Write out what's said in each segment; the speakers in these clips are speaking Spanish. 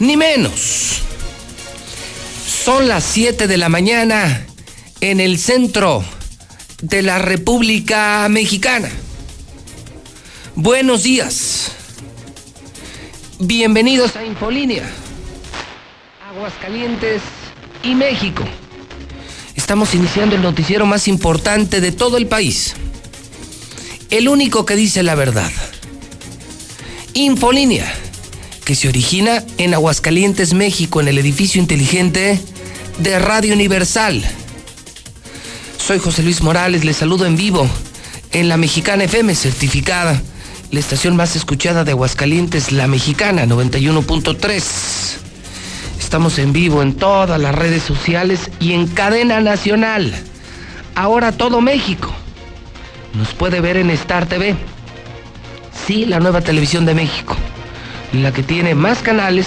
ni menos. Son las 7 de la mañana en el centro de la República Mexicana. Buenos días. Bienvenidos a Infolínea. Aguascalientes y México. Estamos iniciando el noticiero más importante de todo el país. El único que dice la verdad. Infolínea que se origina en Aguascalientes, México, en el edificio inteligente de Radio Universal. Soy José Luis Morales, les saludo en vivo en la Mexicana FM certificada, la estación más escuchada de Aguascalientes, la Mexicana 91.3. Estamos en vivo en todas las redes sociales y en cadena nacional. Ahora todo México nos puede ver en Star TV. Sí, la nueva televisión de México la que tiene más canales,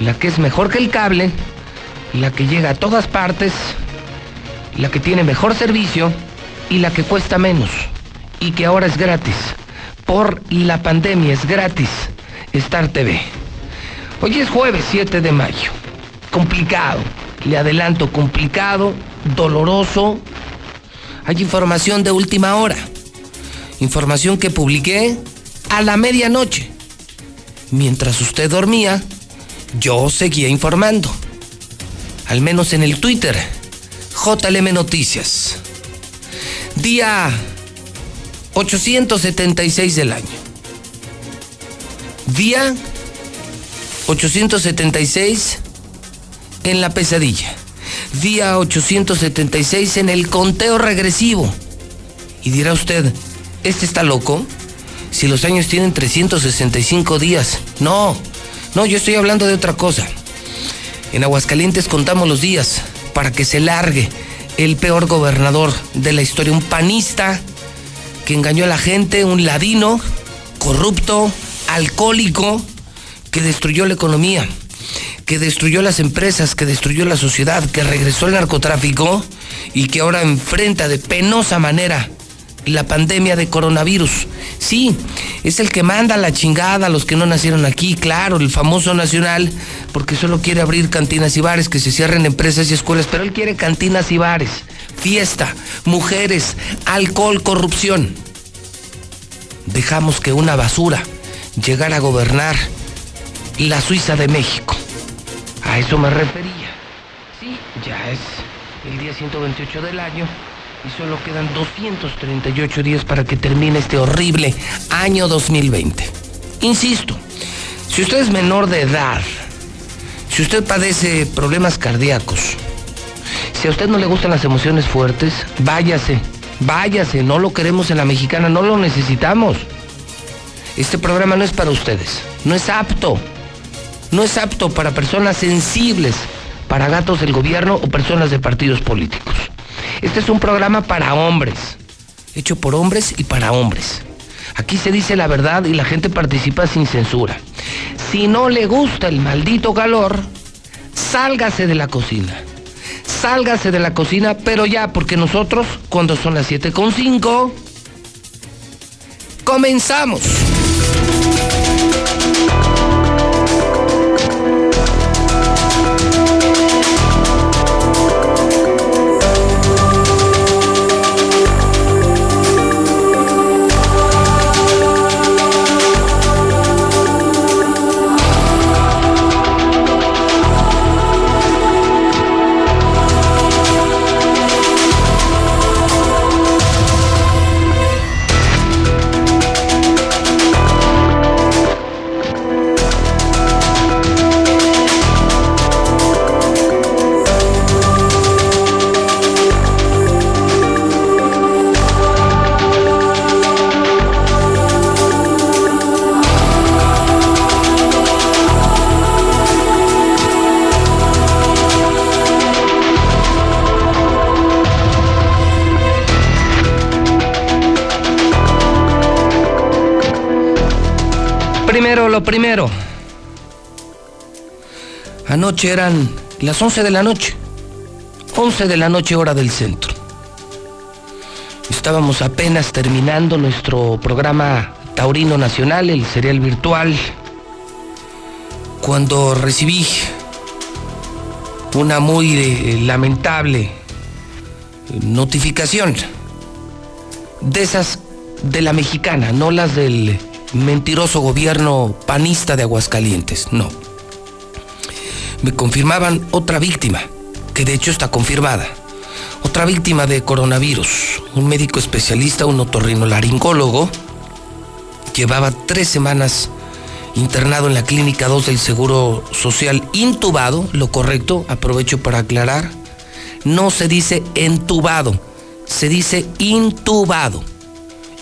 la que es mejor que el cable, la que llega a todas partes, la que tiene mejor servicio y la que cuesta menos y que ahora es gratis. Por la pandemia es gratis Star TV. Hoy es jueves 7 de mayo. Complicado, le adelanto, complicado, doloroso. Hay información de última hora. Información que publiqué a la medianoche mientras usted dormía, yo seguía informando. Al menos en el Twitter, JLM Noticias. Día 876 del año. Día 876 en la pesadilla. Día 876 en el conteo regresivo. Y dirá usted, ¿este está loco? Si los años tienen 365 días. No, no, yo estoy hablando de otra cosa. En Aguascalientes contamos los días para que se largue el peor gobernador de la historia, un panista que engañó a la gente, un ladino, corrupto, alcohólico, que destruyó la economía, que destruyó las empresas, que destruyó la sociedad, que regresó el narcotráfico y que ahora enfrenta de penosa manera la pandemia de coronavirus. Sí, es el que manda la chingada a los que no nacieron aquí, claro, el famoso nacional, porque solo quiere abrir cantinas y bares, que se cierren empresas y escuelas, pero él quiere cantinas y bares, fiesta, mujeres, alcohol, corrupción. Dejamos que una basura llegara a gobernar la Suiza de México. A eso me refería. Sí, ya es el día 128 del año y solo quedan 238 días para que termine este horrible año 2020. Insisto, si usted es menor de edad, si usted padece problemas cardíacos, si a usted no le gustan las emociones fuertes, váyase, váyase, no lo queremos en la mexicana, no lo necesitamos. Este programa no es para ustedes, no es apto, no es apto para personas sensibles, para gatos del gobierno o personas de partidos políticos. Este es un programa para hombres, hecho por hombres y para hombres. Aquí se dice la verdad y la gente participa sin censura. Si no le gusta el maldito calor, sálgase de la cocina. Sálgase de la cocina, pero ya, porque nosotros, cuando son las 7.5, comenzamos. Lo primero. Anoche eran las 11 de la noche. 11 de la noche hora del centro. Estábamos apenas terminando nuestro programa Taurino Nacional, el serial virtual, cuando recibí una muy eh, lamentable notificación de esas de la mexicana, no las del mentiroso gobierno panista de Aguascalientes, no. Me confirmaban otra víctima, que de hecho está confirmada. Otra víctima de coronavirus, un médico especialista, un otorrinolaringólogo, llevaba tres semanas internado en la clínica 2 del Seguro Social, intubado, lo correcto, aprovecho para aclarar, no se dice entubado, se dice intubado.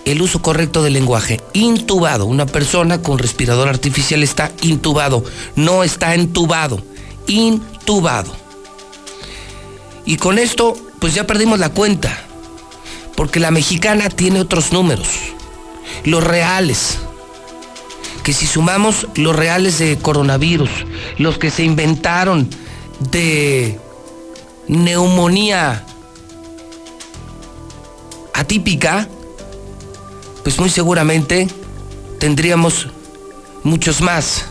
El uso correcto del lenguaje, intubado. Una persona con respirador artificial está intubado, no está entubado, intubado. Y con esto, pues ya perdimos la cuenta, porque la mexicana tiene otros números, los reales, que si sumamos los reales de coronavirus, los que se inventaron de neumonía atípica, pues muy seguramente tendríamos muchos más.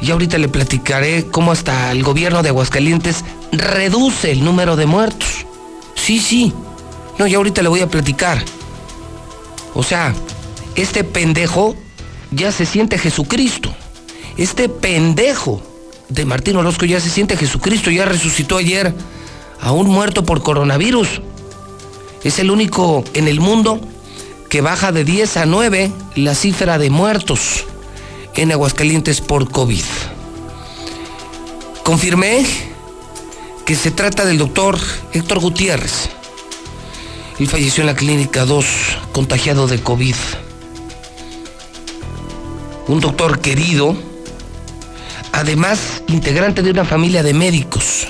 Y ahorita le platicaré cómo hasta el gobierno de Aguascalientes reduce el número de muertos. Sí, sí. No, y ahorita le voy a platicar. O sea, este pendejo ya se siente Jesucristo. Este pendejo de Martín Orozco ya se siente Jesucristo, ya resucitó ayer a un muerto por coronavirus. Es el único en el mundo que baja de 10 a 9 la cifra de muertos en Aguascalientes por COVID. Confirmé que se trata del doctor Héctor Gutiérrez. Él falleció en la clínica 2, contagiado de COVID. Un doctor querido, además integrante de una familia de médicos.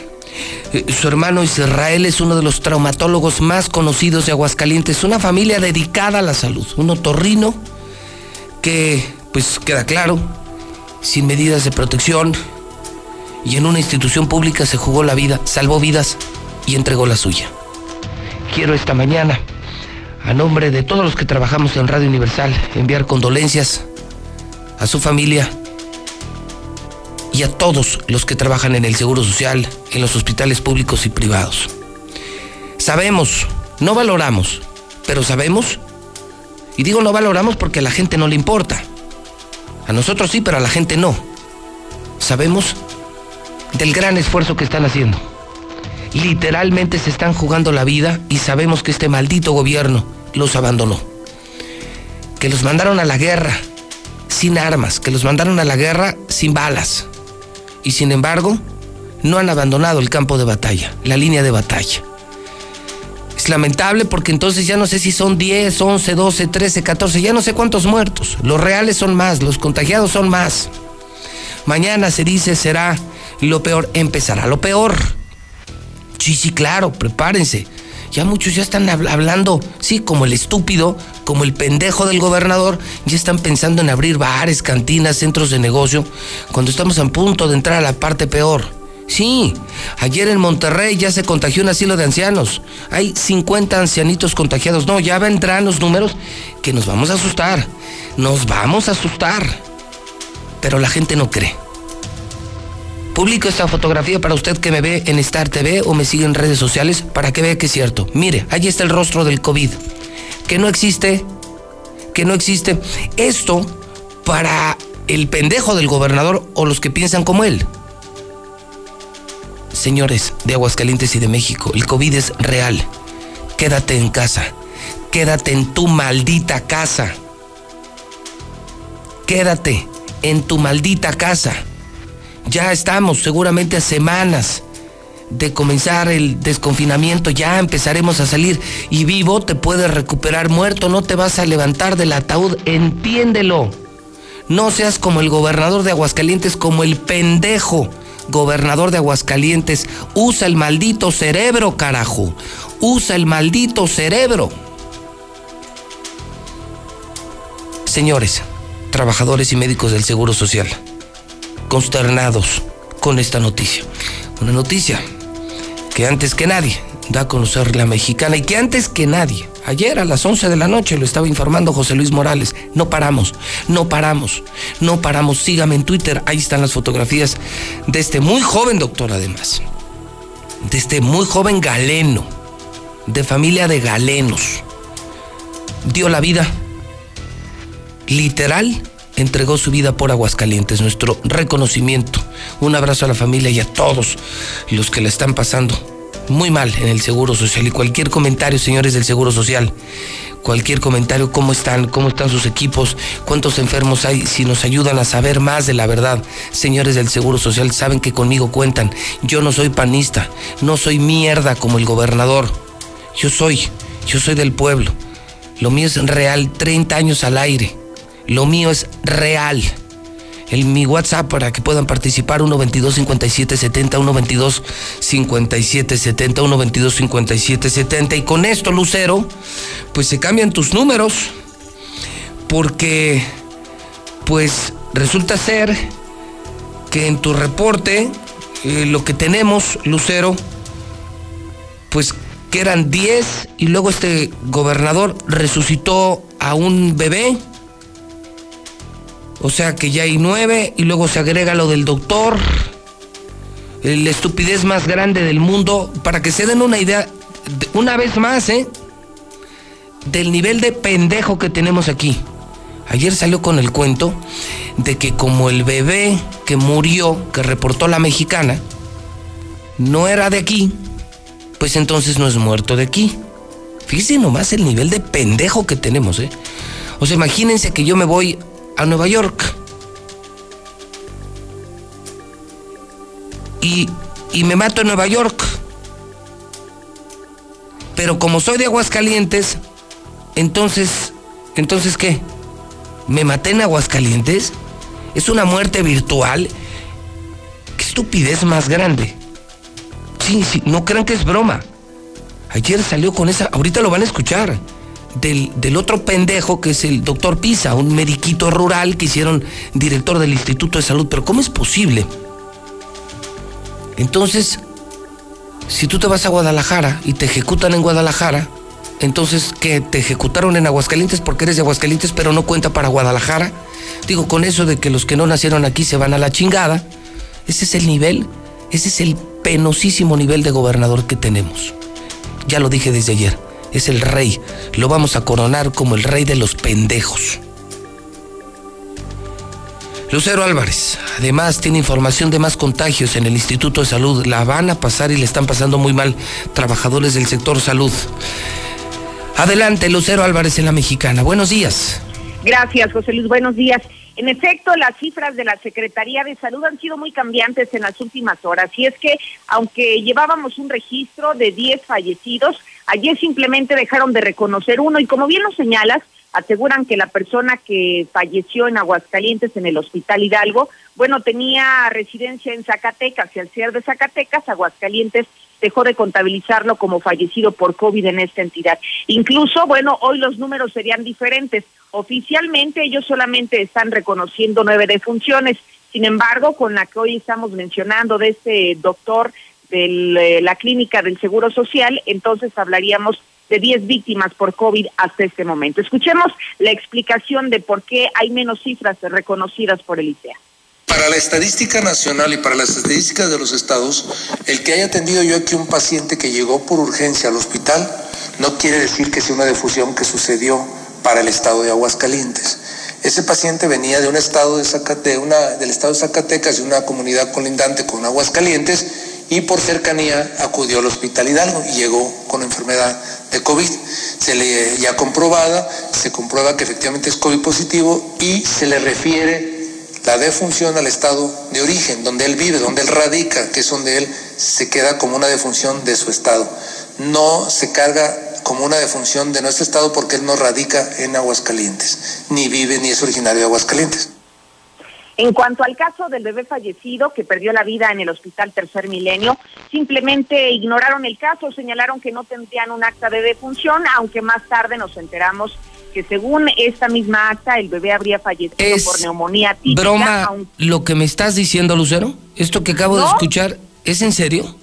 Eh, su hermano Israel es uno de los traumatólogos más conocidos de Aguascalientes, una familia dedicada a la salud, un otorrino que, pues queda claro, sin medidas de protección y en una institución pública se jugó la vida, salvó vidas y entregó la suya. Quiero esta mañana, a nombre de todos los que trabajamos en Radio Universal, enviar condolencias a su familia y a todos los que trabajan en el Seguro Social, en los hospitales públicos y privados. Sabemos, no valoramos, pero sabemos, y digo no valoramos porque a la gente no le importa. A nosotros sí, pero a la gente no. Sabemos del gran esfuerzo que están haciendo. Literalmente se están jugando la vida y sabemos que este maldito gobierno los abandonó. Que los mandaron a la guerra sin armas, que los mandaron a la guerra sin balas, y sin embargo no han abandonado el campo de batalla, la línea de batalla. Es lamentable porque entonces ya no sé si son 10, 11, 12, 13, 14, ya no sé cuántos muertos. Los reales son más, los contagiados son más. Mañana se dice será lo peor, empezará lo peor. Sí, sí, claro, prepárense. Ya muchos ya están hablando, sí, como el estúpido, como el pendejo del gobernador, ya están pensando en abrir bares, cantinas, centros de negocio, cuando estamos a punto de entrar a la parte peor. Sí, ayer en Monterrey ya se contagió un asilo de ancianos. Hay 50 ancianitos contagiados. No, ya vendrán los números que nos vamos a asustar. Nos vamos a asustar. Pero la gente no cree. Publico esta fotografía para usted que me ve en Star TV o me sigue en redes sociales para que vea que es cierto. Mire, ahí está el rostro del COVID. Que no existe, que no existe. Esto para el pendejo del gobernador o los que piensan como él. Señores de Aguascalientes y de México, el COVID es real. Quédate en casa. Quédate en tu maldita casa. Quédate en tu maldita casa. Ya estamos seguramente a semanas de comenzar el desconfinamiento, ya empezaremos a salir y vivo te puedes recuperar, muerto no te vas a levantar del ataúd, entiéndelo. No seas como el gobernador de Aguascalientes, como el pendejo gobernador de Aguascalientes. Usa el maldito cerebro, carajo. Usa el maldito cerebro. Señores, trabajadores y médicos del Seguro Social, consternados con esta noticia. Una noticia que antes que nadie da a conocer la mexicana y que antes que nadie, ayer a las 11 de la noche lo estaba informando José Luis Morales, no paramos, no paramos, no paramos, sígame en Twitter, ahí están las fotografías de este muy joven doctor además, de este muy joven galeno, de familia de galenos, dio la vida, literal, entregó su vida por Aguascalientes, nuestro reconocimiento, un abrazo a la familia y a todos los que la están pasando muy mal en el Seguro Social. Y cualquier comentario, señores del Seguro Social, cualquier comentario, cómo están, cómo están sus equipos, cuántos enfermos hay, si nos ayudan a saber más de la verdad, señores del Seguro Social, saben que conmigo cuentan. Yo no soy panista, no soy mierda como el gobernador. Yo soy, yo soy del pueblo. Lo mío es real, 30 años al aire. Lo mío es real. En mi WhatsApp para que puedan participar 122 57 70 122 57 70 122 57 70 y con esto Lucero pues se cambian tus números porque pues resulta ser que en tu reporte eh, lo que tenemos Lucero pues que eran 10 y luego este gobernador resucitó a un bebé o sea que ya hay nueve y luego se agrega lo del doctor. La estupidez más grande del mundo. Para que se den una idea, una vez más, ¿eh? Del nivel de pendejo que tenemos aquí. Ayer salió con el cuento de que como el bebé que murió, que reportó la mexicana, no era de aquí, pues entonces no es muerto de aquí. Fíjense nomás el nivel de pendejo que tenemos, ¿eh? O sea, imagínense que yo me voy a Nueva York. Y, y me mato en Nueva York. Pero como soy de Aguascalientes, entonces, entonces ¿qué? ¿Me maté en Aguascalientes? ¿Es una muerte virtual? ¿Qué estupidez más grande? Sí, sí, no crean que es broma. Ayer salió con esa, ahorita lo van a escuchar del, otro pendejo que es el doctor Pisa, un mediquito rural que hicieron director del Instituto de Salud. Pero ¿cómo es posible? Entonces, si tú te vas a Guadalajara y te ejecutan en Guadalajara, entonces que te ejecutaron en Aguascalientes porque eres de Aguascalientes, pero no cuenta para Guadalajara. Digo, con eso de que los que no nacieron aquí se van a la chingada. Ese es el nivel, ese es el penosísimo nivel de gobernador que tenemos. Ya lo dije desde ayer es el rey. Lo vamos a coronar como el rey de los pendejos. Lucero Álvarez, además tiene información de más contagios en el Instituto de Salud. La van a pasar y le están pasando muy mal trabajadores del sector salud. Adelante, Lucero Álvarez en la Mexicana. Buenos días. Gracias, José Luis. Buenos días. En efecto, las cifras de la Secretaría de Salud han sido muy cambiantes en las últimas horas. Y es que, aunque llevábamos un registro de 10 fallecidos, ayer simplemente dejaron de reconocer uno. Y como bien lo señalas, aseguran que la persona que falleció en Aguascalientes, en el Hospital Hidalgo, bueno, tenía residencia en Zacatecas y al ser de Zacatecas, Aguascalientes dejó de contabilizarlo como fallecido por COVID en esta entidad. Incluso, bueno, hoy los números serían diferentes. Oficialmente ellos solamente están reconociendo nueve defunciones. Sin embargo, con la que hoy estamos mencionando de este doctor de la clínica del Seguro Social, entonces hablaríamos de diez víctimas por COVID hasta este momento. Escuchemos la explicación de por qué hay menos cifras reconocidas por el ICEA. Para la estadística nacional y para las estadísticas de los estados, el que haya atendido yo aquí un paciente que llegó por urgencia al hospital no quiere decir que sea una difusión que sucedió para el estado de Aguascalientes. Ese paciente venía de un estado de, Zacate, una, del estado de Zacatecas, de una comunidad colindante con Aguascalientes, y por cercanía acudió al hospital Hidalgo y llegó con enfermedad de COVID. Se le ya comprobada, se comprueba que efectivamente es COVID positivo y se le refiere la defunción al estado de origen, donde él vive, donde él radica, que es donde él se queda como una defunción de su estado. No se carga como una defunción de nuestro estado porque él no radica en Aguascalientes, ni vive ni es originario de Aguascalientes. En cuanto al caso del bebé fallecido que perdió la vida en el Hospital Tercer Milenio, simplemente ignoraron el caso, señalaron que no tendrían un acta de defunción, aunque más tarde nos enteramos porque según esta misma acta el bebé habría fallecido por neumonía típica. ¿Broma lo que me estás diciendo, Lucero? ¿Esto que acabo de escuchar es en serio?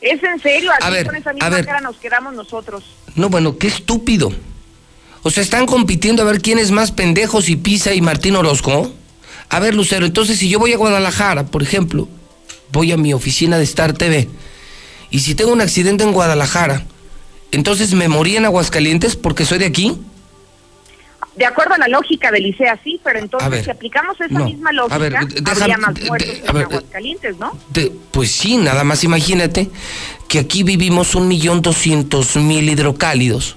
Es en serio, así con esa misma cara nos quedamos nosotros. No, bueno, qué estúpido. O sea, están compitiendo a ver quién es más pendejo, si Pisa y Martín Orozco. A ver, Lucero, entonces si yo voy a Guadalajara, por ejemplo, voy a mi oficina de Star TV, y si tengo un accidente en Guadalajara, entonces me morí en Aguascalientes porque soy de aquí. De acuerdo a la lógica del ICEA, sí, pero entonces si aplicamos esa misma lógica, habría más muertos en Aguascalientes, ¿no? pues sí, nada más imagínate que aquí vivimos un millón doscientos mil hidrocálidos.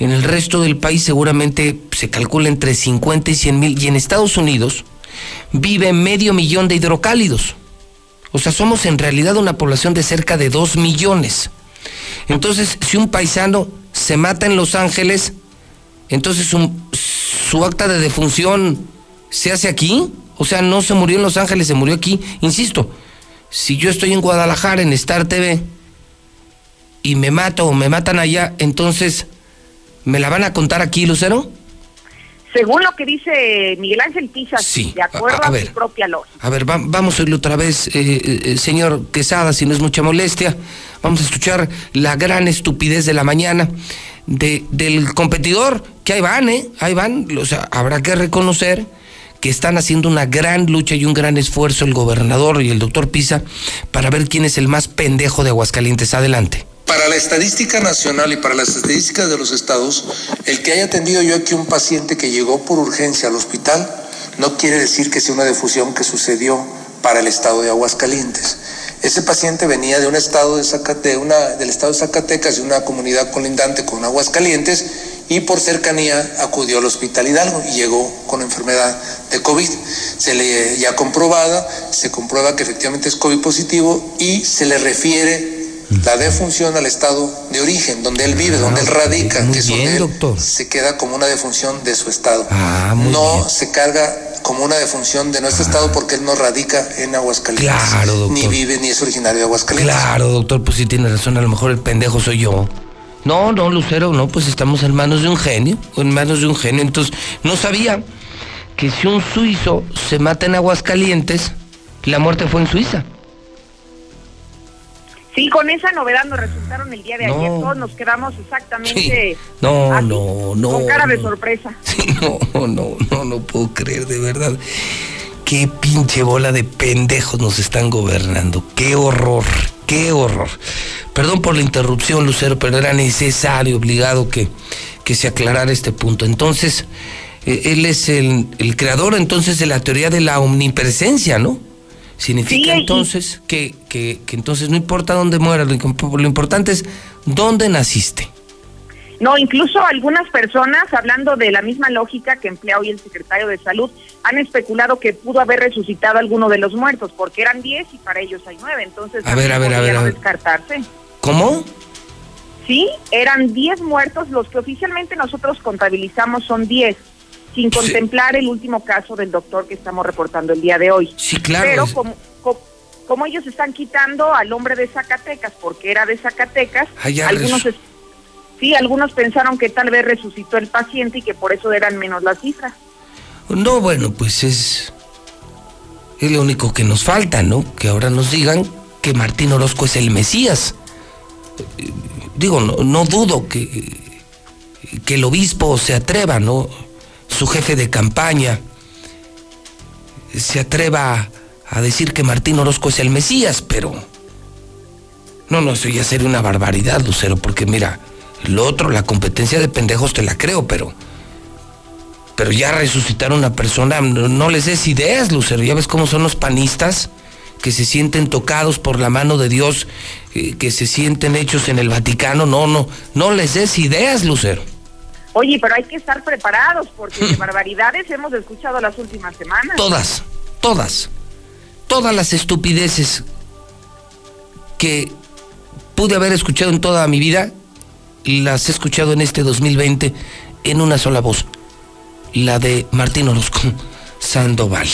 En el resto del país seguramente se calcula entre 50 y 100 mil. Y en Estados Unidos vive medio millón de hidrocálidos. O sea, somos en realidad una población de cerca de dos millones. Entonces, si un paisano se mata en Los Ángeles, entonces su acta de defunción se hace aquí, o sea, no se murió en Los Ángeles, se murió aquí. Insisto, si yo estoy en Guadalajara, en Star TV, y me mato o me matan allá, entonces, ¿me la van a contar aquí, Lucero? Según lo que dice Miguel Ángel Pisa, sí, de acuerdo a, su propia lógica. A ver, vamos a oírlo otra vez, eh, eh, eh, señor Quesada, si no es mucha molestia. Vamos a escuchar la gran estupidez de la mañana de, del competidor, que ahí van, ¿eh? Ahí van. O sea, habrá que reconocer que están haciendo una gran lucha y un gran esfuerzo el gobernador y el doctor Pisa para ver quién es el más pendejo de Aguascalientes. Adelante. Para la estadística nacional y para las estadísticas de los estados, el que haya atendido yo aquí un paciente que llegó por urgencia al hospital no quiere decir que sea una difusión que sucedió para el estado de Aguascalientes. Ese paciente venía de un estado de, Zacate, una, del estado de Zacatecas, de una comunidad colindante con Aguascalientes, y por cercanía acudió al hospital Hidalgo y llegó con enfermedad de COVID. Se le ya comprobada, se comprueba que efectivamente es COVID positivo y se le refiere la defunción al estado de origen, donde él vive, donde él radica, que es donde se queda como una defunción de su estado. Ah, no se carga como una defunción de nuestro estado porque él no radica en Aguascalientes. Claro, doctor. Ni vive ni es originario de Aguascalientes. Claro, doctor, pues sí tiene razón, a lo mejor el pendejo soy yo. No, no, Lucero, no, pues estamos en manos de un genio, en manos de un genio. Entonces, no sabía que si un suizo se mata en Aguascalientes, la muerte fue en Suiza. Sí, con esa novedad nos resultaron el día de ayer. Todos nos quedamos exactamente no, no, no, con cara de sorpresa. no, no, no, no puedo creer, de verdad. Qué pinche bola de pendejos nos están gobernando. Qué horror, qué horror. Perdón por la interrupción, Lucero, pero era necesario, obligado que, que se aclarara este punto. Entonces, eh, él es el, el creador entonces de la teoría de la omnipresencia, ¿no? Significa entonces que, que, entonces no importa dónde mueras, lo, importante es dónde naciste. No, incluso algunas personas, hablando de la misma lógica que emplea hoy el secretario de Salud, han especulado que pudo haber resucitado alguno de los muertos, porque eran 10 y para ellos hay 9, entonces a ver, a ver, a ver, descartarse. ¿Cómo? Sí, eran 10 muertos, los que oficialmente nosotros contabilizamos son 10 sin contemplar el último caso del doctor que estamos reportando el día de hoy. Sí, claro. Pero como, como, ellos están quitando al hombre de Zacatecas porque era de Zacatecas, algunos sí, algunos pensaron que tal vez resucitó el paciente y que por eso eran menos las cifras. No, bueno, pues es es lo único que nos falta, ¿no? Que ahora nos digan que Martín Orozco es el Mesías. Digo, no, no dudo que que el obispo se atreva, ¿no? Su jefe de campaña se atreva a decir que Martín Orozco es el Mesías, pero... No, no, eso ya sería una barbaridad, Lucero, porque mira, lo otro, la competencia de pendejos te la creo, pero... Pero ya resucitar a una persona, no, les des ideas, Lucero, ya ves cómo son los panistas que se sienten tocados por la mano de Dios, eh, que se sienten hechos en el Vaticano, no, no, no les des ideas, Lucero. Oye, pero hay que estar preparados porque de barbaridades hemos escuchado las últimas semanas. Todas, todas, todas las estupideces que pude haber escuchado en toda mi vida, las he escuchado en este 2020 en una sola voz, la de Martín Orozco Sandoval.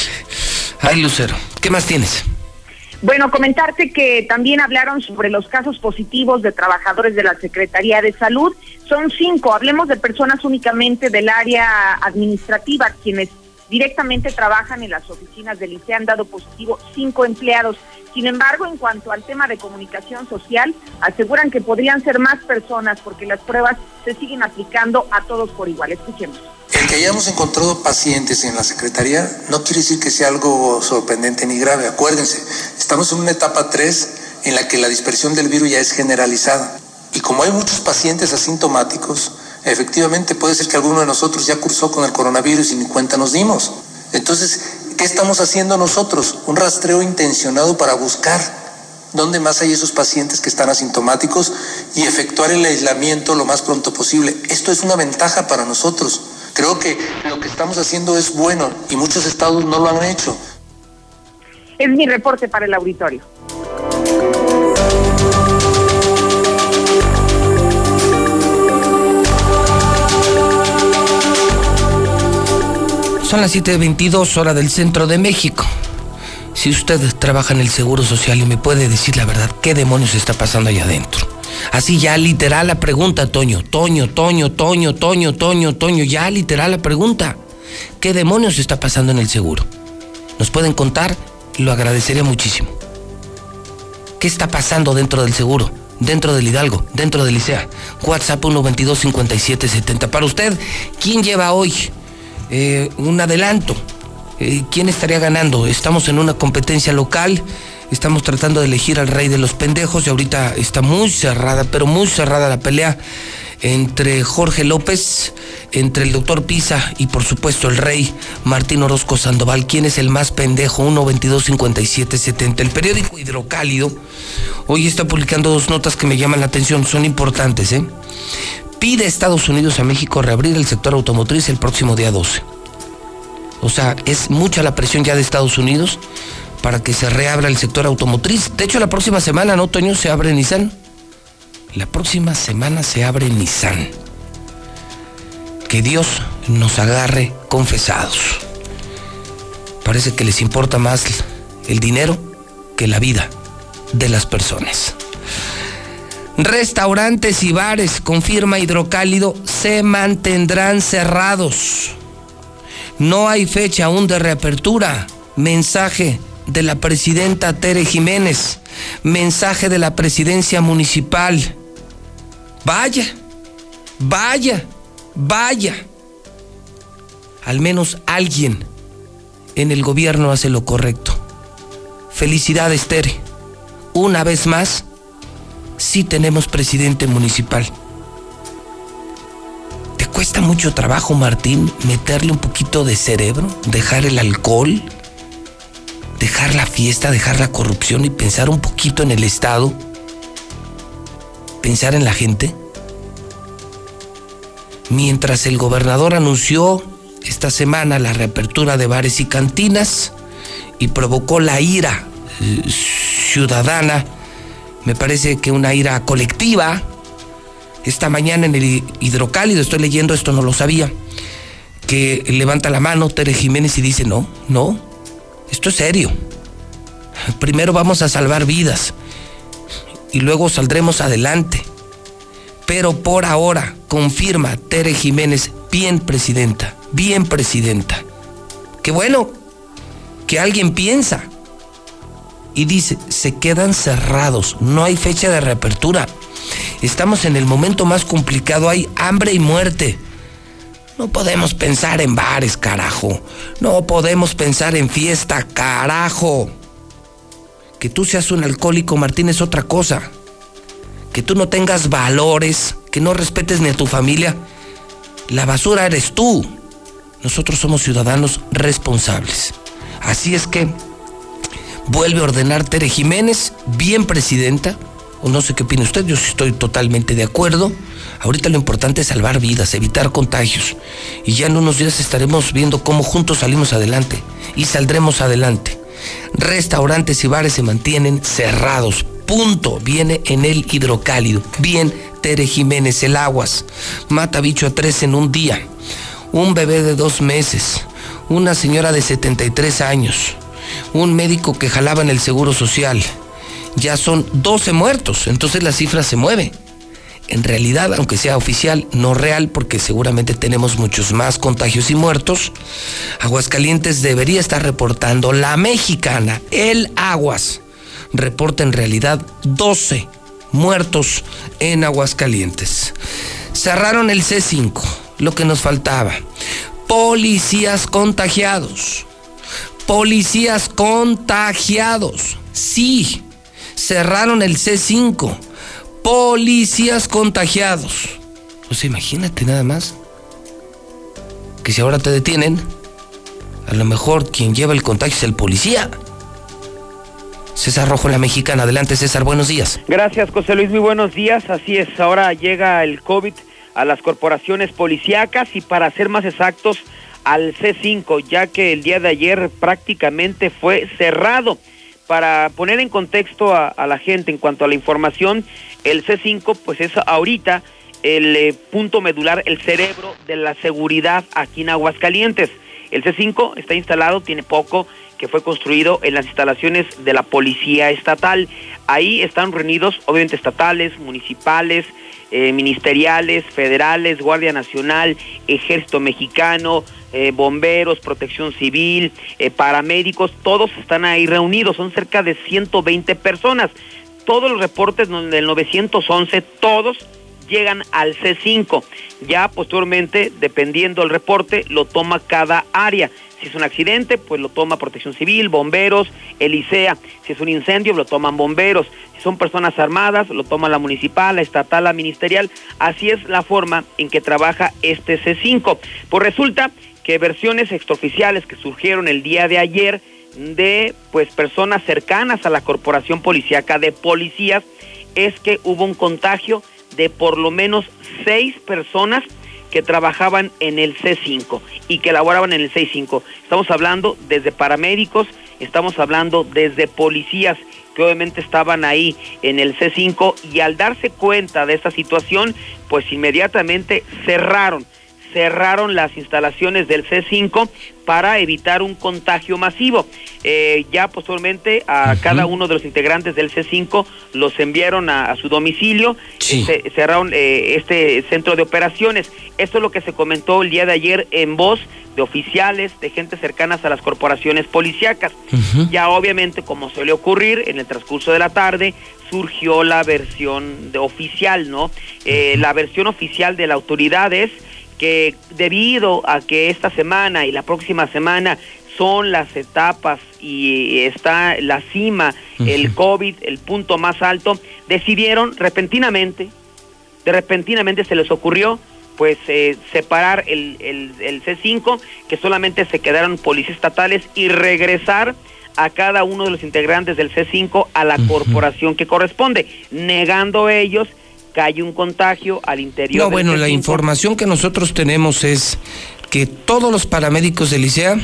Ay, Lucero, ¿qué más tienes? Bueno, comentarte que también hablaron sobre los casos positivos de trabajadores de la Secretaría de Salud. Son cinco, hablemos de personas únicamente del área administrativa, quienes directamente trabajan en las oficinas del ICE han dado positivo cinco empleados. Sin embargo, en cuanto al tema de comunicación social, aseguran que podrían ser más personas porque las pruebas se siguen aplicando a todos por igual. Escuchemos. El que hayamos encontrado pacientes en la Secretaría no quiere decir que sea algo sorprendente ni grave. Acuérdense, estamos en una etapa 3 en la que la dispersión del virus ya es generalizada. Y como hay muchos pacientes asintomáticos, efectivamente puede ser que alguno de nosotros ya cursó con el coronavirus y ni cuenta nos dimos. Entonces, ¿qué estamos haciendo nosotros? Un rastreo intencionado para buscar dónde más hay esos pacientes que están asintomáticos y efectuar el aislamiento lo más pronto posible. Esto es una ventaja para nosotros. Creo que lo que estamos haciendo es bueno y muchos estados no lo han hecho. Es mi reporte para el auditorio. Son las 7.22 hora del centro de México. Si usted trabaja en el Seguro Social y me puede decir la verdad, ¿qué demonios está pasando allá adentro? Así ya literal la pregunta, Toño, Toño, Toño, Toño, Toño, Toño, Toño, ya literal la pregunta. ¿Qué demonios está pasando en el seguro? ¿Nos pueden contar? Lo agradecería muchísimo. ¿Qué está pasando dentro del seguro? Dentro del Hidalgo, dentro del Licea. WhatsApp 122 5770. Para usted, ¿quién lleva hoy eh, un adelanto? Eh, ¿Quién estaría ganando? Estamos en una competencia local Estamos tratando de elegir al rey de los pendejos y ahorita está muy cerrada, pero muy cerrada la pelea entre Jorge López, entre el doctor Pisa y por supuesto el rey Martín Orozco Sandoval. ¿Quién es el más pendejo? 1 22 57 70. El periódico Hidrocálido hoy está publicando dos notas que me llaman la atención, son importantes. ¿eh? Pide Estados Unidos a México reabrir el sector automotriz el próximo día 12. O sea, es mucha la presión ya de Estados Unidos para que se reabra el sector automotriz. De hecho, la próxima semana, ¿no, Toño? Se abre Nissan. La próxima semana se abre Nissan. Que Dios nos agarre confesados. Parece que les importa más el dinero que la vida de las personas. Restaurantes y bares, confirma Hidrocálido, se mantendrán cerrados. No hay fecha aún de reapertura. Mensaje de la presidenta Tere Jiménez, mensaje de la presidencia municipal. Vaya, vaya, vaya. Al menos alguien en el gobierno hace lo correcto. Felicidades, Tere. Una vez más, sí tenemos presidente municipal. ¿Te cuesta mucho trabajo, Martín, meterle un poquito de cerebro? ¿Dejar el alcohol? dejar la fiesta, dejar la corrupción y pensar un poquito en el Estado, pensar en la gente. Mientras el gobernador anunció esta semana la reapertura de bares y cantinas y provocó la ira ciudadana, me parece que una ira colectiva, esta mañana en el hidrocálido, estoy leyendo esto, no lo sabía, que levanta la mano Tere Jiménez y dice, no, no, esto es serio. Primero vamos a salvar vidas y luego saldremos adelante. Pero por ahora, confirma Tere Jiménez, bien presidenta, bien presidenta. Qué bueno que alguien piensa y dice, se quedan cerrados, no hay fecha de reapertura. Estamos en el momento más complicado, hay hambre y muerte. No podemos pensar en bares, carajo. No podemos pensar en fiesta, carajo. Que tú seas un alcohólico, Martín, es otra cosa. Que tú no tengas valores, que no respetes ni a tu familia. La basura eres tú. Nosotros somos ciudadanos responsables. Así es que vuelve a ordenar Tere Jiménez, bien presidenta, o no sé qué opina usted, yo estoy totalmente de acuerdo. Ahorita lo importante es salvar vidas, evitar contagios. Y ya en unos días estaremos viendo cómo juntos salimos adelante y saldremos adelante. Restaurantes y bares se mantienen cerrados. Punto. Viene en el hidrocálido. Bien, Tere Jiménez, el aguas. Mata bicho a tres en un día. Un bebé de dos meses. Una señora de 73 años. Un médico que jalaba en el Seguro Social. Ya son 12 muertos, entonces la cifra se mueve. En realidad, aunque sea oficial, no real, porque seguramente tenemos muchos más contagios y muertos, Aguascalientes debería estar reportando la mexicana, el Aguas, reporta en realidad 12 muertos en Aguascalientes. Cerraron el C5, lo que nos faltaba. Policías contagiados. Policías contagiados. Sí, cerraron el C5. Policías contagiados. Pues imagínate nada más. Que si ahora te detienen, a lo mejor quien lleva el contagio es el policía. César Rojo, la mexicana. Adelante, César, buenos días. Gracias, José Luis, muy buenos días. Así es, ahora llega el COVID a las corporaciones policíacas y para ser más exactos, al C5, ya que el día de ayer prácticamente fue cerrado. Para poner en contexto a, la gente en cuanto a la información, el C5 pues es ahorita el eh, punto medular, el cerebro de la seguridad aquí en Aguascalientes. El C5 está instalado, tiene poco, que fue construido en las instalaciones de la Policía Estatal. Ahí están reunidos, obviamente, estatales, municipales, eh, ministeriales, federales, Guardia Nacional, Ejército Mexicano, eh, bomberos, protección civil, eh, paramédicos, todos están ahí reunidos, son cerca de 120 personas. Todos los reportes del 911, todos llegan al C5. Ya posteriormente, dependiendo del reporte, lo toma cada área. Si es un accidente, pues lo toma Protección Civil, bomberos, el ICEA. Si es un incendio, lo toman bomberos. Si son personas armadas, lo toma la municipal, la estatal, la ministerial. Así es la forma en que trabaja este C5. Pues resulta que versiones extraoficiales que surgieron el día de ayer de pues personas cercanas a la corporación policíaca de policías es que hubo un contagio de por lo menos seis personas que trabajaban en el C5 y que laboraban en el C5. Estamos hablando desde paramédicos, estamos hablando desde policías que obviamente estaban ahí en el C5 y al darse cuenta de esta situación, pues inmediatamente cerraron cerraron las instalaciones del C5 para evitar un contagio masivo. Eh, ya posteriormente a cada uno de los integrantes del C5 los enviaron a, su domicilio, se, cerraron eh, este centro de operaciones. Esto es lo que se comentó el día de ayer en voz de oficiales, de gente cercanas a las corporaciones policíacas. Ya obviamente, como suele ocurrir, en el transcurso de la tarde surgió la versión de oficial, ¿no? Eh, la versión oficial de la autoridad es que debido a que esta semana y la próxima semana son las etapas y está la cima, el COVID, el punto más alto, decidieron repentinamente, de repentinamente se les ocurrió pues eh, separar el, el, C5, que solamente se quedaron policías estatales y regresar a cada uno de los integrantes del C5 a la corporación que corresponde, negando ellos hay un contagio al interior. No, bueno, la información que nosotros tenemos es que todos los paramédicos del ICEA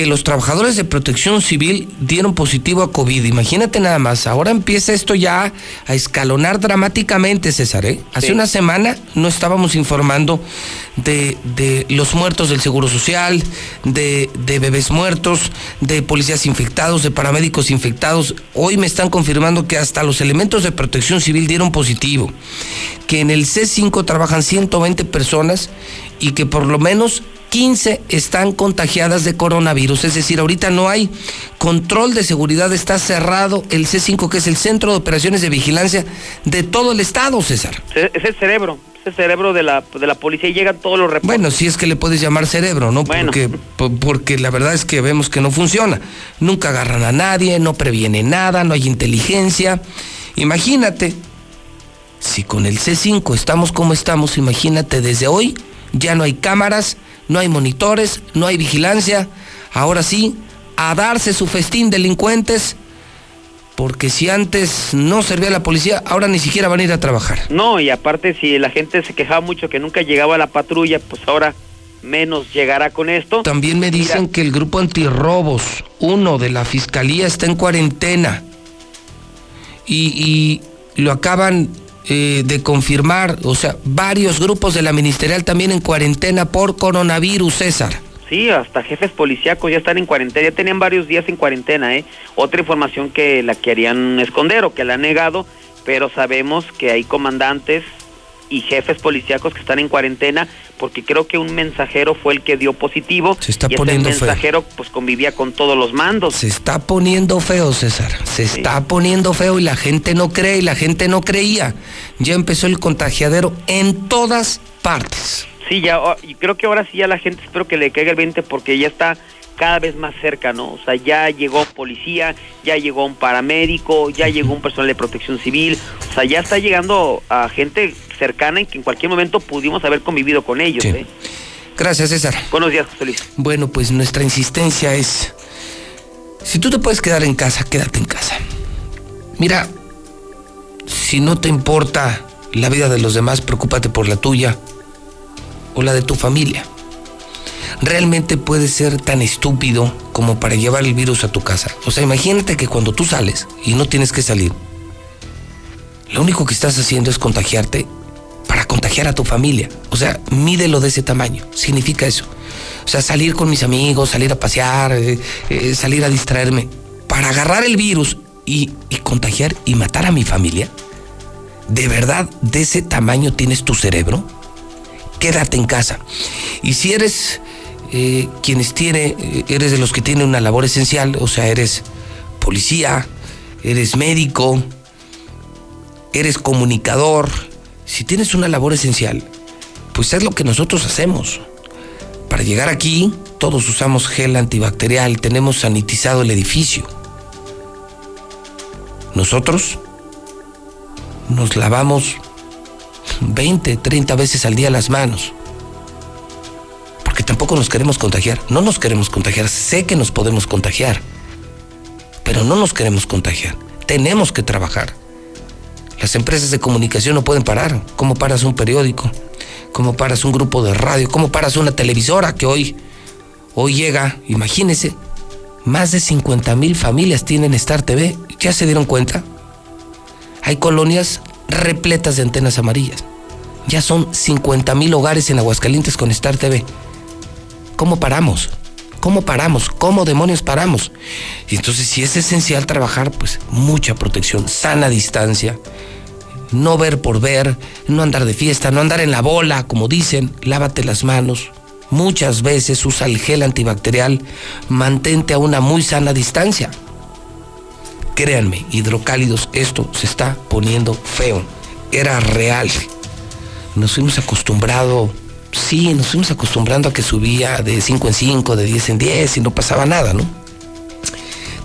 que los trabajadores de protección civil dieron positivo a COVID. Imagínate nada más, ahora empieza esto ya a escalonar dramáticamente, César. ¿eh? Hace una semana no estábamos informando de, de los muertos del Seguro Social, de, de, bebés muertos, de policías infectados, de paramédicos infectados. Hoy me están confirmando que hasta los elementos de protección civil dieron positivo, que en el C5 trabajan 120 personas y que por lo menos 15 están contagiadas de coronavirus. Es decir, ahorita no hay control de seguridad, está cerrado el C5, que es el Centro de Operaciones de Vigilancia de todo el Estado, César. Es el cerebro, es el cerebro de la, de la policía y llegan todos los reportes. Bueno, si es que le puedes llamar cerebro, ¿no? Porque, porque la verdad es que vemos que no funciona. Nunca agarran a nadie, no previene nada, no hay inteligencia. Imagínate, si con el C5 estamos como estamos, imagínate desde hoy ya no hay cámaras, no hay monitores, no hay vigilancia. Ahora sí, a darse su festín delincuentes, porque si antes no servía la policía, ahora ni siquiera van a ir a trabajar. No, y aparte si la gente se quejaba mucho que nunca llegaba a la patrulla, pues ahora menos llegará con esto. También me dicen que el grupo antirrobos, uno de la fiscalía, está en cuarentena. Y, y lo acaban eh, de confirmar, o sea, varios grupos de la ministerial también en cuarentena por coronavirus, César. Sí, hasta jefes policíacos ya están en cuarentena, ya tenían varios días en cuarentena, ¿eh? Otra información que la querían esconder o que la han negado, pero sabemos que hay comandantes y jefes policíacos que están en cuarentena porque creo que un mensajero fue el que dio positivo Se está y poniendo ese mensajero pues convivía con todos los mandos. Se está poniendo feo, César. Se está poniendo feo y la gente no cree y la gente no creía. Ya empezó el contagiadero en todas partes. Sí, ya, y creo que ahora sí ya la gente espero que le caiga el 20 porque ya está cada vez más cerca, ¿no? O sea, ya llegó policía, ya llegó un paramédico, ya llegó un personal de protección civil, o sea, ya está llegando a gente cercana y que en cualquier momento pudimos haber convivido con ellos. Sí. ¿eh? Gracias, César. Buenos días, José Luis. Bueno, pues nuestra insistencia es, si tú te puedes quedar en casa, quédate en casa. Mira, si no te importa la vida de los demás, preocúpate por la tuya o la de tu familia. Realmente puedes ser tan estúpido como para llevar el virus a tu casa. O sea, imagínate que cuando tú sales y no tienes que salir, lo único que estás haciendo es contagiarte para contagiar a tu familia. O sea, mídelo de ese tamaño. Significa eso. O sea, salir con mis amigos, salir a pasear, eh, eh, salir a distraerme, para agarrar el virus y, y contagiar y matar a mi familia. ¿De verdad de ese tamaño tienes tu cerebro? Quédate en casa. Y si eres eh, quienes tiene, eh, eres de los que tienen una labor esencial, o sea, eres policía, eres médico, eres comunicador, si tienes una labor esencial, pues es lo que nosotros hacemos. Para llegar aquí, todos usamos gel antibacterial, tenemos sanitizado el edificio. Nosotros nos lavamos 20, 30 veces al día las manos. Porque tampoco nos queremos contagiar. No nos queremos contagiar. Sé que nos podemos contagiar. Pero no nos queremos contagiar. Tenemos que trabajar. Las empresas de comunicación no pueden parar. ¿Cómo paras un periódico? ¿Cómo paras un grupo de radio? ¿Cómo paras una televisora que hoy, hoy llega, imagínense, más de 50 mil familias tienen Star TV? ¿Ya se dieron cuenta? Hay colonias repletas de antenas amarillas. Ya son 50 mil hogares en Aguascalientes con Star TV. ¿Cómo paramos? ¿Cómo paramos? ¿Cómo demonios paramos? Y entonces si es esencial trabajar, pues mucha protección, sana distancia, no ver por ver, no andar de fiesta, no andar en la bola, como dicen, lávate las manos. Muchas veces usa el gel antibacterial, mantente a una muy sana distancia. Créanme, hidrocálidos, esto se está poniendo feo. Era real. Nos fuimos acostumbrado, sí, nos fuimos acostumbrando a que subía de 5 en 5, de 10 en 10 y no pasaba nada, ¿no?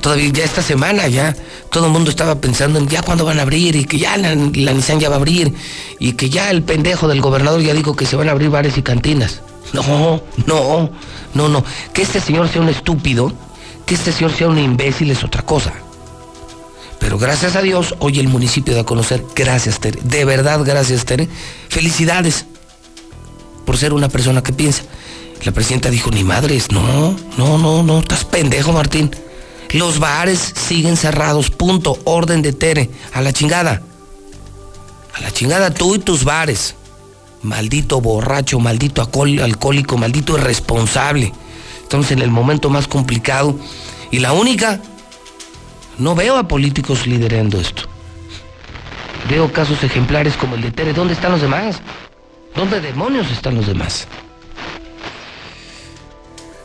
Todavía ya esta semana ya todo el mundo estaba pensando en ya cuándo van a abrir y que ya la, la Nissan ya va a abrir y que ya el pendejo del gobernador ya dijo que se van a abrir bares y cantinas. No, no, no, no. Que este señor sea un estúpido, que este señor sea un imbécil es otra cosa. Pero gracias a Dios, hoy el municipio da a conocer, gracias Tere, de verdad gracias Tere, felicidades por ser una persona que piensa. La presidenta dijo, ni madres, no, no, no, no, estás pendejo Martín. Los bares siguen cerrados, punto, orden de Tere, a la chingada. A la chingada tú y tus bares. Maldito borracho, maldito alcohólico, maldito irresponsable. Estamos en el momento más complicado. Y la única no veo a políticos liderando esto. Veo casos ejemplares como el de Tere. ¿Dónde están los demás? ¿Dónde demonios están los demás?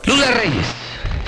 Lula Reyes.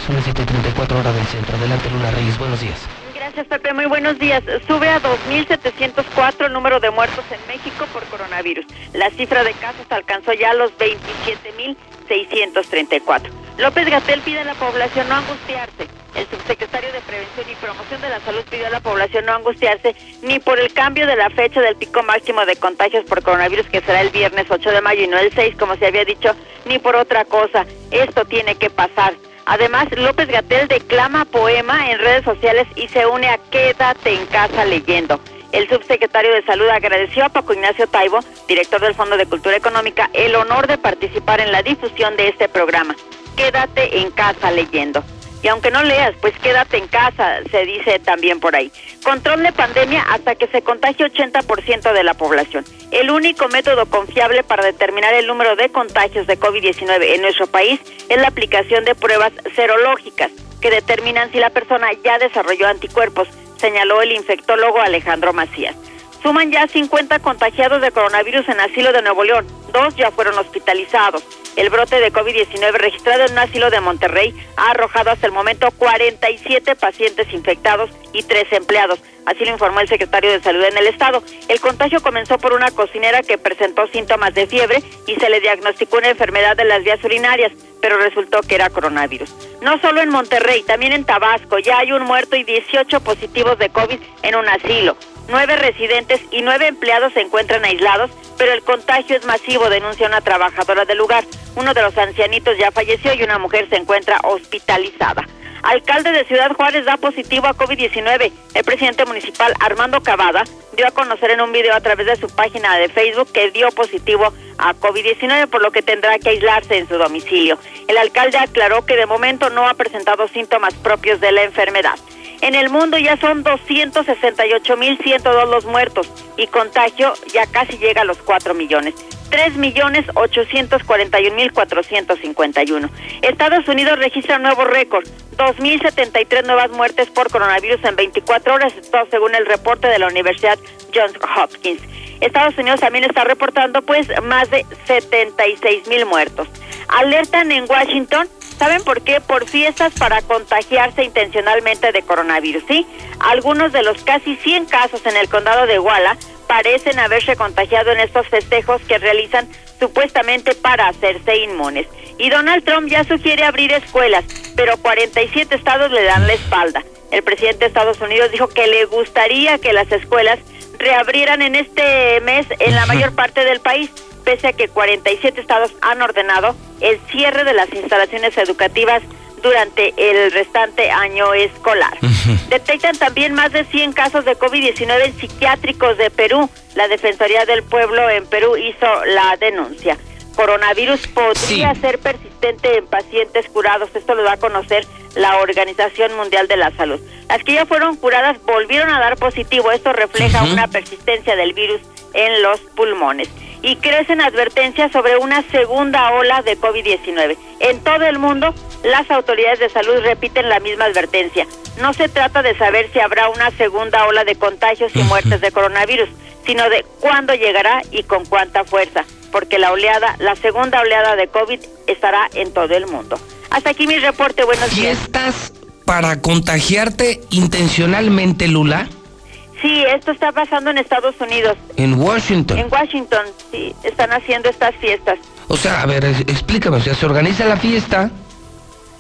Son las 7.34 horas del centro. Adelante, Lula Reyes. Buenos días. Gracias, Pepe. Muy buenos días. Sube a 2.704 el número de muertos en México por coronavirus. La cifra de casos alcanzó ya los 27.634. López Gatel pide a la población no angustiarse. El subsecretario de Prevención y Promoción de la Salud pidió a la población no angustiarse ni por el cambio de la fecha del pico máximo de contagios por coronavirus que será el viernes 8 de mayo y no el 6 como se había dicho, ni por otra cosa. Esto tiene que pasar. Además, López Gatel declama poema en redes sociales y se une a Quédate en casa leyendo. El subsecretario de Salud agradeció a Paco Ignacio Taibo, director del Fondo de Cultura Económica, el honor de participar en la difusión de este programa. Quédate en casa leyendo. Y aunque no leas, pues quédate en casa, se dice también por ahí. Control de pandemia hasta que se contagie 80% de la población. El único método confiable para determinar el número de contagios de COVID-19 en nuestro país es la aplicación de pruebas serológicas que determinan si la persona ya desarrolló anticuerpos, señaló el infectólogo Alejandro Macías. Suman ya 50 contagiados de coronavirus en asilo de Nuevo León. Dos ya fueron hospitalizados. El brote de COVID-19 registrado en un asilo de Monterrey ha arrojado hasta el momento 47 pacientes infectados y tres empleados. Así lo informó el secretario de Salud en el estado. El contagio comenzó por una cocinera que presentó síntomas de fiebre y se le diagnosticó una enfermedad de las vías urinarias, pero resultó que era coronavirus. No solo en Monterrey, también en Tabasco ya hay un muerto y 18 positivos de COVID en un asilo. Nueve residentes y nueve empleados se encuentran aislados, pero el contagio es masivo, denuncia una trabajadora del lugar. Uno de los ancianitos ya falleció y una mujer se encuentra hospitalizada. Alcalde de Ciudad Juárez da positivo a COVID-19. El presidente municipal Armando Cavada dio a conocer en un video a través de su página de Facebook que dio positivo a COVID-19, por lo que tendrá que aislarse en su domicilio. El alcalde aclaró que de momento no ha presentado síntomas propios de la enfermedad. En el mundo ya son 268.102 los muertos y contagio ya casi llega a los 4 millones. 3.841.451. Estados Unidos registra un nuevo récord, 2.073 nuevas muertes por coronavirus en 24 horas, según el reporte de la Universidad Johns Hopkins. Estados Unidos también está reportando pues más de 76.000 muertos. Alertan en Washington ¿Saben por qué? Por fiestas para contagiarse intencionalmente de coronavirus, ¿sí? Algunos de los casi 100 casos en el condado de Guala parecen haberse contagiado en estos festejos que realizan supuestamente para hacerse inmunes. Y Donald Trump ya sugiere abrir escuelas, pero 47 estados le dan la espalda. El presidente de Estados Unidos dijo que le gustaría que las escuelas reabrieran en este mes en la mayor parte del país, pese a que 47 estados han ordenado el cierre de las instalaciones educativas durante el restante año escolar. Detectan también más de 100 casos de COVID-19 en psiquiátricos de Perú. La Defensoría del Pueblo en Perú hizo la denuncia. Coronavirus podría ser persistente en pacientes curados. Esto lo va a conocer la Organización Mundial de la Salud. Las que ya fueron curadas volvieron a dar positivo. Esto refleja una persistencia del virus en los pulmones y crecen advertencias sobre una segunda ola de COVID-19. En todo el mundo, las autoridades de salud repiten la misma advertencia. No se trata de saber si habrá una segunda ola de contagios y muertes de coronavirus, sino de cuándo llegará y con cuánta fuerza, porque la oleada, la segunda oleada de COVID estará en todo el mundo. Hasta aquí mi reporte, buenos días. ¿Fiestas para contagiarte intencionalmente, Lula? Sí, esto está pasando en Estados Unidos. En Washington. En Washington, sí, están haciendo estas fiestas. O sea, a ver, explícame, o sea, se organiza la fiesta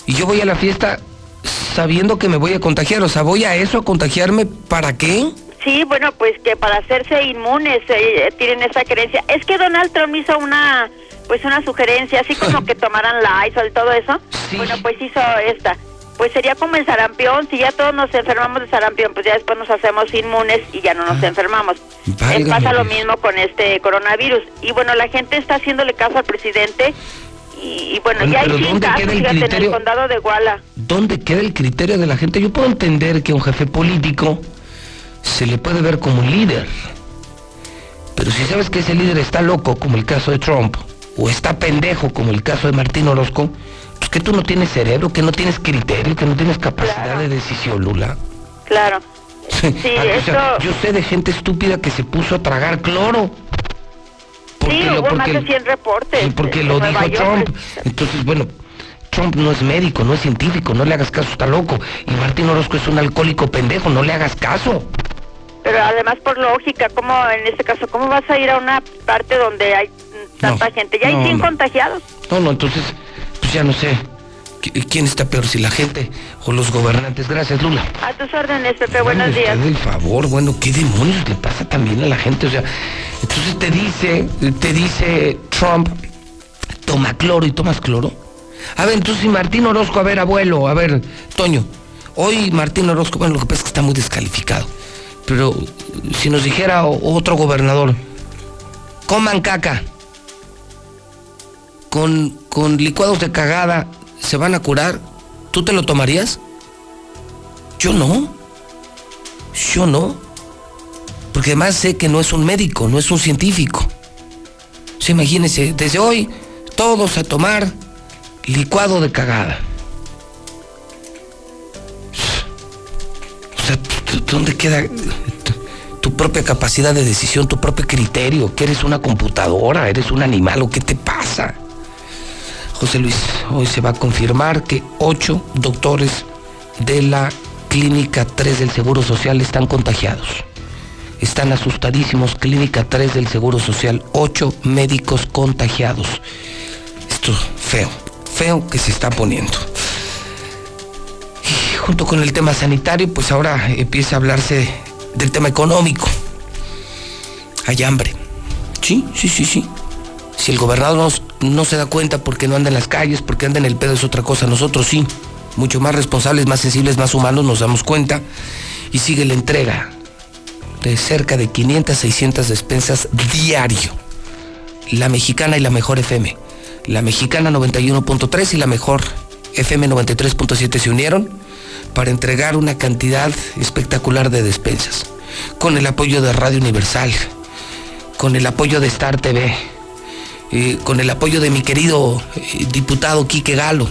y yo voy a la fiesta sabiendo que me voy a contagiar, o sea, voy a eso a contagiarme, ¿para qué? Sí, bueno, pues que para hacerse inmunes eh, tienen esa creencia. Es que Donald Trump hizo una, pues una sugerencia, así como que tomaran la ISOL, todo eso. Bueno, pues hizo esta pues sería como el sarampión, si ya todos nos enfermamos de sarampión, pues ya después nos hacemos inmunes y ya no nos ah. enfermamos. Eh, pasa lo mismo con este coronavirus. Y bueno, la gente está haciéndole caso al presidente y, bueno, ya hay 100 casos, en el condado de Guala. ¿Dónde queda el criterio de la gente? Yo puedo entender que un jefe político se le puede ver como un líder, pero si sabes que ese líder está loco, como el caso de Trump, o está pendejo, como el caso de Martín Orozco, que tú no tienes cerebro, que no tienes criterio, que no tienes capacidad de decisión, Lula. Claro. Sí, ah, yo sé de gente estúpida que se puso a tragar cloro. sí, hubo más de 100 reportes. porque lo dijo Trump. Entonces, bueno, Trump no es médico, no es científico, no le hagas caso, está loco. Y Martín Orozco es un alcohólico pendejo, no le hagas caso. Pero además por lógica, ¿cómo en este caso, cómo vas a ir a una parte donde hay tanta gente? Ya hay 100 contagiados. No, no, entonces ya no sé. ¿Quién está peor, si la gente o los gobernantes? Gracias, Lula. A tus órdenes, Pepe, buenos días. El favor, bueno, ¿qué demonios le pasa también a la gente? O sea, entonces te dice, te dice Trump, toma cloro y tomas cloro. A ver, entonces si Martín Orozco, a ver, abuelo, a ver, Toño, hoy Martín Orozco, bueno, lo que pasa es que está muy descalificado, pero si nos dijera otro gobernador, coman caca, con, con licuados de cagada se van a curar. ¿Tú te lo tomarías? Yo no. Yo no. Porque además sé que no es un médico, no es un científico. Se imagínense, desde hoy todos a tomar licuado de cagada. O sea, ¿dónde queda tu propia capacidad de decisión, tu propio criterio? ¿Que eres una computadora? ¿Eres un animal o qué te pasa? José Luis, hoy se va a confirmar que ocho doctores de la Clínica 3 del Seguro Social están contagiados. Están asustadísimos. Clínica 3 del Seguro Social. Ocho médicos contagiados. Esto feo, feo que se está poniendo. Junto con el tema sanitario, pues ahora empieza a hablarse del tema económico. Hay hambre. Sí, sí, sí, sí. Si el gobernador no, se da cuenta porque no anda en las calles, porque anda en el pedo es otra cosa. Nosotros sí mucho más responsables, más sensibles, más humanos, nos damos cuenta y sigue la entrega de cerca de 500, 600 despensas diario. La mexicana y la mejor FM. La mexicana 91.3 y la mejor FM 93.7 se unieron para entregar una cantidad espectacular de despensas. Con el apoyo de Radio Universal, con el apoyo de Star TV, eh, con el apoyo de mi querido eh, diputado Quique Galo,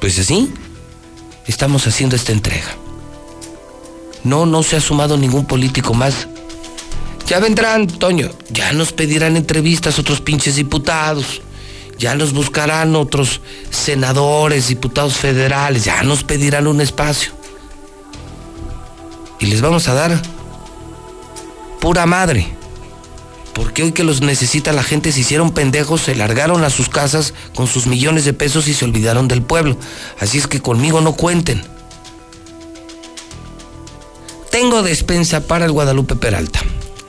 pues así, estamos haciendo esta entrega. No, no se ha sumado ningún político más. Ya vendrán, Toño, ya nos pedirán entrevistas otros pinches diputados, ya nos buscarán otros senadores, diputados federales, ya nos pedirán un espacio. Y les vamos a dar pura madre porque hoy que los necesita la gente se hicieron pendejos, se largaron a sus casas con sus millones de pesos y se olvidaron del pueblo. Así es que conmigo no cuenten. Tengo despensa para el Guadalupe Peralta.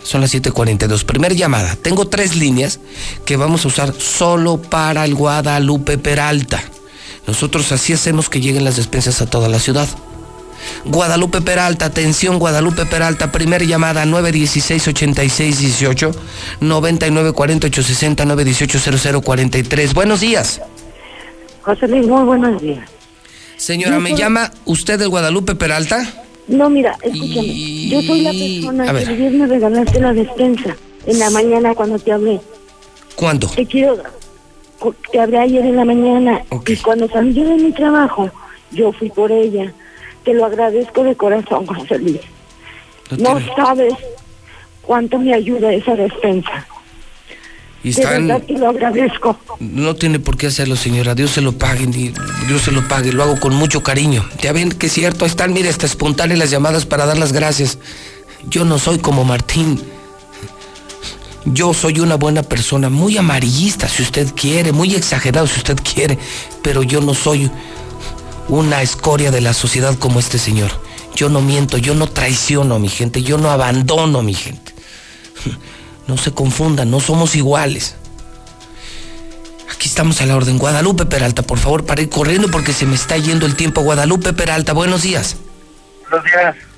Son las 7:42. Primer llamada. Tengo tres líneas que vamos a usar solo para el Guadalupe Peralta. Nosotros así hacemos que lleguen las despensas a toda la ciudad. Guadalupe Peralta, atención Guadalupe Peralta, primer llamada 916-8618, 994860-918-0043. Buenos días. José Luis, muy buenos días. Señora, ¿me llama usted de Guadalupe Peralta? No, mira, escúchame. Yo soy la persona que ayer me regalaste la despensa en la mañana cuando te hablé. ¿Cuándo? Te quiero. Te hablé ayer en la mañana. Y cuando salí de mi trabajo, yo fui por ella te lo agradezco de corazón, José Luis. No, sabes cuánto me ayuda esa despensa. Y de verdad te lo agradezco. No tiene por qué hacerlo, señora. Dios se lo pague, Dios se lo pague. Lo hago con mucho cariño. Ya ven que es cierto, ahí están, mire, hasta espontáneas las llamadas para dar las gracias. Yo no soy como Martín. Yo soy una buena persona, muy amarillista si usted quiere, muy exagerado si usted quiere, pero yo no soy una escoria de la sociedad como este señor. Yo no miento, yo no traiciono a mi gente, yo no abandono a mi gente. No se confundan, no somos iguales. Aquí estamos a la orden. Guadalupe Peralta, por favor, para ir corriendo porque se me está yendo el tiempo. Guadalupe Peralta, buenos días. Buenos días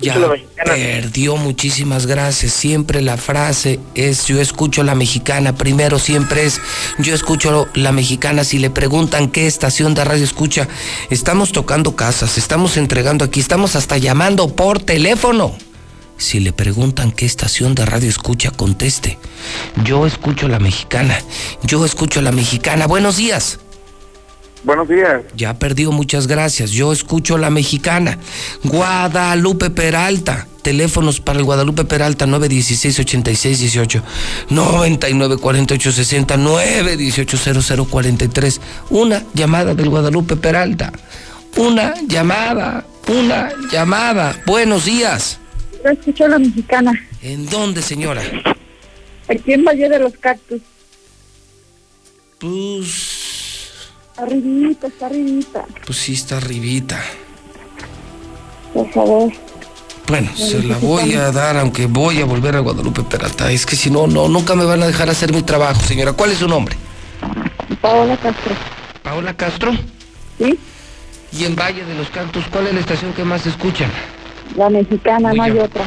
ya perdió, muchísimas gracias. Siempre la frase es yo escucho la mexicana. Primero siempre es yo escucho la mexicana. Si le preguntan qué estación de radio escucha, estamos tocando casas, estamos entregando aquí, estamos hasta llamando por teléfono. Si le preguntan qué estación de radio escucha, conteste. Yo escucho la mexicana. Yo escucho la mexicana. Buenos días. Buenos días. Ya perdió, muchas gracias. Yo escucho la mexicana. Guadalupe Peralta. Teléfonos para el Guadalupe Peralta 916-8618, 994860, 918-0043. Una llamada del Guadalupe Peralta. Una llamada, una llamada. Buenos días. Yo escucho la mexicana. ¿En dónde, señora? Aquí en Valle de los Cactus. Pues Arribita, está arribita. Pues sí, está arribita. Por favor. Bueno, se la voy a dar, aunque voy a volver a Guadalupe Peralta. Es que si no, no, nunca me van a dejar hacer mi trabajo, señora. ¿Cuál es su nombre? Paola Castro. ¿Paola Castro? Sí. Y en Valle de los Cantos, ¿cuál es la estación que más escuchan? La mexicana, no hay otra.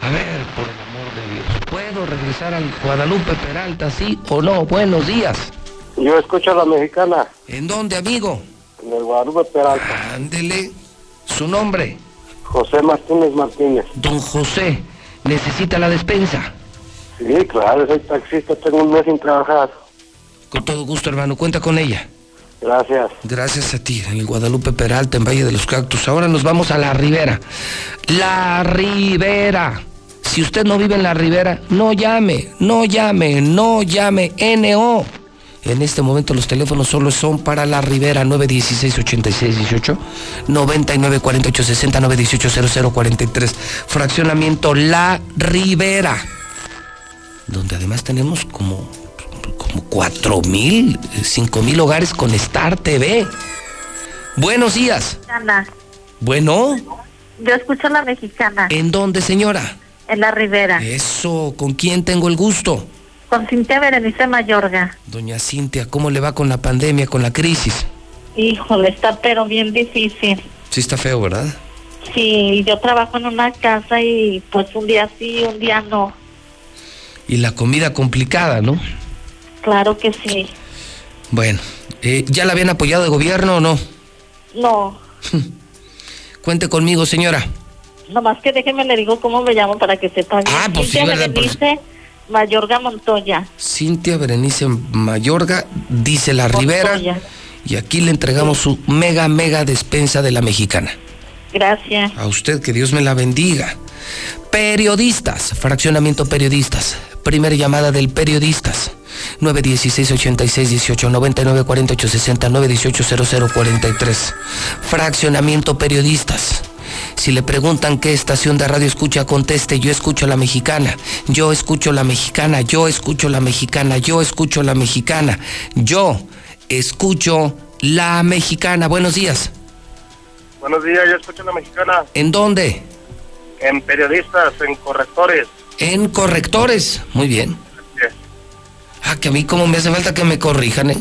A ver, por el amor de Dios, ¿puedo regresar al Guadalupe Peralta, sí o no? Buenos días. Yo escucho a la mexicana. ¿En dónde, amigo? En el Guadalupe Peralta. Ándele. ¿Su nombre? José Martínez Martínez. Don José, ¿necesita la despensa? Sí, claro, soy taxista, tengo un mes sin trabajar. Con todo gusto, hermano. Cuenta con ella. Gracias. Gracias a ti, en el Guadalupe Peralta, en Valle de los Cactus. Ahora nos vamos a la Ribera. La Ribera. Si usted no vive en la Ribera, no llame, no llame, no llame. NO. En este momento los teléfonos solo son para la Ribera 916-8618, 994860, 918-0043. Fraccionamiento La Ribera. Donde además tenemos como, como 4 mil, 5 mil hogares con Star TV. Buenos días. Ana, Bueno, yo escucho a la mexicana ¿en dónde, señora? en la Ribera Eso, ¿con quién tengo el gusto? Con Cintia Berenice Mayorga. Doña Cintia, ¿cómo le va con la pandemia, con la crisis? Híjole, está pero bien difícil. Sí está feo, ¿verdad? Sí, yo trabajo en una casa y pues un día sí, un día no. Y la comida complicada, ¿no? Claro que sí. Bueno, eh, ¿ya la habían apoyado el gobierno o no? No, Cuente conmigo, señora. nomás que déjeme le digo cómo me llamo para que sepa bien. Ah, pues sí, ¿verdad? Pues- Berenice Mayorga Montoya. Cintia Berenice Mayorga, dice la Rivera. Y aquí le entregamos su mega, mega despensa de la mexicana. Gracias. A usted, que Dios me la bendiga. Periodistas, fraccionamiento periodistas. Primera llamada del periodistas. 916-8618, 994860, 918-0043. Fraccionamiento periodistas. Si le preguntan qué estación de radio escucha, conteste, yo escucho la mexicana, yo escucho la mexicana, yo escucho la mexicana, yo escucho la mexicana, yo escucho la mexicana. Buenos días. Buenos días, yo escucho la mexicana. ¿En dónde? En periodistas, en correctores. En correctores. Muy bien. Ah, que a mí como me hace falta que me corrijan, ¿eh?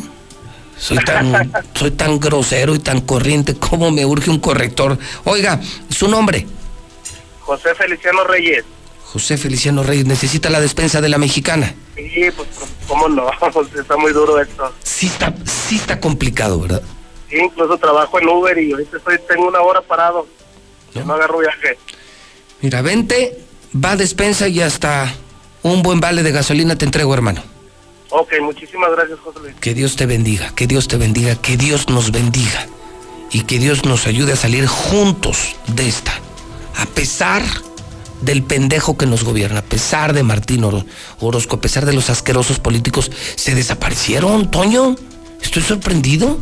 Soy tan, soy tan grosero y tan corriente, ¿cómo me urge un corrector? Oiga, su nombre. José Feliciano Reyes. José Feliciano Reyes, necesita la despensa de la mexicana. Sí, pues cómo no, está muy duro esto. Sí está, sí está complicado, ¿verdad? Sí, incluso trabajo en Uber y ahorita estoy, tengo una hora parado. ¿No? No, agarro viaje. Mira, vente, va a despensa y hasta un buen vale de gasolina te entrego, hermano. Ok, muchísimas gracias, José Luis. Que Dios te bendiga, que Dios te bendiga, que Dios nos bendiga y que Dios nos ayude a salir juntos de esta. A pesar del pendejo que nos gobierna, a pesar de Martín Oro- Orozco, a pesar de los asquerosos políticos, se desaparecieron, Toño. Estoy sorprendido.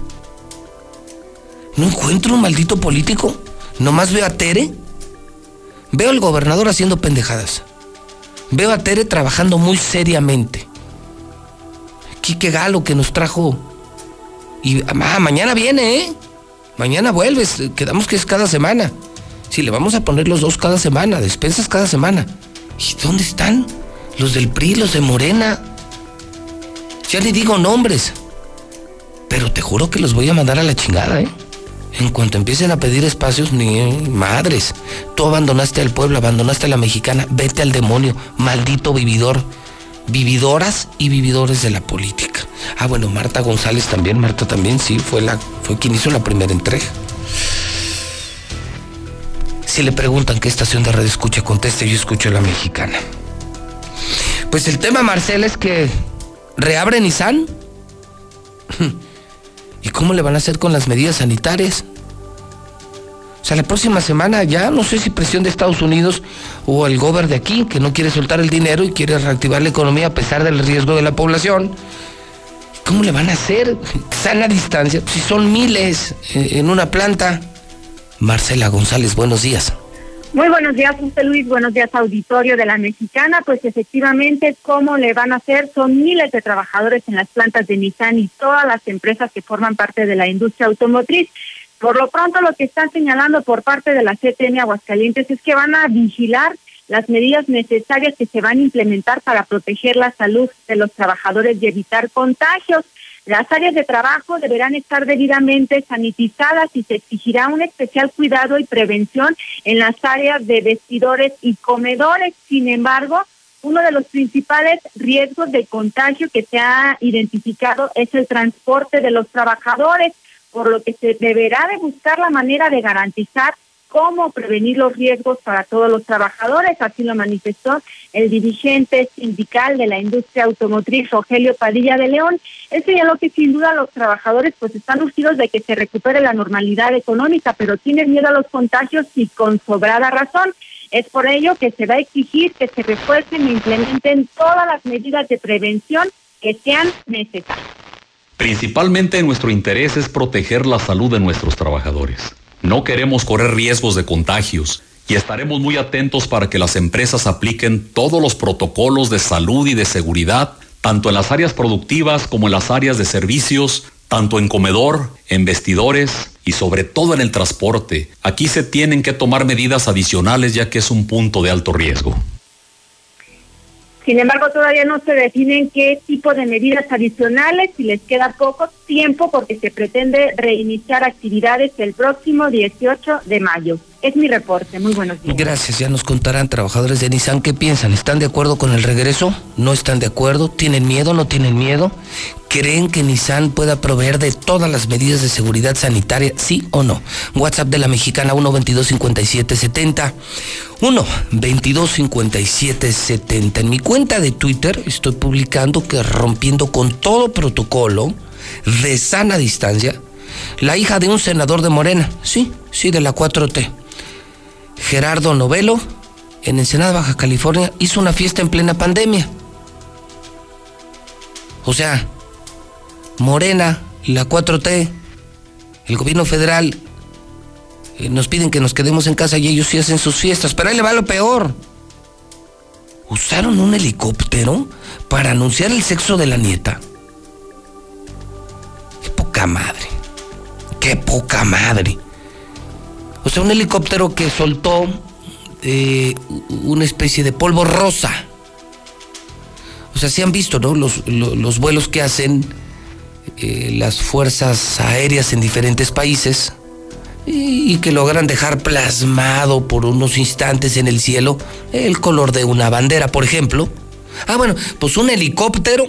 No encuentro un maldito político. Nomás veo a Tere. Veo al gobernador haciendo pendejadas. Veo a Tere trabajando muy seriamente. Quique Galo que nos trajo. Y ah, mañana viene, ¿eh? Mañana vuelves. Quedamos que es cada semana. Sí, le vamos a poner los dos cada semana, despensas cada semana. ¿Y dónde están? Los del PRI, los de Morena. Ya le digo nombres. Pero te juro que los voy a mandar a la chingada, ¿eh? En cuanto empiecen a pedir espacios, ni madres. Tú abandonaste al pueblo, abandonaste a la mexicana. Vete al demonio, maldito vividor. Vividoras y vividores de la política. Ah, bueno, Marta González también, Marta también, sí, fue, la, fue quien hizo la primera entrega. Si le preguntan qué estación de radio escucha, conteste, yo escucho la mexicana. Pues el tema, Marcela, es que reabre Nissan. ¿Y cómo le van a hacer con las medidas sanitarias? Sea, la próxima semana ya no sé si presión de Estados Unidos o el gobierno de aquí, que no quiere soltar el dinero y quiere reactivar la economía a pesar del riesgo de la población. ¿Cómo le van a hacer? Sana distancia, si son miles eh, en una planta. Marcela González, buenos días. Muy buenos días, José Luis. Buenos días, auditorio de la Mexicana. Pues efectivamente, ¿cómo le van a hacer? Son miles de trabajadores en las plantas de Nissan y todas las empresas que forman parte de la industria automotriz. Por lo pronto, lo que están señalando por parte de la CTM Aguascalientes es que van a vigilar las medidas necesarias que se van a implementar para proteger la salud de los trabajadores y evitar contagios. Las áreas de trabajo deberán estar debidamente sanitizadas y se exigirá un especial cuidado y prevención en las áreas de vestidores y comedores. Sin embargo, uno de los principales riesgos de contagio que se ha identificado es el transporte de los trabajadores, por lo que se deberá de buscar la manera de garantizar cómo prevenir los riesgos para todos los trabajadores, así lo manifestó el dirigente sindical de la industria automotriz, Rogelio Padilla de León. Él señaló que sin duda los trabajadores pues están urgidos de que se recupere la normalidad económica, pero tienen miedo a los contagios y con sobrada razón. Es por ello que se va a exigir que se refuercen e implementen todas las medidas de prevención que sean necesarias. Principalmente nuestro interés es proteger la salud de nuestros trabajadores. No queremos correr riesgos de contagios y estaremos muy atentos para que las empresas apliquen todos los protocolos de salud y de seguridad, tanto en las áreas productivas como en las áreas de servicios, tanto en comedor, en vestidores y sobre todo en el transporte. Aquí se tienen que tomar medidas adicionales ya que es un punto de alto riesgo. Sin embargo, todavía no se definen qué tipo de medidas adicionales y les queda poco tiempo porque se pretende reiniciar actividades el próximo 18 de mayo. Es mi reporte. Muy buenos días. Gracias. Ya nos contarán trabajadores de Nissan qué piensan. ¿Están de acuerdo con el regreso? ¿No están de acuerdo? ¿Tienen miedo? ¿No tienen miedo? ¿Creen que Nissan pueda proveer de todas las medidas de seguridad sanitaria? ¿Sí o no? WhatsApp de la mexicana 1 22 57 70. 1 22 57 70. En mi cuenta de Twitter estoy publicando que rompiendo con todo protocolo de sana distancia, la hija de un senador de Morena, sí, sí, de la 4T Gerardo Novelo, en Ensenada, Baja California, hizo una fiesta en plena pandemia. O sea, Morena, la 4T, el gobierno federal, eh, nos piden que nos quedemos en casa y ellos sí hacen sus fiestas, pero ahí le va lo peor. Usaron un helicóptero para anunciar el sexo de la nieta. Qué poca madre. Qué poca madre. O sea, un helicóptero que soltó eh, una especie de polvo rosa. O sea, se han visto, ¿no? Los, vuelos que hacen eh, las fuerzas aéreas en diferentes países y, que logran dejar plasmado por unos instantes en el cielo el color de una bandera, por ejemplo. Ah, bueno, pues un helicóptero,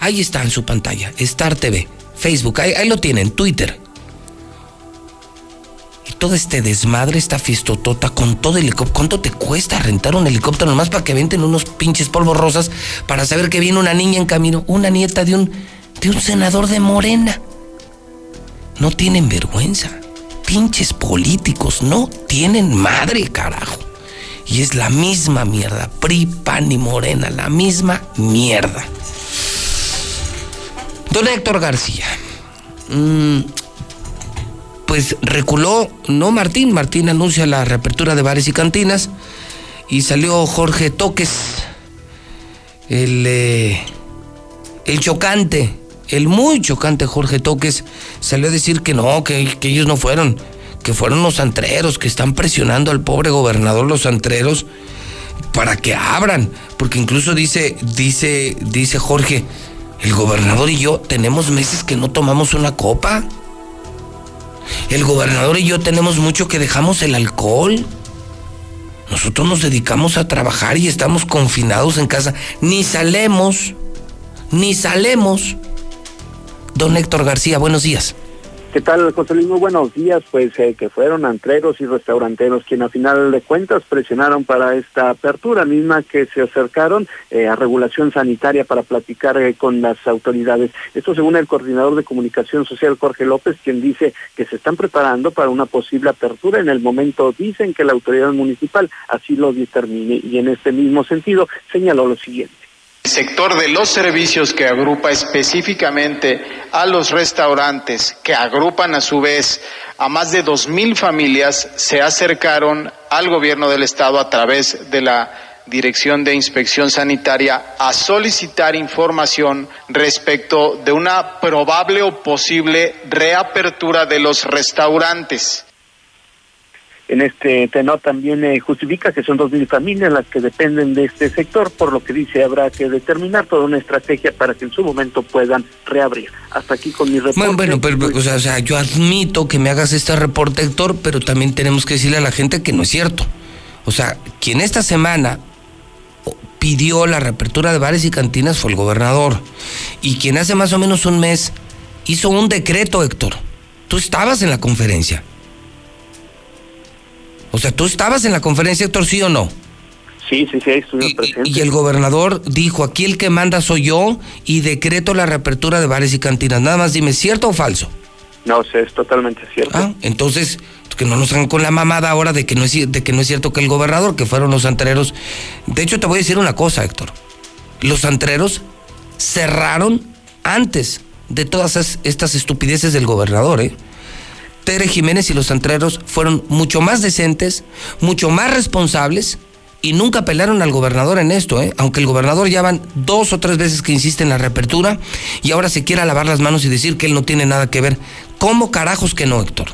ahí está en su pantalla, Star TV, Facebook, ahí lo tienen, Twitter todo este desmadre, esta fiestotota con todo el helicóptero. ¿Cuánto te cuesta rentar un helicóptero nomás para que venten unos pinches polvos rosas para saber que viene una niña en camino, una nieta de un, de un senador de Morena? No tienen vergüenza. Pinches políticos, no tienen madre, carajo. Y es la misma mierda. PRI, PAN y Morena, la misma mierda. Don Héctor García. Mmm pues reculó, no Martín, Martín anuncia la reapertura de bares y cantinas y salió Jorge Toques, el, eh, el chocante, el muy chocante Jorge Toques, salió a decir que no, que, ellos no fueron, que fueron los antreros, que están presionando al pobre gobernador los antreros para que abran, porque incluso dice, dice, dice Jorge, el gobernador y yo tenemos meses que no tomamos una copa. El gobernador y yo tenemos mucho que dejamos el alcohol. Nosotros nos dedicamos a trabajar y estamos confinados en casa. Ni salemos, ni salemos. Don Héctor García, buenos días. ¿Qué tal, José Luis? Muy buenos días. Pues eh, que fueron antreros y restauranteros quienes a final de cuentas presionaron para esta apertura misma que se acercaron eh, a regulación sanitaria para platicar eh, con las autoridades. Esto según el coordinador de comunicación social Jorge López, quien dice que se están preparando para una posible apertura. En el momento dicen que la autoridad municipal así lo determine y en este mismo sentido señaló lo siguiente sector de los servicios que agrupa específicamente a los restaurantes, que agrupan a su vez a más de dos mil familias, se acercaron al gobierno del estado a través de la Dirección de Inspección Sanitaria a solicitar información respecto de una probable o posible reapertura de los restaurantes. En este tenor también eh, justifica que son dos mil familias las que dependen de este sector, por lo que dice habrá que determinar toda una estrategia para que en su momento puedan reabrir. Hasta aquí con mi reporte. Bueno, bueno pero, o, sea, o sea, yo admito que me hagas este reporte, Héctor, pero también tenemos que decirle a la gente que no es cierto. O sea, quien esta semana pidió la reapertura de bares y cantinas fue el gobernador. Y quien hace más o menos un mes hizo un decreto, Héctor. Tú estabas en la conferencia. O sea, tú estabas en la conferencia, Héctor, ¿sí o no? Sí, sí, sí, estuve presente. Y el gobernador dijo, aquí el que manda soy yo y decreto la reapertura de bares y cantinas. Nada más dime, ¿cierto o falso? No, sé, es totalmente cierto. Ah, entonces, que no nos hagan con la mamada ahora de que no es, de que no es cierto que el gobernador, que fueron los antreros. De hecho, te voy a decir una cosa, Héctor. Los antreros cerraron antes de todas estas estupideces del gobernador, ¿eh? Tere Jiménez y los antreros fueron mucho más decentes, mucho más responsables y nunca apelaron al gobernador en esto, ¿eh? aunque el gobernador ya van dos o tres veces que insiste en la reapertura y ahora se quiera lavar las manos y decir que él no tiene nada que ver. ¿Cómo carajos que no, Héctor?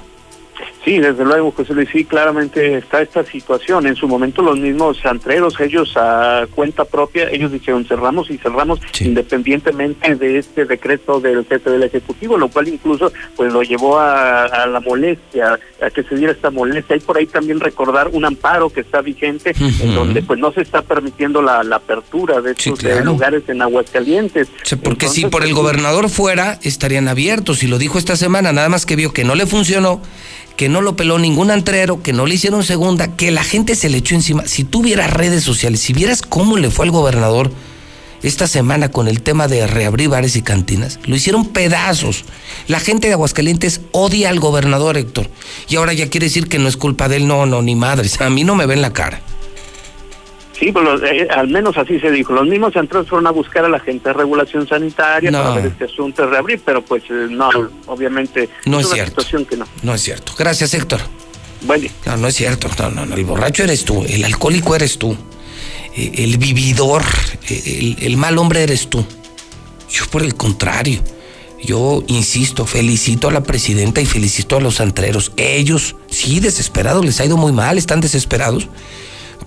Sí, desde luego, José Luis, sí, claramente está esta situación. En su momento los mismos antreros, ellos a cuenta propia, ellos dijeron cerramos y cerramos independientemente de este decreto del jefe del Ejecutivo, lo cual incluso pues lo llevó a, la molestia, a que se diera esta molestia. Hay por ahí también recordar un amparo que está vigente, en donde pues no se está permitiendo la, apertura de estos lugares en Aguascalientes. porque si por el gobernador fuera, estarían abiertos, y lo dijo esta semana, nada más que vio que no le funcionó que no lo peló ningún antrero, que no le hicieron segunda, que la gente se le echó encima. Si tú vieras redes sociales, si vieras cómo le fue al gobernador esta semana con el tema de reabrir bares y cantinas, lo hicieron pedazos. La gente de Aguascalientes odia al gobernador, Héctor. Y ahora ya quiere decir que no es culpa de él. No, no, ni madres. A mí no me ven la cara. Sí, eh, al menos así se dijo. Los mismos centros fueron a buscar a la gente de regulación sanitaria para ver este asunto de reabrir, pero pues eh, no, obviamente no es, cierto. situación que no. No es cierto. Gracias, Héctor. Bueno. No, no es cierto. No, no, no. El borracho eres tú, el alcohólico eres tú, eh, el vividor, el, el mal hombre eres tú. Yo por el contrario. Yo insisto, felicito a la presidenta y felicito a los antreros. Ellos, sí, desesperados, les ha ido muy mal, están desesperados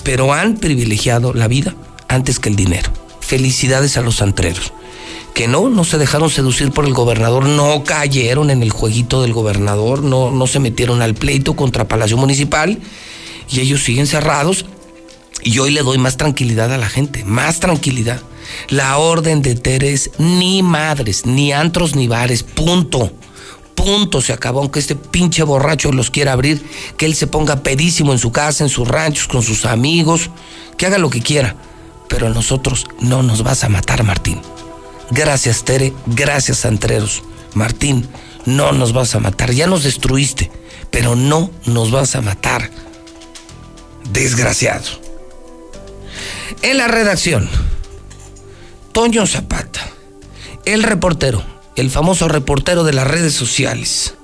pero han privilegiado la vida antes que el dinero. Felicidades a los antreros. Que no, no se dejaron seducir por el gobernador, no cayeron en el jueguito del gobernador, no, no se metieron al pleito contra Palacio Municipal y ellos siguen cerrados. Y hoy le doy más tranquilidad a la gente, más tranquilidad. La orden de Teres, ni madres, ni antros, ni bares, punto punto se acabó, aunque este pinche borracho los quiera abrir, que él se ponga pedísimo en su casa, en sus ranchos, con sus amigos, que haga lo que quiera. Pero nosotros no nos vas a matar, Martín. Gracias, Tere, gracias, Antreros. Martín, no nos vas a matar, ya nos destruiste, pero no nos vas a matar. Desgraciado. En la redacción, Toño Zapata, el reportero el famoso reportero de las redes sociales.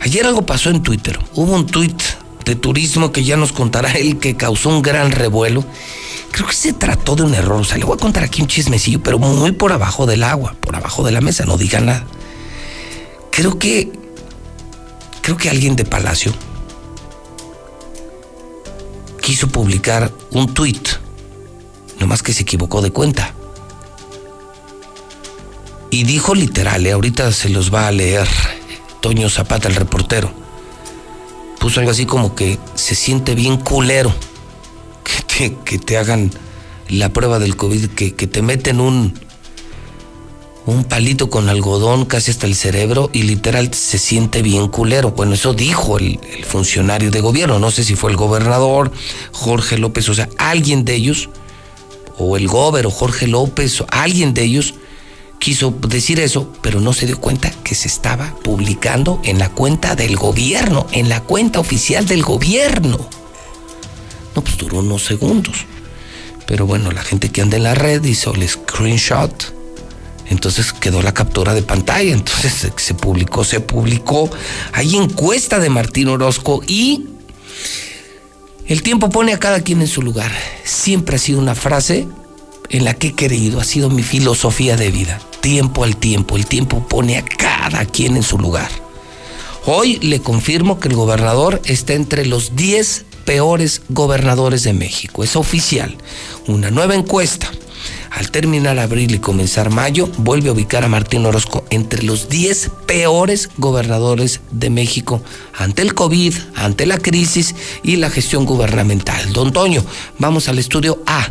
Ayer algo pasó en Twitter. Hubo un tuit de turismo que ya nos contará él que causó un gran revuelo. Creo que se trató de un error. O sea, le voy a contar aquí un chismecillo, pero muy por abajo del agua, por abajo de la mesa, no diga nada. Creo que. Creo que alguien de Palacio quiso publicar un tuit, nomás que se equivocó de cuenta. Y dijo literal, ¿eh? ahorita se los va a leer Toño Zapata, el reportero. Puso algo así como que se siente bien culero que te, que te hagan la prueba del COVID, que, te meten un, un palito con algodón casi hasta el cerebro y literal se siente bien culero. Bueno, eso dijo el, el, funcionario de gobierno, no sé si fue el gobernador, Jorge López, o sea, alguien de ellos, o el gobernador Jorge López, o alguien de ellos quiso decir eso, pero no se dio cuenta que se estaba publicando en la cuenta del gobierno, en la cuenta oficial del gobierno. No, pues duró unos segundos. Pero bueno, la gente que anda en la red hizo el screenshot. Entonces quedó la captura de pantalla. Entonces se publicó, se publicó. Hay encuesta de Martín Orozco y el tiempo pone a cada quien en su lugar. Siempre ha sido una frase en la que he creído, ha sido mi filosofía de vida tiempo al tiempo. El tiempo pone a cada quien en su lugar. Hoy le confirmo que el gobernador está entre los 10 peores gobernadores de México. Es oficial. Una nueva encuesta. Al terminar abril y comenzar mayo, vuelve a ubicar a Martín Orozco entre los 10 peores gobernadores de México ante el COVID, ante la crisis y la gestión gubernamental. Don Toño, vamos al estudio A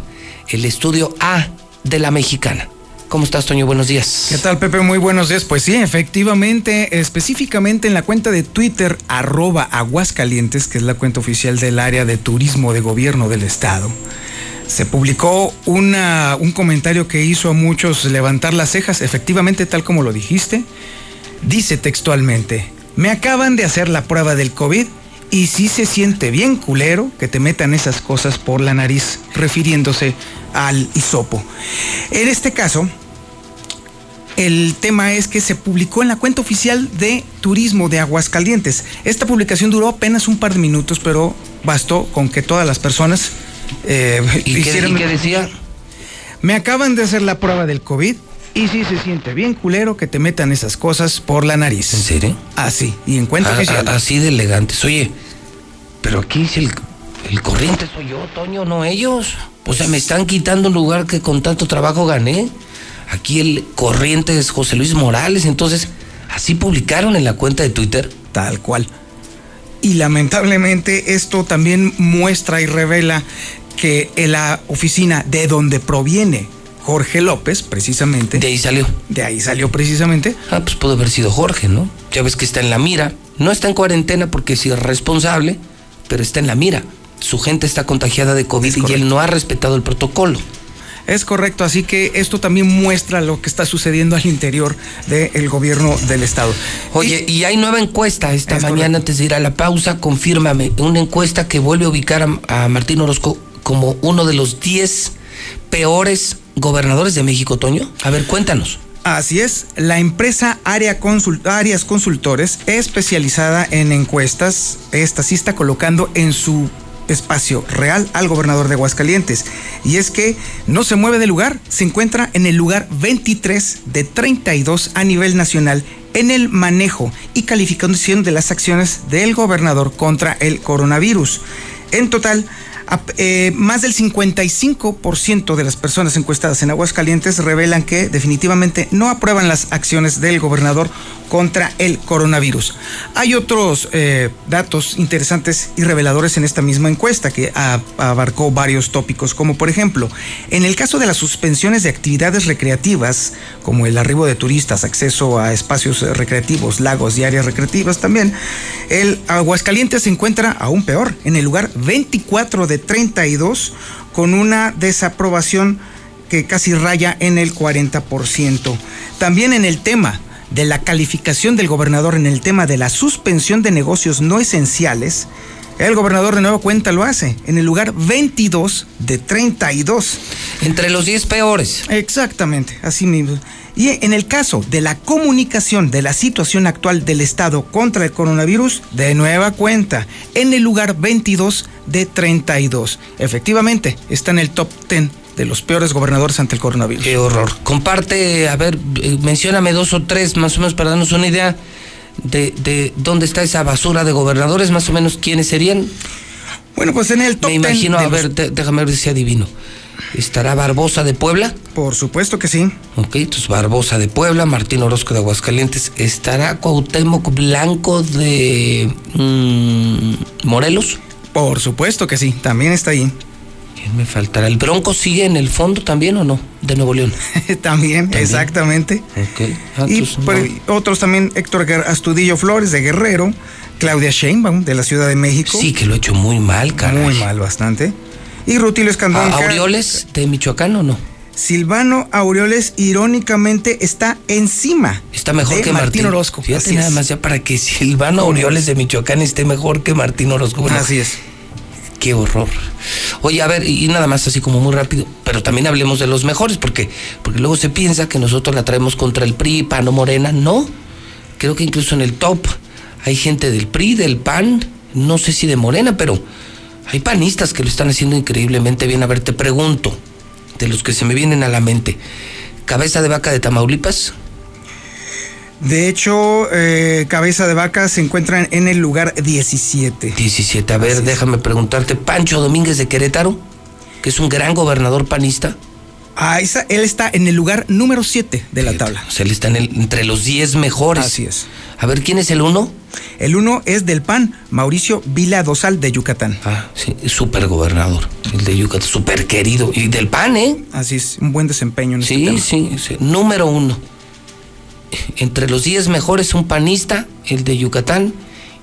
el estudio A de la mexicana. ¿Cómo estás, Toño? Buenos días. ¿Qué tal, Pepe? Muy buenos días. Pues sí, efectivamente, específicamente en la cuenta de Twitter, arroba Aguascalientes, que es la cuenta oficial del área de turismo de gobierno del estado, se publicó una, un comentario que hizo a muchos levantar las cejas, efectivamente, tal como lo dijiste. Dice textualmente, me acaban de hacer la prueba del COVID y sí se siente bien culero que te metan esas cosas por la nariz, refiriéndose al hisopo. En este caso, el tema es que se publicó en la cuenta oficial de Turismo de Aguascalientes. Esta publicación duró apenas un par de minutos, pero bastó con que todas las personas eh, ¿Y, qué, decía? Me acaban de hacer la prueba del COVID y sí se siente bien culero que te metan esas cosas por la nariz. ¿En serio? Así, y en cuenta ah, oficial. Ah, así de elegantes. Oye, pero aquí dice el, el corriente soy yo, Toño, no ellos. O sea, me están quitando un lugar que con tanto trabajo gané. Aquí el corriente es José Luis Morales. Entonces, así publicaron en la cuenta de Twitter. Tal cual. Y lamentablemente esto también muestra y revela que en la oficina de donde proviene Jorge López, precisamente. De ahí salió. De ahí salió precisamente. Ah, pues pudo haber sido Jorge, ¿no? Ya ves que está en la mira. No está en cuarentena porque es irresponsable, pero está en la mira. Su gente está contagiada de COVID y él no ha respetado el protocolo. Es correcto, así que esto también muestra lo que está sucediendo al interior del gobierno del estado. Oye, y, hay nueva encuesta esta mañana antes de ir a la pausa, confírmame, una encuesta que vuelve a ubicar a, Martín Orozco como uno de los 10 peores gobernadores de México, Toño. A ver, cuéntanos. Así es, la empresa Área Consultores, especializada en encuestas, esta sí está colocando en su espacio real al gobernador de Aguascalientes. Y es que no se mueve de lugar, se encuentra en el lugar 23 de 32 a nivel nacional en el manejo y calificación de las acciones del gobernador contra el coronavirus. En total, eh, más del 55% de las personas encuestadas en Aguascalientes revelan que definitivamente no aprueban las acciones del gobernador contra el coronavirus. Hay otros eh, datos interesantes y reveladores en esta misma encuesta que abarcó varios tópicos, como por ejemplo, en el caso de las suspensiones de actividades recreativas, como el arribo de turistas, acceso a espacios recreativos, lagos y áreas recreativas también, el Aguascalientes se encuentra aún peor, en el lugar 24 de 32, con una desaprobación que casi raya en el 40%. También en el tema de la calificación del gobernador en el tema de la suspensión de negocios no esenciales, el gobernador de Nueva Cuenta lo hace en el lugar 22 de 32. Entre los 10 peores. Exactamente, así mismo. Y en el caso de la comunicación de la situación actual del Estado contra el coronavirus, de nueva cuenta, en el lugar 22 de 32. Efectivamente, está en el top 10 de los peores gobernadores ante el coronavirus. Qué horror. Comparte, a ver, eh, mencióname dos o tres más o menos para darnos una idea de, de dónde está esa basura de gobernadores, más o menos quiénes serían. Bueno, pues en el top Me imagino, a ver, déjame ver si adivino. ¿Estará Barbosa de Puebla? Por supuesto que sí. Ok, entonces Barbosa de Puebla, Martín Orozco de Aguascalientes. ¿Estará Cuauhtémoc Blanco de mm, Morelos? Por supuesto que sí, también está ahí me faltará? ¿El Bronco sigue en el fondo también o no? De Nuevo León. también, exactamente. Ah, y otros también, Héctor Astudillo Flores de Guerrero, Claudia Sheinbaum de la Ciudad de México. Sí, que lo ha hecho muy mal, cara. Muy mal, bastante. Y Rutilio Escandón. ¿Aureoles de Michoacán o no? Silvano Aureoles irónicamente está encima. Está mejor que Martín, Orozco. Fíjate nada más ya para que Silvano Aureoles de Michoacán esté mejor que Martín Orozco. Así es qué horror. Oye, a ver, y nada más así como muy rápido, pero también hablemos de los mejores, porque, porque luego se piensa que nosotros la traemos contra el PRI, PAN o Morena. No, creo que incluso en el top hay gente del PRI, del PAN, no sé si de Morena, pero hay panistas que lo están haciendo increíblemente bien. A ver, te pregunto, de los que se me vienen a la mente, cabeza de vaca de Tamaulipas, de hecho, eh, Cabeza de Vaca se encuentra en el lugar 17. 17. A ver, déjame preguntarte, Pancho Domínguez de Querétaro, que es un gran gobernador panista. Ah, él está en el lugar número 7 de la tabla. O sea, él está en el, entre los 10 mejores. Así es. A ver, ¿quién es el uno? El uno es del PAN, Mauricio Vila Dosal de Yucatán. Ah, sí, súper gobernador, el de Yucatán, súper querido. Y del PAN, ¿eh? Así es, un buen desempeño en sí, este sí, sí, número uno. Entre los 10 mejores un panista, el de Yucatán,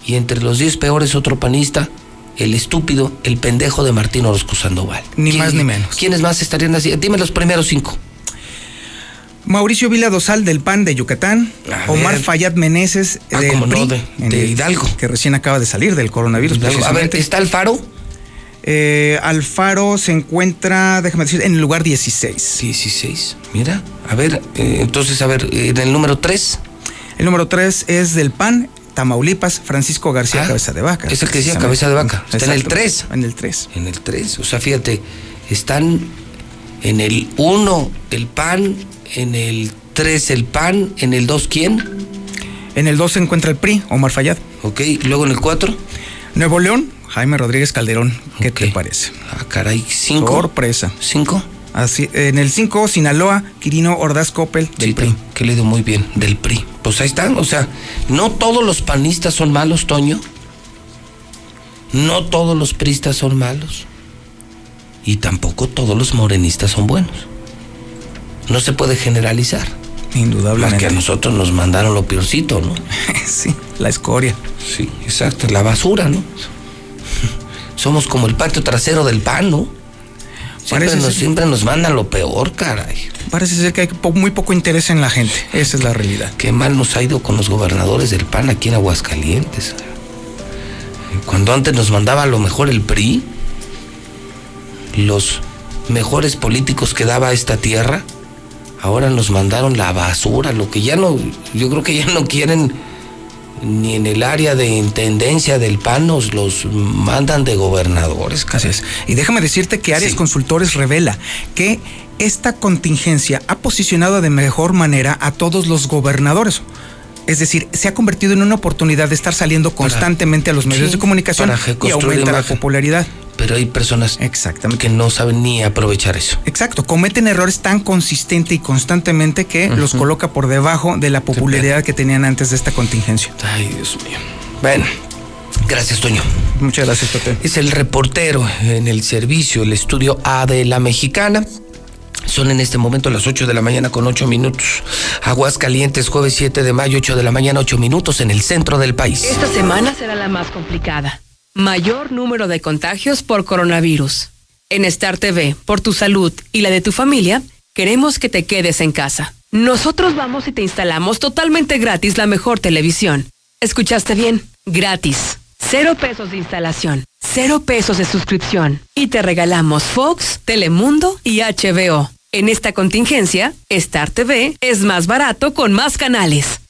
y entre los 10 peores otro panista, el estúpido, el pendejo de Martín Orozco Sandoval. Ni más ni menos. ¿Quiénes más estarían así? Dime los primeros cinco. Mauricio Vila Dosal del PAN de Yucatán, Omar Fayad Meneses ah, de, Hidalgo, que recién acaba de salir del coronavirus. A ver, ¿está Alfaro? Eh, Alfaro se encuentra, déjame decir, en el lugar 16. 16, mira. A ver, eh, entonces, a ver, en el número 3. El número 3 es del PAN, Tamaulipas, Francisco García ah, Cabeza de Vaca. Es el que decía Cabeza de Vaca. Está en el 3. En el 3. En el 3. O sea, fíjate, están en el 1 el PAN, en el 3 el PAN, en el 2 ¿quién? En el 2 se encuentra el PRI, Omar Fayad. Ok, luego en el 4. Nuevo León, Jaime Rodríguez Calderón. ¿Qué te parece? Ah, caray, 5. Sorpresa. 5. Así, en el 5, Sinaloa, Quirino Ordaz Coppel, del PRI. Que le dio muy bien, del PRI. Pues ahí están, o sea, no todos los panistas son malos, Toño. No todos los pristas son malos. Y tampoco todos los morenistas son buenos. No se puede generalizar. Indudablemente. que a nosotros nos mandaron lo peorcito, ¿no? sí, la escoria. Sí, exacto, la basura, ¿no? Somos como el patio trasero del pan, ¿no? Siempre, nos, siempre nos mandan lo peor, caray. Parece ser que hay muy poco interés en la gente. Esa es la realidad. Qué mal nos ha ido con los gobernadores del PAN aquí en Aguascalientes. Cuando antes nos mandaba a lo mejor el PRI, los mejores políticos que daba esta tierra, ahora nos mandaron la basura, lo que ya no, yo creo que ya no quieren ni en el área de intendencia del PAN nos los mandan de gobernadores. Así es. Y déjame decirte que Arias Consultores revela que esta contingencia ha posicionado de mejor manera a todos los gobernadores. Es decir, se ha convertido en una oportunidad de estar saliendo constantemente a los medios de comunicación y aumenta la popularidad pero hay personas Exactamente. que no saben ni aprovechar eso. Exacto, cometen errores tan consistente y constantemente que los coloca por debajo de la popularidad que tenían antes de esta contingencia. Ay, Dios mío. Bueno, gracias, Toño. Muchas gracias, Tote. Es el reportero en el servicio, el estudio A de la Mexicana. Son en este momento las 8 de la mañana con 8 minutos. Aguascalientes, jueves 7 de mayo, 8 de la mañana, 8 minutos en el centro del país. Esta semana será la más complicada mayor número de contagios por coronavirus. En Star TV, por tu salud y la de tu familia, queremos que te quedes en casa. Nosotros vamos y te instalamos totalmente gratis la mejor televisión. ¿Escuchaste bien? Gratis. Cero pesos de instalación, cero pesos de suscripción. Y te regalamos Fox, Telemundo y HBO. En esta contingencia, Star TV es más barato con más canales.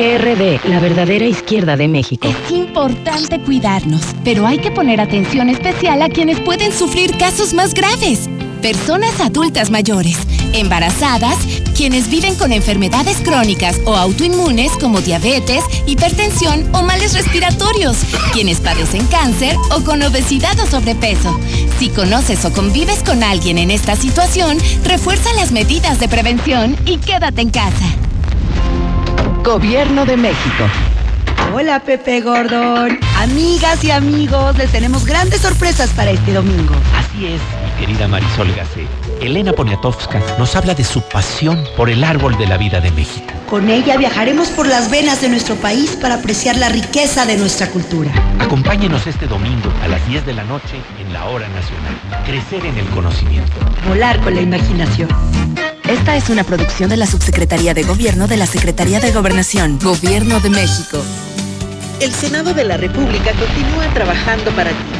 PRD, la verdadera izquierda de México. Es importante cuidarnos, pero hay que poner atención especial a quienes pueden sufrir casos más graves. Personas adultas mayores, embarazadas, quienes viven con enfermedades crónicas o autoinmunes como diabetes, hipertensión o males respiratorios, quienes padecen cáncer o con obesidad o sobrepeso. Si conoces o convives con alguien en esta situación, refuerza las medidas de prevención y quédate en casa. Gobierno de México. Hola Pepe Gordon. Amigas y amigos, les tenemos grandes sorpresas para este domingo. Así es, mi querida Marisol Gacé. Elena Poniatowska nos habla de su pasión por el árbol de la vida de México. Con ella viajaremos por las venas de nuestro país para apreciar la riqueza de nuestra cultura. Acompáñenos este domingo a las 10 de la noche en la Hora Nacional. Crecer en el conocimiento. Volar con la imaginación. Esta es una producción de la Subsecretaría de Gobierno de la Secretaría de Gobernación, Gobierno de México. El Senado de la República continúa trabajando para ti.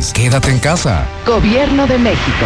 Quédate en casa. Gobierno de México.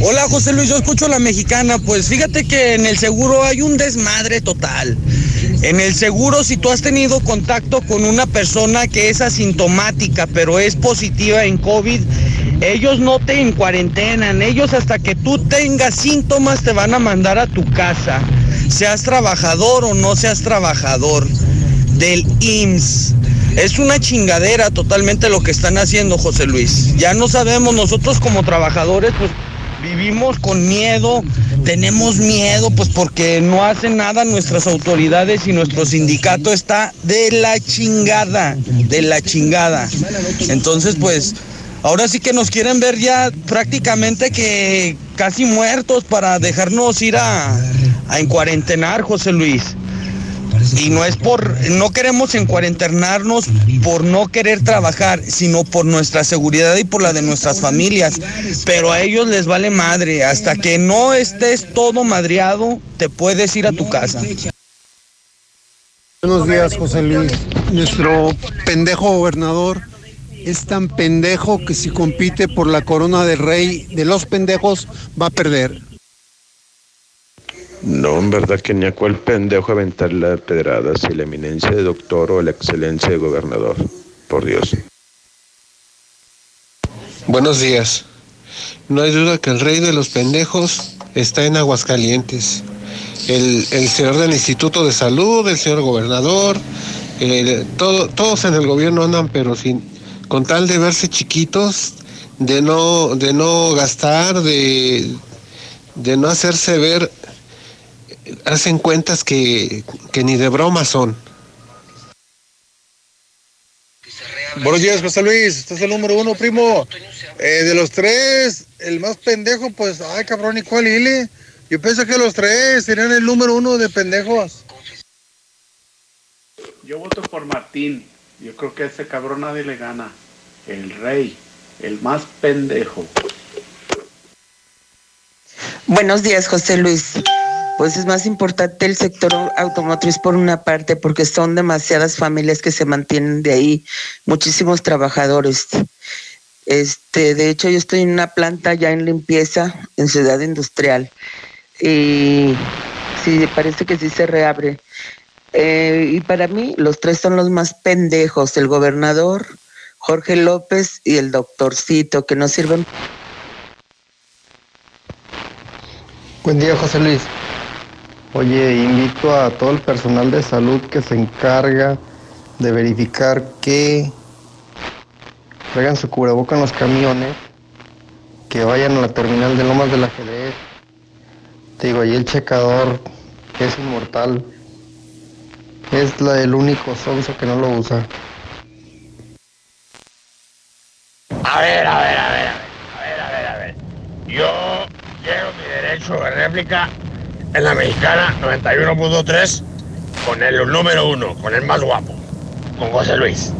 Hola José Luis, yo escucho la mexicana. Pues fíjate que en el seguro hay un desmadre total. En el seguro, si tú has tenido contacto con una persona que es asintomática, pero es positiva en COVID, ellos no te en cuarentenan. Ellos hasta que tú tengas síntomas te van a mandar a tu casa. Seas trabajador o no seas trabajador del IMSS. Es una chingadera totalmente lo que están haciendo, José Luis. Ya no sabemos nosotros como trabajadores, pues vivimos con miedo, tenemos miedo, pues porque no hacen nada nuestras autoridades y nuestro sindicato está de la chingada, de la chingada. Entonces, pues, ahora sí que nos quieren ver ya prácticamente que casi muertos para dejarnos ir a, a encuarentenar, José Luis. Y no es por, no queremos encuarenternarnos por no querer trabajar, sino por nuestra seguridad y por la de nuestras familias. Pero a ellos les vale madre. Hasta que no estés todo madreado, te puedes ir a tu casa. Buenos días, José Luis. Nuestro pendejo gobernador es tan pendejo que si compite por la corona de rey de los pendejos va a perder. No, en verdad que ni a cuál pendejo aventar la pedrada, si la eminencia de doctor o la excelencia de gobernador. Por Dios. Buenos días. No hay duda que el rey de los pendejos está en Aguascalientes. El, el señor del Instituto de Salud, el señor gobernador, todo- todos en el gobierno andan, pero sin, con tal de verse chiquitos, de no, de no gastar, de, de no hacerse ver, hacen cuentas que, que ni de broma son. Buenos días, José Luis. Este es el número uno, primo. Eh, de los tres, el más pendejo, pues, ay, cabrón, ¿y cuál hile? Yo pienso que los tres serían el número uno de pendejos. Yo voto por Martín. Yo creo que a ese cabrón nadie le gana. El rey, el más pendejo. Buenos días, José Luis. Pues es más importante el sector automotriz por una parte, porque son demasiadas familias que se mantienen de ahí, muchísimos trabajadores. Este, de hecho, yo estoy en una planta ya en limpieza en Ciudad Industrial. Y sí, parece que sí se reabre. Eh, y para mí, los tres son los más pendejos: el gobernador, Jorge López y el doctorcito, que no sirven Buen día, José Luis. Oye, invito a todo el personal de salud que se encarga de verificar que traigan su cubreboca en los camiones, que vayan a la terminal de Lomas del Ajedrez. Te digo, ahí el checador, es inmortal, es la, el único sonso que no lo usa. A ver, a ver, a ver, a ver, a ver, a ver. Yo quiero mi derecho de réplica en la mexicana 91.3 con el número uno, con el más guapo, con José Luis.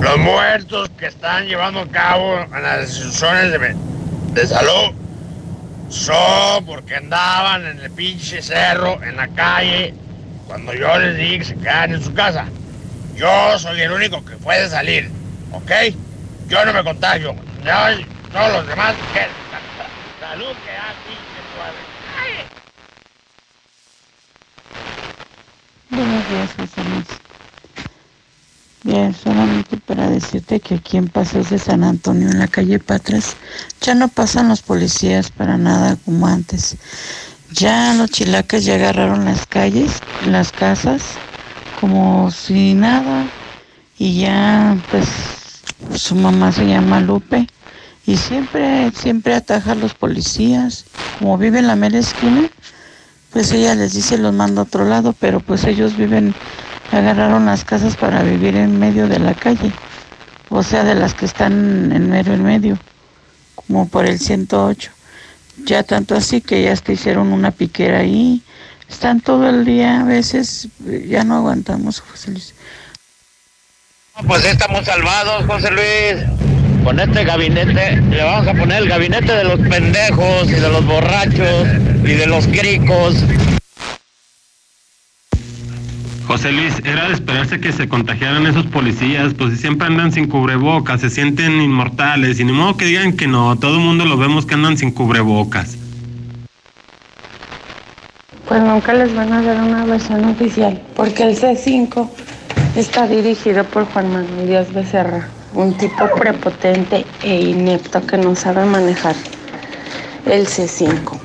Los muertos que están llevando a cabo en las instituciones de, de salud son porque andaban en el pinche cerro, en la calle, cuando yo les dije que se quedaran en su casa. Yo soy el único que puede salir, ¿ok? Yo no me contagio. Yo, todos los demás, que salud aquí, Buenos días, José Luis. Bien, solamente para decirte que aquí en Paseos de San Antonio, en la calle Patras, ya no pasan los policías para nada como antes. Ya los chilacas ya agarraron las calles, las casas, como si nada. Y ya, pues, su mamá se llama Lupe. Y siempre, siempre ataja a los policías. Como vive en la mera esquina, pues ella les dice los manda a otro lado, pero pues ellos viven, agarraron las casas para vivir en medio de la calle, o sea, de las que están en mero en medio, como por el 108. Ya tanto así que ya hasta hicieron una piquera ahí, están todo el día, a veces ya no aguantamos, José Luis. Pues estamos salvados, José Luis. Con este gabinete le vamos a poner el gabinete de los pendejos y de los borrachos y de los gricos. José Luis, era de esperarse que se contagiaran esos policías, pues si siempre andan sin cubrebocas, se sienten inmortales, y ni modo que digan que no, todo el mundo lo vemos que andan sin cubrebocas. Pues nunca les van a dar una versión oficial, porque el C5 está dirigido por Juan Manuel Díaz Becerra un tipo prepotente e inepto que no sabe manejar el C5.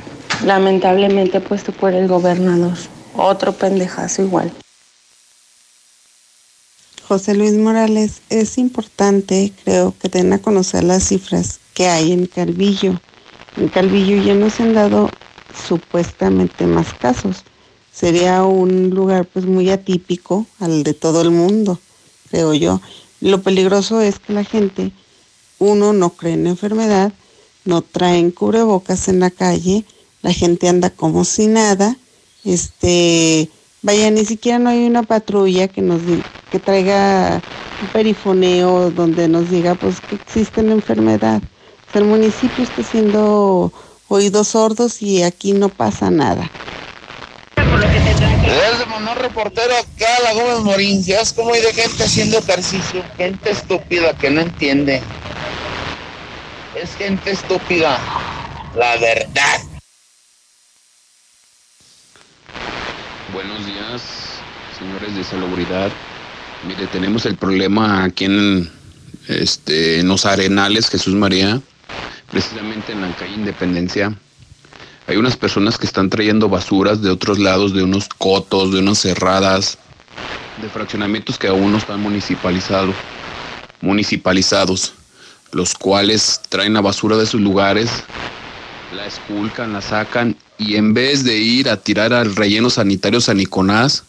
Lamentablemente puesto por el gobernador. Otro pendejazo igual. José Luis Morales, es importante, creo, que den a conocer las cifras que hay en Calvillo. En Calvillo ya no se han dado supuestamente más casos. Sería un lugar pues muy atípico al de todo el mundo, creo yo. Lo peligroso es que la gente, uno, no cree en la enfermedad, no traen cubrebocas en la calle, la gente anda como si nada, este, vaya, ni siquiera no hay una patrulla que nos que traiga un perifoneo donde nos diga pues que existe la enfermedad. el municipio está siendo oídos sordos y aquí no pasa nada. De mandar reportero acá la Gómez Morín. Ya es como hay de gente haciendo ejercicio. Gente estúpida que no entiende. Es gente estúpida. La verdad. Buenos días, señores de salubridad. Mire, tenemos el problema aquí en, este, en los Arenales, Jesús María, precisamente en la calle Independencia hay unas personas que están trayendo basuras de otros lados, de unos cotos, de unas cerradas, de fraccionamientos que aún no están municipalizados, municipalizados, los cuales traen la basura de sus lugares, la esculcan, la sacan y en vez de ir a tirar al relleno sanitario Saniconás,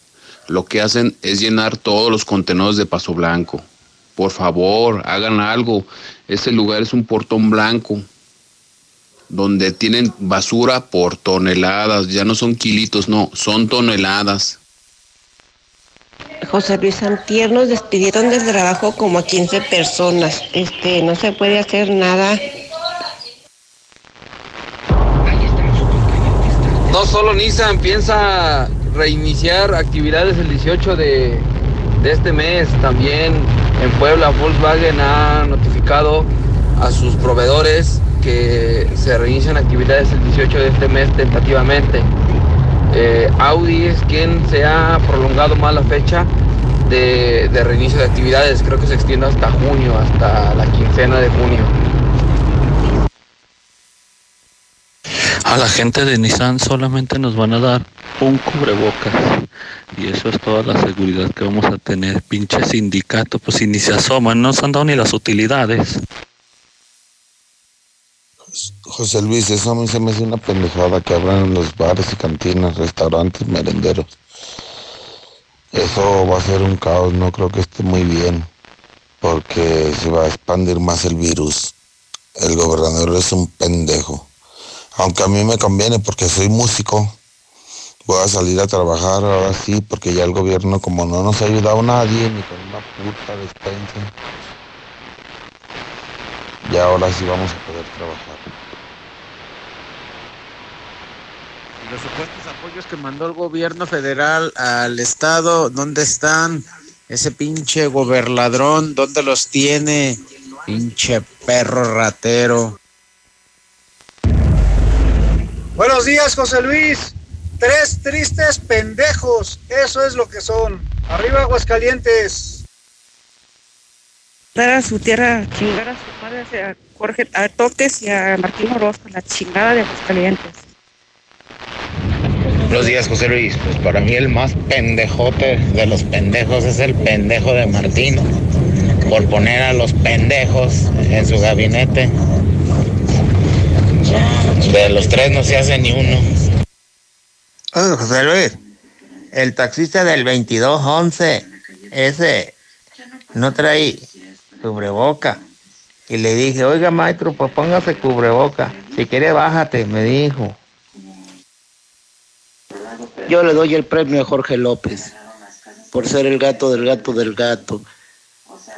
lo que hacen es llenar todos los contenedores de Paso Blanco. Por favor, hagan algo. Ese lugar es un portón blanco donde tienen basura por toneladas, ya no son kilitos, no, son toneladas. José Luis Antier nos despidieron del trabajo como a 15 personas. Este, no se puede hacer nada. No solo Nissan piensa reiniciar actividades el 18 de, de este mes, también en Puebla Volkswagen ha notificado a sus proveedores que se reinician actividades el 18 de este mes tentativamente. Eh, Audi es quien se ha prolongado más la fecha de, de, reinicio de actividades, creo que se extiende hasta junio, hasta la quincena de junio. A la gente de Nissan solamente nos van a dar un cubrebocas y eso es toda la seguridad que vamos a tener. Pinche sindicato, pues si ni se asoman, no se han dado ni las utilidades. José Luis, eso a mí se me hace una pendejada que abran los bares y cantinas, restaurantes, merenderos. Eso va a ser un caos, no creo que esté muy bien, porque se va a expandir más el virus. El gobernador es un pendejo. Aunque a mí me conviene porque soy músico, voy a salir a trabajar ahora sí, porque ya el gobierno como no nos ha ayudado nadie, ni con una puta despensa, ya ahora sí vamos a poder trabajar. Los supuestos apoyos que mandó el gobierno federal al estado, ¿dónde están? Ese pinche gobernadrón, ¿dónde los tiene? Pinche perro ratero. Buenos días, José Luis. Tres tristes pendejos. Eso es lo que son. Arriba, Aguascalientes. Dar a su tierra, chingar a su madre, a Jorge, a Toques y a Martín Orozco, la chingada de Aguascalientes. Buenos días, José Luis. Pues para mí el más pendejote de los pendejos es el pendejo de Martín. Por poner a los pendejos en su gabinete. De los tres no se hace ni uno. José Luis, el taxista del 2211, ese no trae cubreboca. Y le dije, oiga, maestro, pues póngase cubreboca. Si quiere, bájate, me dijo. Yo le doy el premio a Jorge López por ser el gato del gato del gato.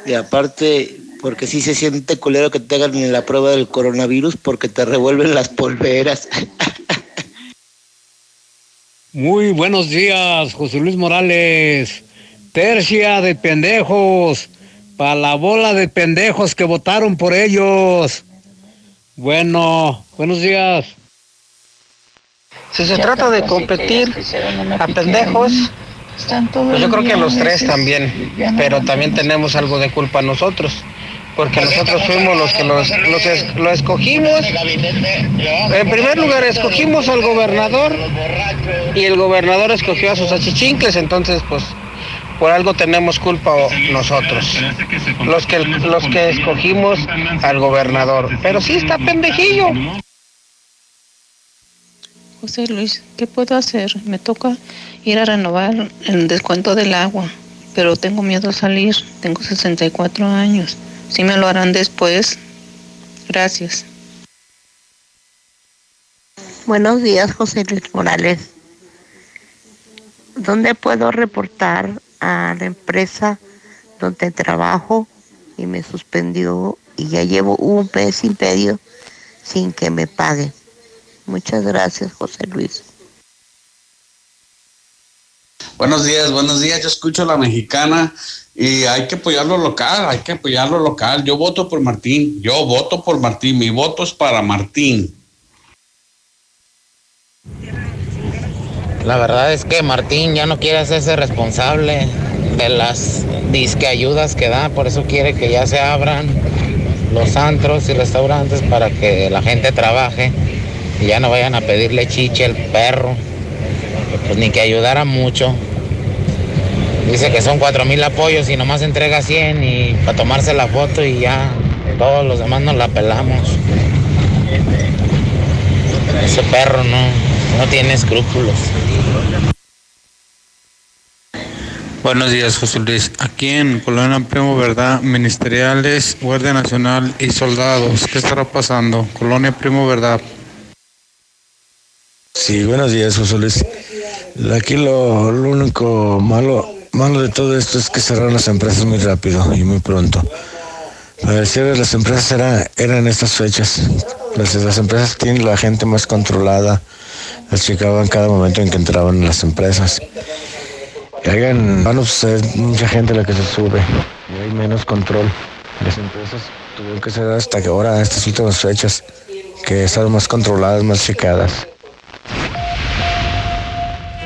Y aparte, porque sí se siente culero que te hagan la prueba del coronavirus porque te revuelven las polveras. Muy buenos días, José Luis Morales. Tercia de pendejos, para la bola de pendejos que votaron por ellos. Bueno, buenos días. Si se trata de competir a pendejos, pues yo creo que los tres también, pero también tenemos algo de culpa nosotros, porque nosotros fuimos los que los, los es- lo escogimos. En primer lugar, escogimos al gobernador y el gobernador escogió a sus achichincles, entonces pues por algo tenemos culpa nosotros, los que, los que escogimos al gobernador. Pero sí está pendejillo. José Luis, ¿qué puedo hacer? Me toca ir a renovar el descuento del agua, pero tengo miedo a salir. Tengo 64 años. Si me lo harán después. Gracias. Buenos días, José Luis Morales. ¿Dónde puedo reportar a la empresa donde trabajo y me suspendió y ya llevo un mes medio sin que me paguen? Muchas gracias, José Luis. Buenos días, buenos días. Yo escucho a la mexicana y hay que apoyar lo local, hay que apoyar lo local. Yo voto por Martín, yo voto por Martín, mi voto es para Martín. La verdad es que Martín ya no quiere hacerse responsable de las disque ayudas que da, por eso quiere que ya se abran los antros y restaurantes para que la gente trabaje y ya no vayan a pedirle chiche al perro, pues ni que ayudara mucho. Dice que son cuatro mil apoyos y nomás entrega 100 y para tomarse la foto y ya todos los demás nos la pelamos. Ese perro no, no tiene escrúpulos. Buenos días, José Luis. Aquí en Colonia Primo Verdad, ministeriales, Guardia Nacional y soldados. ¿Qué estará pasando? Colonia Primo Verdad. Sí, buenos días, José Luis. Aquí lo, lo único malo, malo de todo esto es que cerraron las empresas muy rápido y muy pronto. El cierre de las empresas era, era en estas fechas. Las, las empresas tienen la gente más controlada, las checaban cada momento en que entraban en las empresas. Y hagan, ser mucha gente la que se sube y hay menos control. Las empresas tuvieron que cerrar hasta que ahora, estas últimas fechas, que están más controladas, más checadas.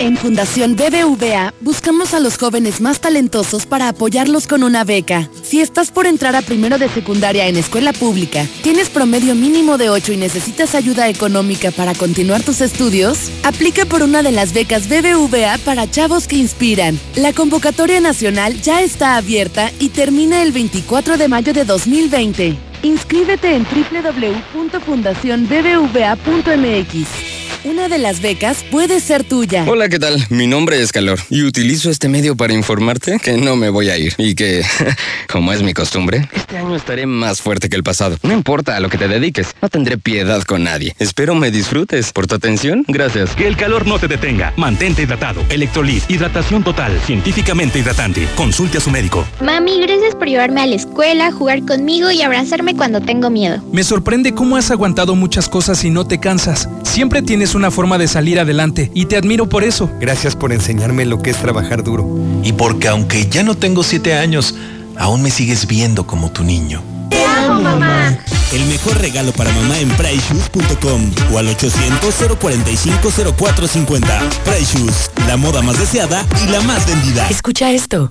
En Fundación BBVA buscamos a los jóvenes más talentosos para apoyarlos con una beca. Si estás por entrar a primero de secundaria en escuela pública, tienes promedio mínimo de 8 y necesitas ayuda económica para continuar tus estudios, aplica por una de las becas BBVA para chavos que inspiran. La convocatoria nacional ya está abierta y termina el 24 de mayo de 2020. Inscríbete en www.fundacionbbva.mx. Una de las becas puede ser tuya. Hola, ¿qué tal? Mi nombre es Calor y utilizo este medio para informarte que no me voy a ir y que, como es mi costumbre, este año estaré más fuerte que el pasado. No importa a lo que te dediques, no tendré piedad con nadie. Espero me disfrutes. Por tu atención, gracias. Que el calor no te detenga. Mantente hidratado. Electrolit, hidratación total, científicamente hidratante. Consulte a su médico. Mami, gracias por llevarme a la escuela, jugar conmigo y abrazarme cuando tengo miedo. Me sorprende cómo has aguantado muchas cosas y no te cansas. Siempre tienes una forma de salir adelante y te admiro por eso. Gracias por enseñarme lo que es trabajar duro. Y porque aunque ya no tengo siete años, aún me sigues viendo como tu niño. Te amo, mamá. El mejor regalo para mamá en PriceShoes.com o al 800-045-0450. Price Shoes, la moda más deseada y la más vendida. Escucha esto.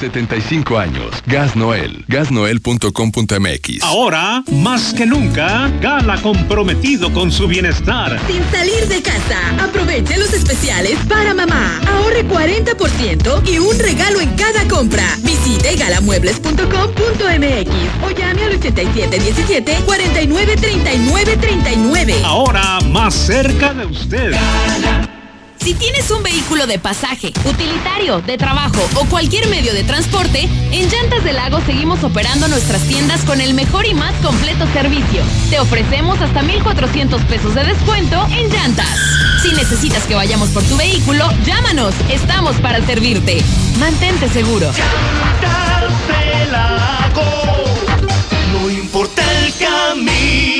75 años. Gas Noel. Gasnoel.com.mx. Ahora, más que nunca, Gala comprometido con su bienestar. Sin salir de casa, aproveche los especiales para mamá. Ahorre 40% y un regalo en cada compra. Visite galamuebles.com.mx o llame al 8717 49 39 39. Ahora, más cerca de usted. Si tienes un vehículo de pasaje, utilitario, de trabajo o cualquier medio de transporte, en Llantas del Lago seguimos operando nuestras tiendas con el mejor y más completo servicio. Te ofrecemos hasta 1,400 pesos de descuento en llantas. Si necesitas que vayamos por tu vehículo, llámanos. Estamos para servirte. Mantente seguro. No importa el camino.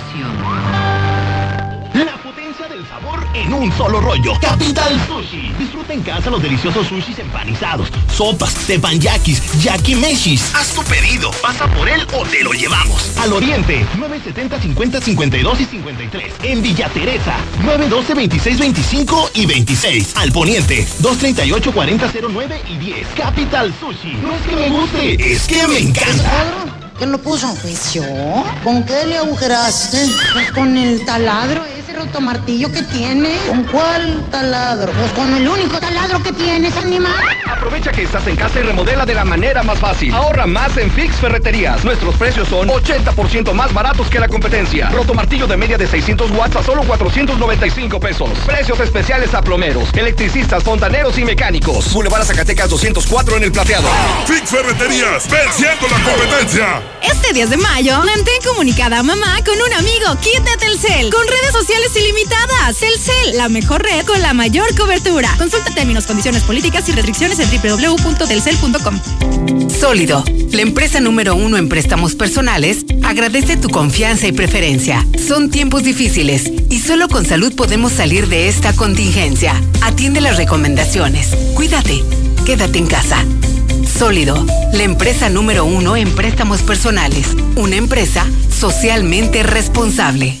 Un solo rollo. Capital Sushi. Disfruta en casa los deliciosos sushis empanizados, sopas, tepanyakis, yakimeshis. Haz tu pedido. Pasa por él o te lo llevamos. Al Oriente, 970 50 52 y 53. En Villa Teresa, 912 26 25 y 26. Al Poniente, 238 40 09 y 10. Capital Sushi. No es que me guste, es que me encanta. ¿Quién lo puso? Pues yo. ¿Con qué le agujeraste? Pues con el taladro, ese rotomartillo que tiene. ¿Con cuál taladro? Pues con el único taladro que tienes, animal. Aprovecha que estás en casa y remodela de la manera más fácil. Ahorra más en Fix Ferreterías. Nuestros precios son 80% más baratos que la competencia. Rotomartillo de media de 600 watts a solo 495 pesos. Precios especiales a plomeros, electricistas, fontaneros y mecánicos. Boulevard Zacatecas 204 en el plateado. Fix Ferreterías, venciendo la competencia. Este 10 de mayo, mantén comunicada a mamá con un amigo Kit de Telcel, con redes sociales ilimitadas. Telcel, la mejor red con la mayor cobertura. Consulta términos, condiciones políticas y restricciones en www.telcel.com. Sólido, la empresa número uno en préstamos personales, agradece tu confianza y preferencia. Son tiempos difíciles y solo con salud podemos salir de esta contingencia. Atiende las recomendaciones. Cuídate. Quédate en casa. Sólido, la empresa número uno en préstamos personales. Una empresa socialmente responsable.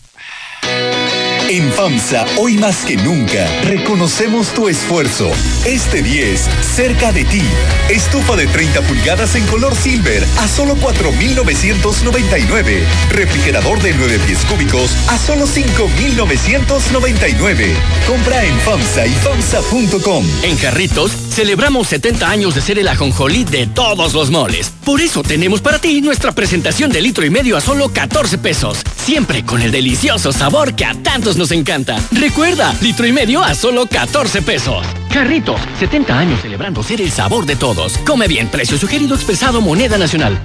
En FAMSA, hoy más que nunca, reconocemos tu esfuerzo. Este 10, cerca de ti. Estufa de 30 pulgadas en color silver a solo 4,999. Refrigerador de 9 pies cúbicos a solo 5,999. Compra en FAMSA y FAMSA.com. En Jarritos, celebramos 70 años de ser el ajonjolí de todos los moles. Por eso tenemos para ti nuestra presentación de litro y medio a solo 14 pesos. Siempre con el delicioso sabor que a tantos nos encanta. Recuerda, litro y medio a solo 14 pesos. Carritos, 70 años celebrando ser el sabor de todos. Come bien, precio sugerido expresado moneda nacional.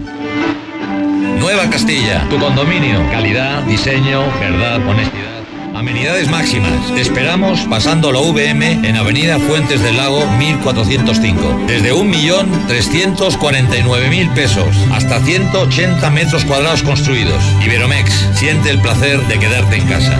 Nueva Castilla, tu condominio. Calidad, diseño, verdad, honestidad. Amenidades máximas. Esperamos pasando la VM en Avenida Fuentes del Lago 1405. Desde 1.349.000 pesos hasta 180 metros cuadrados construidos. Iberomex, siente el placer de quedarte en casa.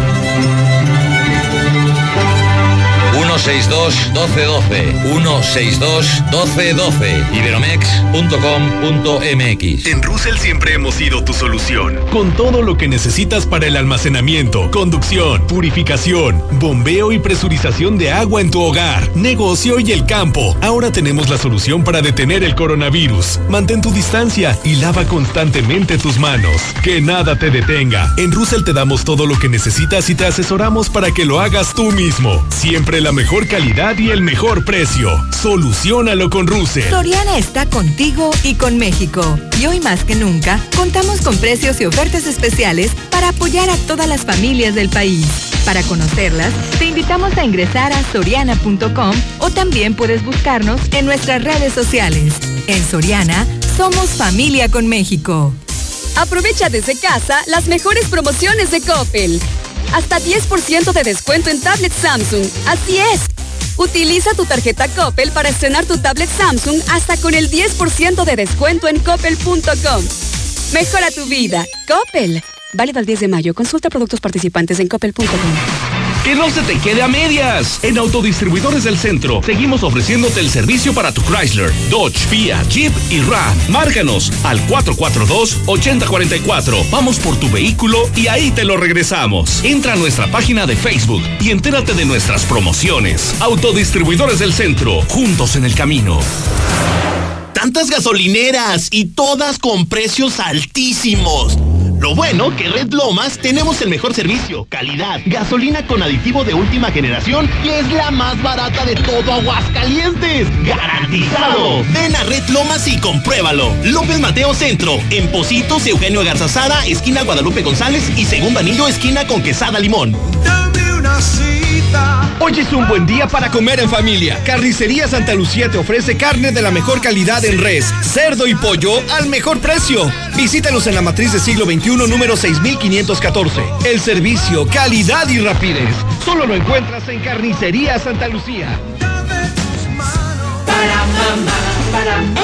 162 1212 162 1212 iberomex.com.mx En Russell siempre hemos sido tu solución. Con todo lo que necesitas para el almacenamiento, conducción, purificación, bombeo y presurización de agua en tu hogar, negocio y el campo. Ahora tenemos la solución para detener el coronavirus. Mantén tu distancia y lava constantemente tus manos. Que nada te detenga. En Russell te damos todo lo que necesitas y te asesoramos para que lo hagas tú mismo. Siempre la mejor calidad y el mejor precio. Solucionalo con Russell. Soriana está contigo y con México. Y hoy más que nunca, contamos con precios y ofertas especiales para apoyar a todas las familias del país. Para conocerlas, te invitamos a ingresar a soriana.com o también puedes buscarnos en nuestras redes sociales. En Soriana, somos familia con México. Aprovecha desde casa las mejores promociones de Coppel. Hasta 10% de descuento en tablet Samsung. Así es. Utiliza tu tarjeta Coppel para estrenar tu tablet Samsung hasta con el 10% de descuento en coppel.com. Mejora tu vida. Coppel. Válido al 10 de mayo. Consulta productos participantes en coppel.com. Que no se te quede a medias. En Autodistribuidores del Centro seguimos ofreciéndote el servicio para tu Chrysler, Dodge, Fiat, Jeep y Ram. Márcanos al 442-8044. Vamos por tu vehículo y ahí te lo regresamos. Entra a nuestra página de Facebook y entérate de nuestras promociones. Autodistribuidores del Centro, juntos en el camino. Tantas gasolineras y todas con precios altísimos. Lo bueno que Red Lomas tenemos el mejor servicio, calidad, gasolina con aditivo de última generación y es la más barata de todo Aguascalientes. ¡Garantizado! Ven a Red Lomas y compruébalo. López Mateo Centro, en Positos, Eugenio Garzazada, esquina Guadalupe González y Segundo Anillo, esquina con Quesada Limón. Hoy es un buen día para comer en familia. Carnicería Santa Lucía te ofrece carne de la mejor calidad en res, cerdo y pollo al mejor precio. Visítanos en la matriz de siglo XXI número 6514. El servicio, calidad y rapidez. Solo lo encuentras en Carnicería Santa Lucía.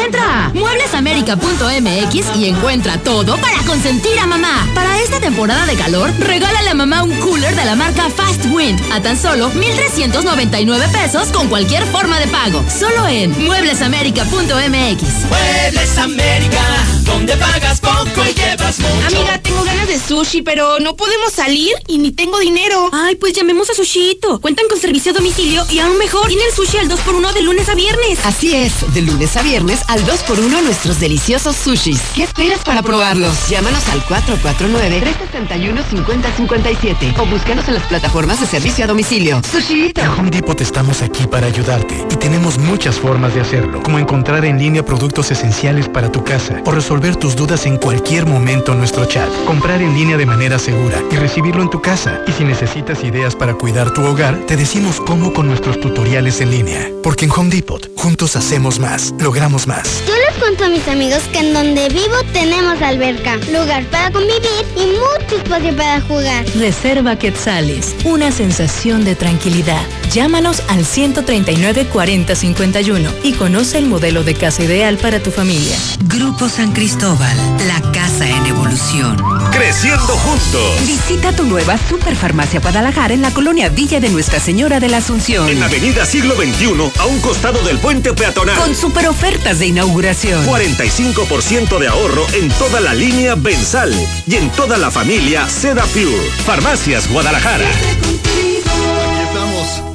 Entra a mueblesamerica.mx y encuentra todo para consentir a mamá. Para esta temporada de calor, regálale a mamá un cooler de la marca Fast Wind a tan solo 1,399 pesos con cualquier forma de pago. Solo en mueblesamerica.mx. Muebles América, donde pagas poco y llevas mucho. Amiga, tengo ganas de sushi, pero no podemos salir y ni tengo dinero. Ay, pues llamemos a Sushito. Cuentan con servicio a domicilio y aún mejor, tienen sushi al 2x1 de lunes a viernes. Así es, de lunes a viernes al 2x1 nuestros deliciosos sushis. ¿Qué esperas para probarlos? Llámanos al 449-371-5057 o búscanos en las plataformas de servicio a domicilio. Sushito. En Home Depot estamos aquí para ayudarte y tenemos muchas formas de hacerlo, como encontrar en línea productos esenciales para tu casa o resolver tus dudas en cualquier momento en nuestro chat, comprar en línea de manera segura y recibirlo en tu casa. Y si necesitas ideas para cuidar tu hogar, te decimos cómo con nuestros tutoriales en línea. Porque en Home Depot, juntos hacemos más, logramos más. Yo les cuento a mis amigos que en donde vivo tenemos alberca, lugar para convivir y mucho espacio para jugar. Reserva Quetzales, una sensación de tranquilidad. Llámanos al 139 4051 y conoce el modelo de casa ideal para tu familia. Grupo San Cristóbal, la casa en evolución. Creciendo juntos. Visita tu nueva Superfarmacia Guadalajara en la colonia Villa de Nuestra Señora de la Asunción. En Avenida Siglo XXI, a un costado del puente peatonal. Con super ofertas de inauguración. 45% de ahorro en toda la línea Bensal y en toda la familia Seda Pure. Farmacias Guadalajara.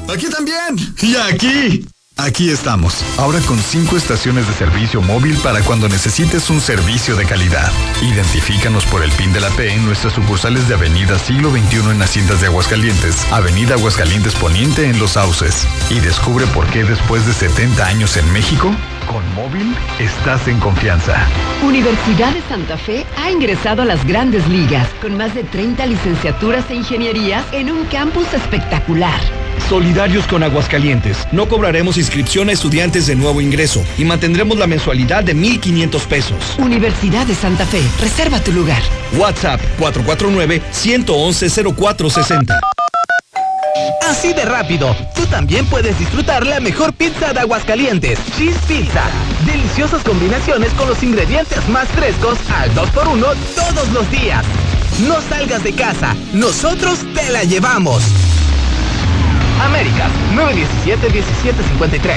Aquí también. Y aquí. Aquí estamos, ahora con cinco estaciones de servicio móvil para cuando necesites un servicio de calidad. Identifícanos por el PIN de la P en nuestras sucursales de Avenida Siglo XXI en Haciendas de Aguascalientes, Avenida Aguascalientes Poniente en Los Sauces. Y descubre por qué después de 70 años en México, con móvil estás en confianza. Universidad de Santa Fe ha ingresado a las grandes ligas con más de 30 licenciaturas e ingenierías en un campus espectacular. Solidarios con Aguascalientes. No cobraremos inscripción a estudiantes de nuevo ingreso y mantendremos la mensualidad de 1.500 pesos. Universidad de Santa Fe. Reserva tu lugar. WhatsApp 449-111-0460. Así de rápido, tú también puedes disfrutar la mejor pizza de Aguascalientes, Cheese Pizza. Deliciosas combinaciones con los ingredientes más frescos al 2x1 todos los días. No salgas de casa, nosotros te la llevamos. Américas, 917-1753.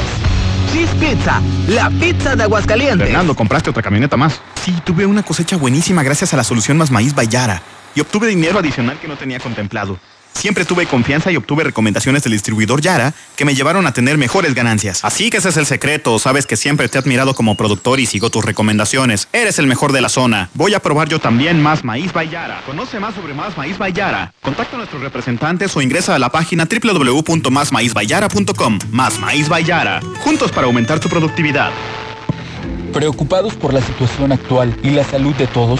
Cheese Pizza, la pizza de Aguascalientes. Fernando, compraste otra camioneta más. Sí, tuve una cosecha buenísima gracias a la solución Más Maíz Bayara. Y obtuve dinero adicional que no tenía contemplado. Siempre tuve confianza y obtuve recomendaciones del distribuidor Yara que me llevaron a tener mejores ganancias. Así que ese es el secreto. Sabes que siempre te he admirado como productor y sigo tus recomendaciones. Eres el mejor de la zona. Voy a probar yo también Más Maíz Bayara. Conoce más sobre Más Maíz Bayara. Contacta a nuestros representantes o ingresa a la página www.másmaízbayara.com. Más Maíz Bayara. Juntos para aumentar tu productividad. Preocupados por la situación actual y la salud de todos,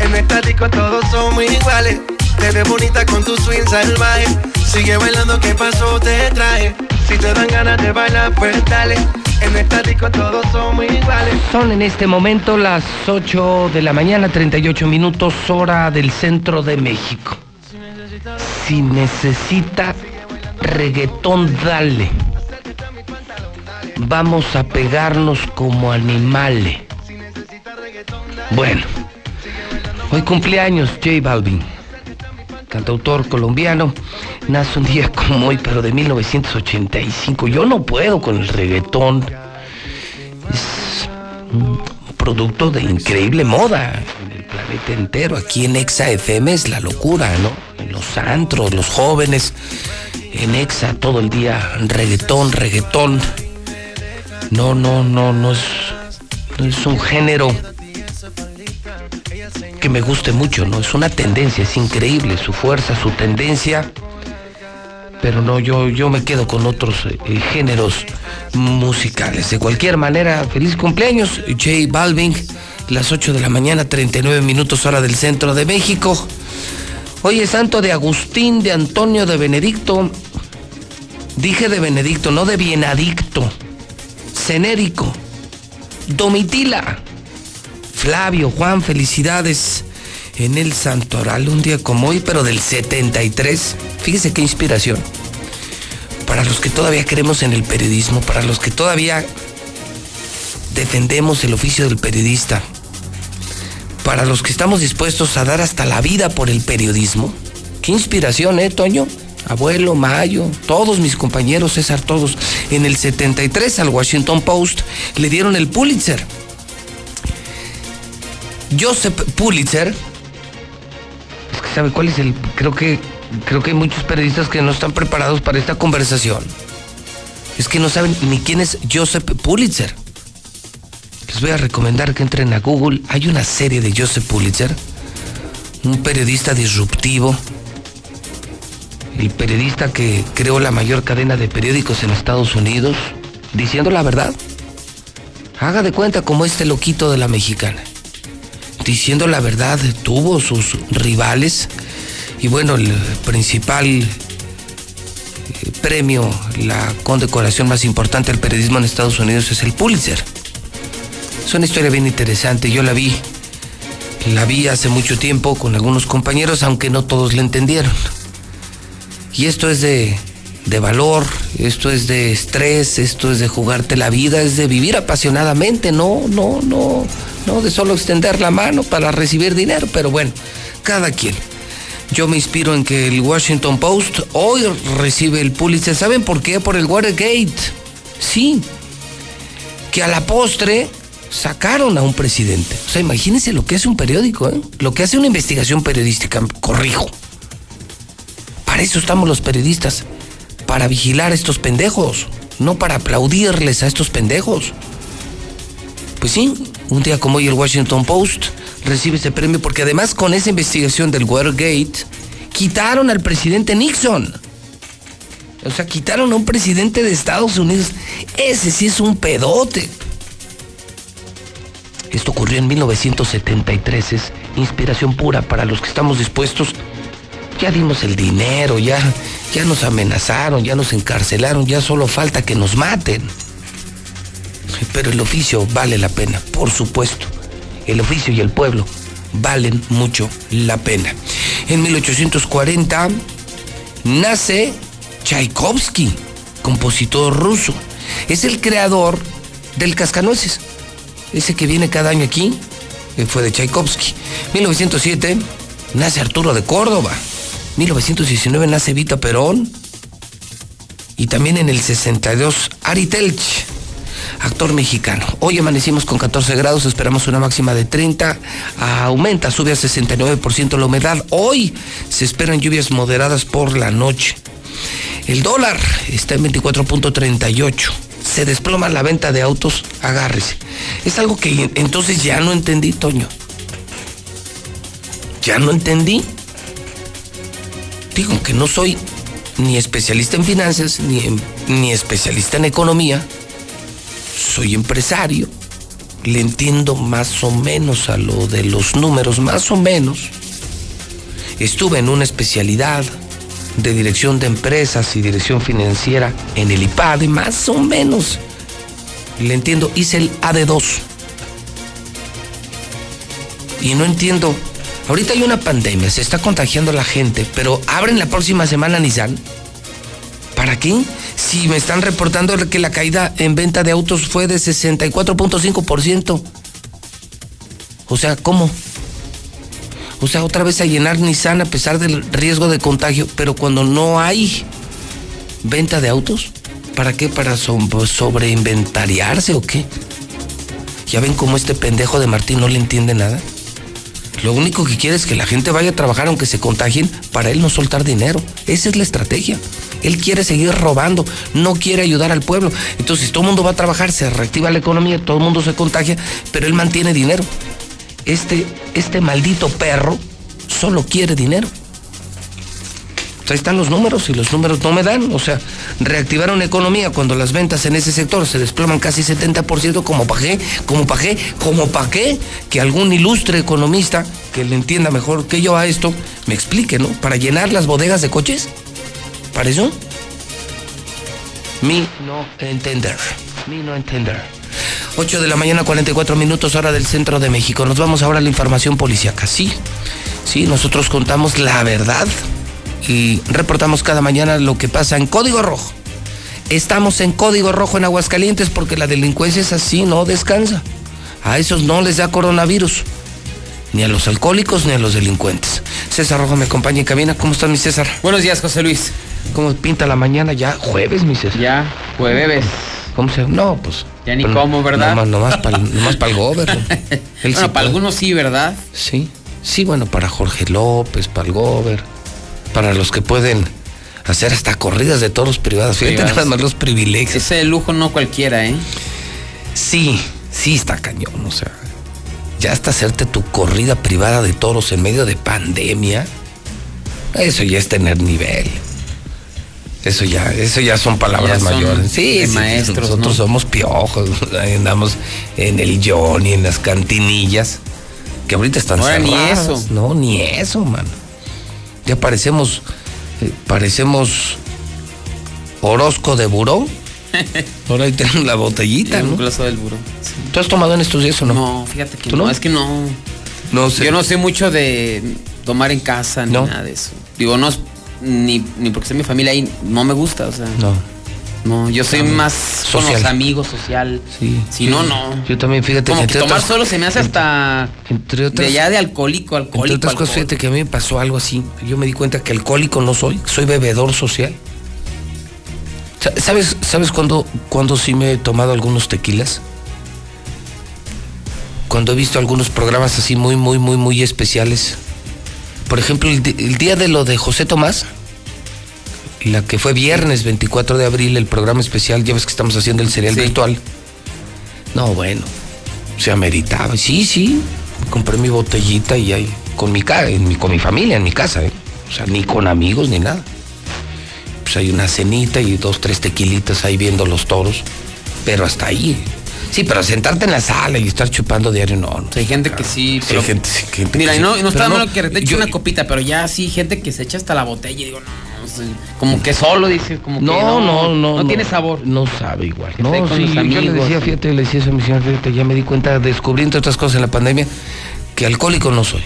En esta disco todos somos iguales. Te ves bonita con tu swing salvaje. Sigue bailando, ¿qué pasó? Te trae. Si te dan ganas de bailar, pues dale. En esta disco todos somos iguales. Son en este momento las 8 de la mañana, 38 minutos, hora del centro de México. Si necesita reggaetón, dale. Vamos a pegarnos como animales. Bueno, hoy cumpleaños J Balvin, cantautor colombiano, nace un día como hoy, pero de 1985. Yo no puedo con el reggaetón. Es un producto de increíble moda en el planeta entero. Aquí en Exa FM es la locura, ¿no? Los antros, los jóvenes, en Exa todo el día reggaetón, reggaetón. No, no, no, no es, no es un género que me guste mucho, ¿no? Es una tendencia, es increíble su fuerza, su tendencia. Pero no, yo, yo me quedo con otros eh, géneros musicales. De cualquier manera, feliz cumpleaños, J Balvin, las 8 de la mañana, 39 minutos hora del centro de México. Hoy es santo de Agustín, de Antonio, de Benedicto. Dije de Benedicto, no de Bienadicto. Cenérico. Domitila. Flavio, Juan, felicidades en el Santoral, un día como hoy, pero del 73. Fíjese qué inspiración. Para los que todavía creemos en el periodismo, para los que todavía defendemos el oficio del periodista, para los que estamos dispuestos a dar hasta la vida por el periodismo. Qué inspiración, ¿eh, Toño? Abuelo, Mayo, todos mis compañeros, César, todos. En el 73 al Washington Post le dieron el Pulitzer. Joseph Pulitzer, es que sabe cuál es el, creo que, creo que hay muchos periodistas que no están preparados para esta conversación. Es que no saben ni quién es Joseph Pulitzer. Les voy a recomendar que entren a Google. Hay una serie de Joseph Pulitzer, un periodista disruptivo, el periodista que creó la mayor cadena de periódicos en Estados Unidos, diciendo la verdad. Haga de cuenta como este loquito de la mexicana. Diciendo la verdad, tuvo sus rivales y bueno, el principal eh, premio, la condecoración más importante del periodismo en Estados Unidos es el Pulitzer. Es una historia bien interesante, yo la vi, la vi hace mucho tiempo con algunos compañeros, aunque no todos la entendieron. Y esto es de, de valor, esto es de estrés, esto es de jugarte la vida, es de vivir apasionadamente, no, no, no, no de solo extender la mano para recibir dinero, pero bueno, cada quien. Yo me inspiro en que el Washington Post hoy recibe el Pulitzer. ¿Saben por qué? Por el Watergate. Sí. Que a la postre sacaron a un presidente. O sea, imagínense lo que hace un periódico, ¿eh? lo que hace una investigación periodística. Corrijo. Para eso estamos los periodistas, para vigilar a estos pendejos, no para aplaudirles a estos pendejos. Pues sí, un día como hoy el Washington Post recibe ese premio porque además con esa investigación del Watergate quitaron al presidente Nixon. O sea, quitaron a un presidente de Estados Unidos. Ese sí es un pedote. Esto ocurrió en 1973, es inspiración pura para los que estamos dispuestos ya dimos el dinero, ya, ya nos amenazaron, ya nos encarcelaron, ya solo falta que nos maten. Pero el oficio vale la pena, por supuesto. El oficio y el pueblo valen mucho la pena. En 1840 nace Tchaikovsky, compositor ruso. Es el creador del cascanueces. Ese que viene cada año aquí fue de Tchaikovsky. 1907 nace Arturo de Córdoba, 1919 nace Vita Perón. Y también en el 62, Ari Telch, actor mexicano. Hoy amanecimos con 14 grados, esperamos una máxima de 30. Aumenta, sube a 69% la humedad. Hoy se esperan lluvias moderadas por la noche. El dólar está en 24.38. Se desploma la venta de autos, agárrese. Es algo que entonces ya no entendí, Toño. Ya no entendí digo que no soy ni especialista en finanzas, ni, ni especialista en economía, soy empresario, le entiendo más o menos a lo de los números, más o menos. Estuve en una especialidad de dirección de empresas y dirección financiera en el IPAD, más o menos. Le entiendo, hice el AD2. Y no entiendo Ahorita hay una pandemia, se está contagiando la gente, pero abren la próxima semana Nissan. ¿Para? Si me están reportando que la caída en venta de autos fue de 64.5%. O sea, ¿cómo? O sea, otra vez a llenar Nissan a pesar del riesgo de contagio, pero cuando no hay venta de autos, ¿para qué? ¿Para sobreinventariarse o qué? ¿Ya ven cómo este pendejo de Martín no le entiende nada? Lo único que quiere es que la gente vaya a trabajar aunque se contagien para él no soltar dinero. Esa es la estrategia. Él quiere seguir robando, no quiere ayudar al pueblo. Entonces todo el mundo va a trabajar, se reactiva la economía, todo el mundo se contagia, pero él mantiene dinero. Este, este maldito perro solo quiere dinero ahí están los números y los números no me dan. O sea, reactivar una economía cuando las ventas en ese sector se desploman casi 70%, como qué, como qué, como qué, que algún ilustre economista que le entienda mejor que yo a esto me explique, ¿no? Para llenar las bodegas de coches. ¿Para eso? Mi no entender. Mi no entender. 8 de la mañana, 44 minutos, hora del centro de México. Nos vamos ahora a la información policíaca. Sí, sí, nosotros contamos la verdad y reportamos cada mañana lo que pasa en Código Rojo. Estamos en Código Rojo en Aguascalientes porque la delincuencia es así, no descansa. A esos no les da coronavirus. ni a los alcohólicos ni a los delincuentes. César Rojo me acompaña en cabina. ¿Cómo estás, mi César? Buenos días, José Luis. ¿Cómo pinta la mañana ya? Jueves, mi César. Ya, jueves. ¿Cómo se No, pues. Ya ni cómo, ¿verdad? Nomás, nomás para el gobierno. bueno, para algunos sí, ¿verdad? Sí. Sí, bueno, para Jorge López, para el gober, para los que pueden hacer hasta corridas de toros privadas. Fíjate nada más los privilegios. Ese lujo no cualquiera, ¿eh? Sí, sí está cañón, o sea. Ya hasta hacerte tu corrida privada de toros en medio de pandemia. Eso ya es tener nivel. Eso ya, eso ya son palabras mayores. Sí, maestros. Nosotros somos piojos, andamos en el Johnny, en las cantinillas, que ahorita están no, ni eso. No, ni eso, mano. Ya parecemos, eh, parecemos Orozco de buró. Ahora ahí tenemos la botellita, ¿no? Un glaso del buró. ¿Tú has tomado en estos días o no? No, fíjate que no? es que no. No sé. Yo no sé mucho de tomar en casa ni nada de eso. Digo, no ni, ni porque sea mi familia ahí, no me gusta, o sea. No. No, yo soy más social. con los amigos, social. Sí. Si no, no. Yo también, fíjate. Como que tomar solo se me hace hasta. Entre otras. De ya de alcohólico, alcohólico. Entre otras cosas, fíjate que a mí me pasó algo así. Yo me di cuenta que alcohólico no soy, soy bebedor social. ¿Sabes, sabes cuándo, cuándo sí me he tomado algunos tequilas? Cuando he visto algunos programas así muy, muy, muy, muy especiales. Por ejemplo, el, el día de lo de José Tomás la que fue viernes 24 de abril, el programa especial, ya ves que estamos haciendo el serial virtual. No, bueno, se ameritaba. Sí, sí, compré mi botellita y ahí, con mi, en mi, con mi familia, en mi casa, ¿eh? o sea, ni con amigos ni nada. Pues hay una cenita y dos, tres tequilitas ahí viendo los toros, pero hasta ahí. Sí, pero sentarte en la sala y estar chupando diario, no. no hay gente que sí. Pero, hay gente, mira, y no, no está malo que te eche una copita, pero ya sí, gente que se echa hasta la botella y digo, no como que solo dice, como no, que no, no, no, no, tiene sabor. No sabe igual. No, sí, yo le decía, fíjate, le decía a mi señor, fíjate, ya me di cuenta, descubrí entre otras cosas en la pandemia, que alcohólico no soy.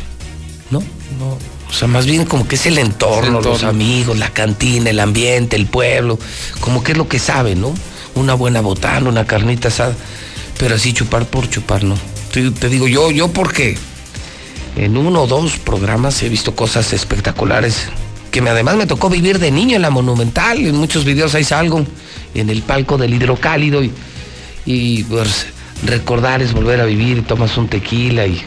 ¿No? No. O sea, más bien como que es el entorno, los amigos, la cantina, el ambiente, el pueblo, como que es lo que sabe, ¿no? Una buena botana, una carnita asada, pero así chupar por chupar, ¿no? Te, te digo, yo, yo porque en uno o dos programas he visto cosas espectaculares que me, además me tocó vivir de niño en la Monumental, en muchos videos ahí salgo, en el palco del hidrocálido y, y pues, recordar es volver a vivir y tomas un tequila y,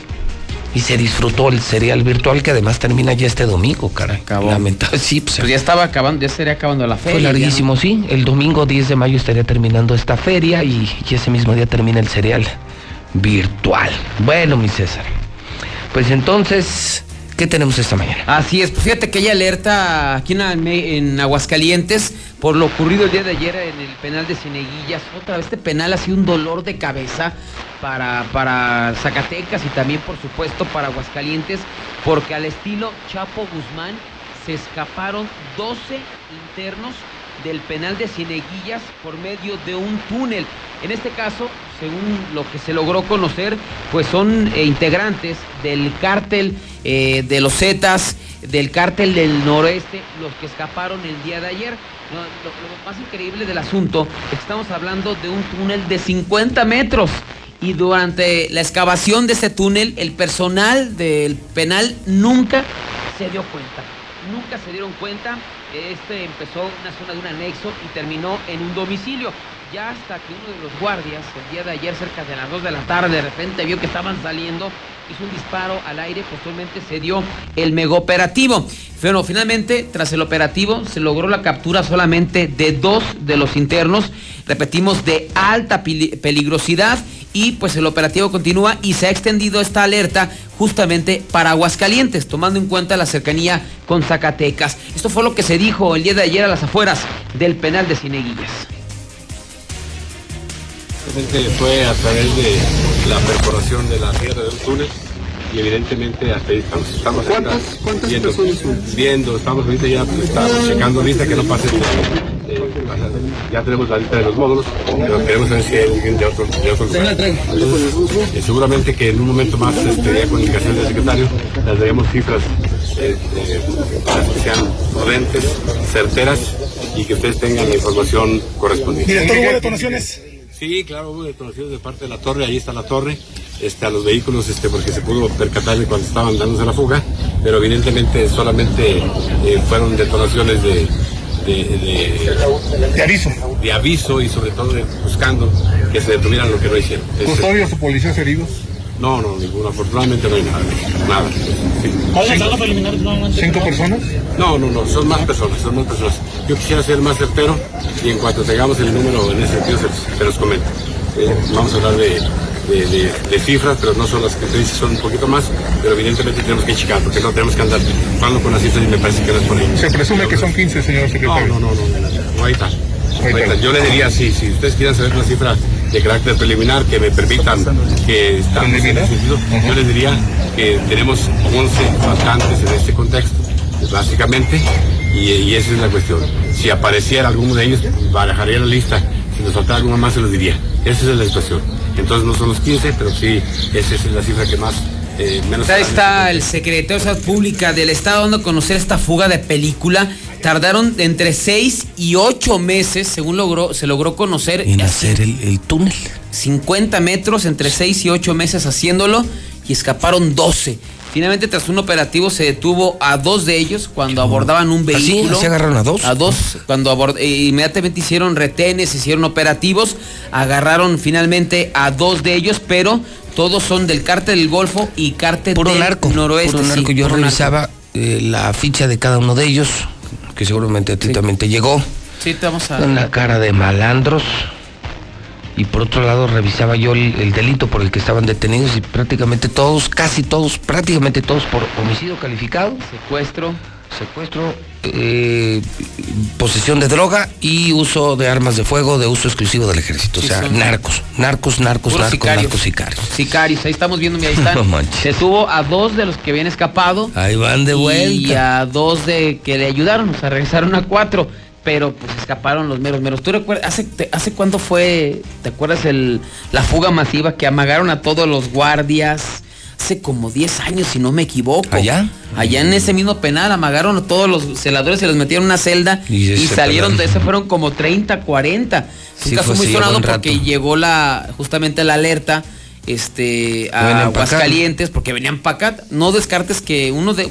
y se disfrutó el serial virtual que además termina ya este domingo, caray. Acabó. Lamentable, sí, pues, pues, ya estaba acabando, ya estaría acabando la feria. Fue larguísimo, sí. El domingo 10 de mayo estaría terminando esta feria y, y ese mismo día termina el serial virtual. Bueno, mi César. Pues entonces, ¿Qué tenemos esta mañana? Así es, pues fíjate que hay alerta aquí en, Aguascalientes por lo ocurrido el día de ayer en el penal de Cineguillas. Otra vez este penal ha sido un dolor de cabeza para, para Zacatecas y también por supuesto para Aguascalientes, porque al estilo Chapo Guzmán se escaparon 12 internos del penal de Cineguillas por medio de un túnel. En este caso, según lo que se logró conocer, pues son eh, integrantes del cártel eh, de los Zetas, del cártel del noroeste, los que escaparon el día de ayer. lo, más increíble del asunto es que estamos hablando de un túnel de 50 metros. Y durante la excavación de ese túnel, el personal del penal nunca se dio cuenta. Nunca se dieron cuenta este empezó una zona de un anexo y terminó en un domicilio. Ya hasta que uno de los guardias, el día de ayer cerca de las 2 de la tarde, de repente vio que estaban saliendo, hizo un disparo al aire, posteriormente se dio el megaoperativo. Bueno, finalmente, tras el operativo, se logró la captura solamente de dos de los internos, repetimos, de alta peligrosidad y pues el operativo continúa y se ha extendido esta alerta justamente para Aguascalientes, tomando en cuenta la cercanía con Zacatecas. Esto fue lo que se dijo el día de ayer a las afueras del penal de Cineguillas. Fue a través de la de la tierra de un túnel y evidentemente hasta ahí estamos. estamos ¿Cuántas, ¿cuántas viendo, personas son? Viendo, estamos ahorita ya estamos checando lista que no pase ya tenemos la lista de los módulos, pero queremos ver si hay alguien de otro. De otro lugar. seguramente que en un momento más, este, ya con indicación del secretario, les daremos cifras eh, para que sean prudentes, certeras y que ustedes tengan la información correspondiente. ¿Director hubo detonaciones? Sí, claro, hubo detonaciones de parte de la torre, ahí está la torre. Este, a los vehículos este, porque se pudo percatar de cuando estaban dándose la fuga, pero evidentemente solamente eh, fueron detonaciones de, de, aviso. De aviso y sobre todo de buscando que se detuvieran lo que no hicieron. ¿Custodios o policías heridos? No, no, ninguno. Afortunadamente no hay nada. Nada. ¿Cinco personas? No, no, no. Son más personas. Son más personas. Yo quisiera ser más certero y en cuanto tengamos el número en ese sentido se, los comento. Eh, vamos a hablar de, de, cifras, pero no son las que te dices, son un poquito más, pero evidentemente tenemos que checar, porque no tenemos que andar jugando con las cifras y me parece que no es por ahí. Se presume que son 15, señor secretario. No, no, no, no, ahí está. Yo le diría, sí, si ustedes quieren saber una cifra de carácter preliminar que me permitan que estamos en ese sentido, yo les diría que tenemos 11 faltantes en este contexto, básicamente, y, y, esa es la cuestión. Si apareciera alguno de ellos, barajaría la lista. Si nos faltara alguno más, se los diría. Esa es la situación. Entonces no son los 15, pero sí, esa es la cifra que más eh, menos Ahí está el secretario de Salud Pública del Estado dando a conocer esta fuga de película. Tardaron entre 6 y 8 meses, según logró, se logró conocer. En hacer el, túnel. 50 metros entre 6 y 8 meses haciéndolo y escaparon 12. Finalmente, tras un operativo, se detuvo a dos de ellos cuando abordaban un ¿Ah, vehículo. ¿Se agarraron a dos? A dos. Cuando abord eh, inmediatamente hicieron retenes, hicieron operativos. Agarraron finalmente a dos de ellos, pero todos son del cártel del Golfo y cártel del narco, noroeste. Puro narco. Yo revisaba eh, la ficha de cada uno de ellos, que seguramente a ti también te llegó. Sí, te vamos a... Una cara de malandros. Y por otro lado revisaba yo el, delito por el que estaban detenidos y prácticamente todos, casi todos, prácticamente todos por homicidio calificado. Secuestro secuestro, eh, posesión de droga y uso de armas de fuego de uso exclusivo del ejército. o sea, narcos, narcos, narcos, narcos, sicarios. narcos, sicarios. Sicarios, ahí estamos viendo, ahí están. no Se tuvo a dos de los que habían escapado. Ahí van de vuelta. Y a dos de que le ayudaron, o sea, regresaron a cuatro. Pero pues escaparon los meros meros. ¿Tú recuerdas, hace, hace cuándo fue, te acuerdas el, la fuga masiva que amagaron a todos los guardias? hace como 10 años, si no me equivoco. ¿Allá? Allá en ese mismo penal amagaron a todos los celadores, se los metieron en una celda y, salieron de ese, fueron como 30, 40. Es un caso muy sonado porque llegó la, justamente la alerta este a Aguascalientes porque venían para acá. No descartes que uno de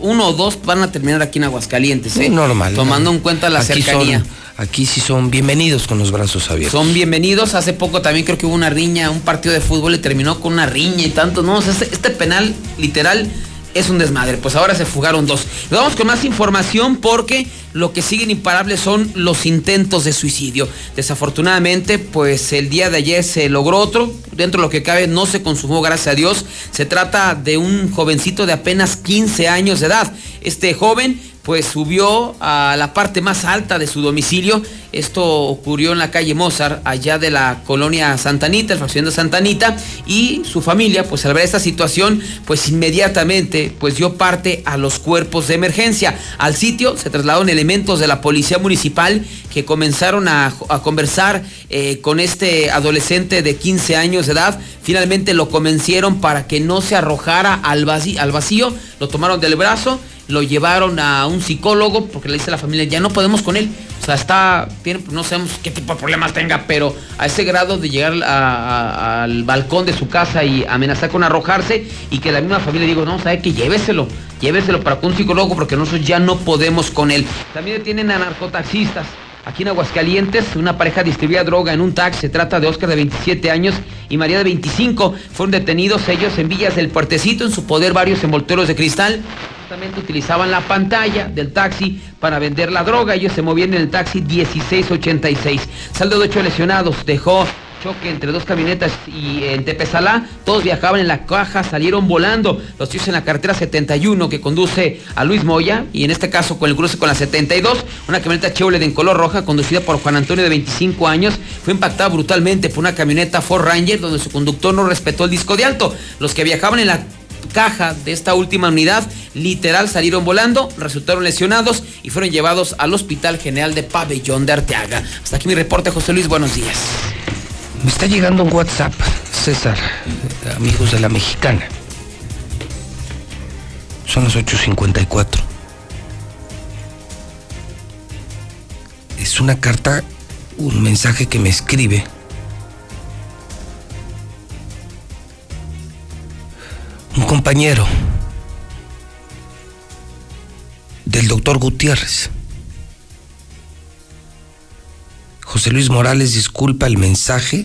uno o dos van a terminar aquí en Aguascalientes, ¿eh? normal. Tomando en cuenta la cercanía. aquí sí son bienvenidos con los brazos abiertos. Son bienvenidos. Hace poco también creo que hubo una riña, un partido de fútbol y terminó con una riña y tanto. No, este, este penal literal es un desmadre. Pues ahora se fugaron dos. vamos con más información porque lo que siguen imparables son los intentos de suicidio. Desafortunadamente, pues el día de ayer se logró otro. Dentro de lo que cabe no se consumó, gracias a Dios. Se trata de un jovencito de apenas 15 años de edad. Este joven pues subió a la parte más alta de su domicilio. Esto ocurrió en la calle Mozart, allá de la colonia Santanita, el fracción de Santanita, y su familia, pues al ver esta situación, pues inmediatamente pues dio parte a los cuerpos de emergencia. Al sitio se trasladaron elementos de la policía municipal que comenzaron a, conversar eh, con este adolescente de 15 años de edad. Finalmente lo convencieron para que no se arrojara al vacío. lo tomaron del brazo lo llevaron a un psicólogo porque le dice a la familia, ya no podemos con él. O sea, está, no sabemos qué tipo de problemas tenga, pero a ese grado de llegar al balcón de su casa y amenazar con arrojarse y que la misma familia digo, no, sabe que lléveselo, lléveselo para un psicólogo porque nosotros ya no podemos con él. También tienen a narcotaxistas. Aquí en Aguascalientes, una pareja distribuía droga en un taxi. Se trata de Oscar de 27 años y María de 25. Fueron detenidos ellos en Villas del Puertecito, en su poder varios envoltorios de cristal utilizaban la pantalla del taxi para vender la droga. Ellos se movían en el taxi 1686. Saldo de ocho lesionados. Dejó choque entre dos camionetas y en Tepezalá, todos viajaban en la caja, salieron volando. Los tíos en la carretera 71 que conduce a Luis Moya y en este caso con el cruce con la 72, una camioneta Chevrolet en color roja conducida por Juan Antonio de 25 años, fue impactada brutalmente por una camioneta Ford Ranger donde su conductor no respetó el disco de alto. Los que viajaban en la caja de esta última unidad, literal salieron volando, resultaron lesionados y fueron llevados al Hospital General de Pabellón de Arteaga. Hasta aquí mi reporte, José Luis, buenos días. Me está llegando un WhatsApp, César, amigos de la mexicana. Son las 8.54. Es una carta, un mensaje que me escribe Un compañero del doctor Gutiérrez. José Luis Morales, disculpa el mensaje.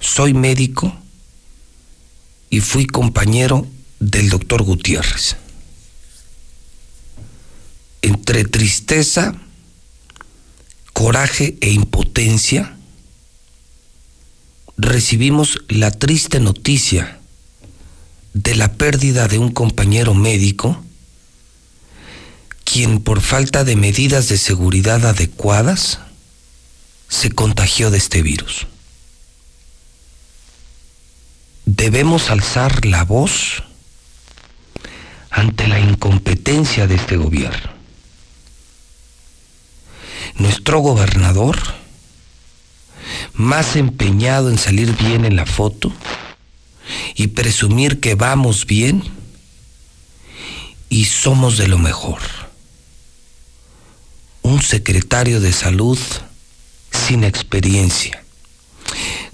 Soy médico y fui compañero del doctor Gutiérrez. Entre tristeza, coraje e impotencia, recibimos la triste noticia de la pérdida de un compañero médico quien por falta de medidas de seguridad adecuadas se contagió de este virus. Debemos alzar la voz ante la incompetencia de este gobierno. Nuestro gobernador, más empeñado en salir bien en la foto y presumir que vamos bien y somos de lo mejor un secretario de salud sin experiencia,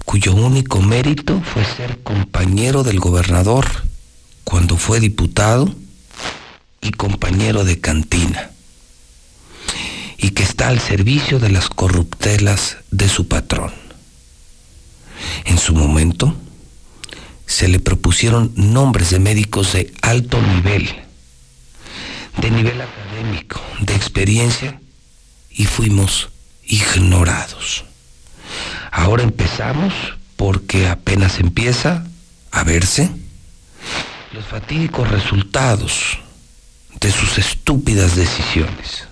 cuyo único mérito fue ser compañero del gobernador cuando fue diputado y compañero de cantina, y que está al servicio de las corruptelas de su patrón. En su momento, se le propusieron nombres de médicos de alto nivel, de nivel académico, de experiencia, y fuimos ignorados. Ahora empezamos porque apenas empieza a verse los fatídicos resultados de sus estúpidas decisiones.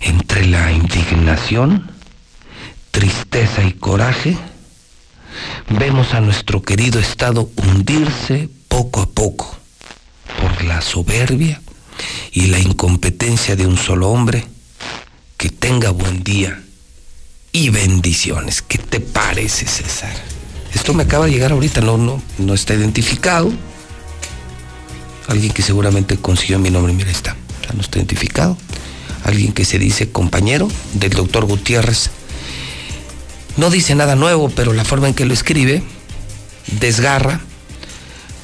Entre la indignación, tristeza y coraje, vemos a nuestro querido Estado hundirse poco a poco por la soberbia y la incompetencia de un solo hombre que tenga buen día y bendiciones. ¿Qué te parece, César? Esto me acaba de llegar ahorita, no, no, no está identificado. Alguien que seguramente consiguió mi nombre, mira, está, ya no está identificado. Alguien que se dice compañero del doctor Gutiérrez. No dice nada nuevo, pero la forma en que lo escribe desgarra,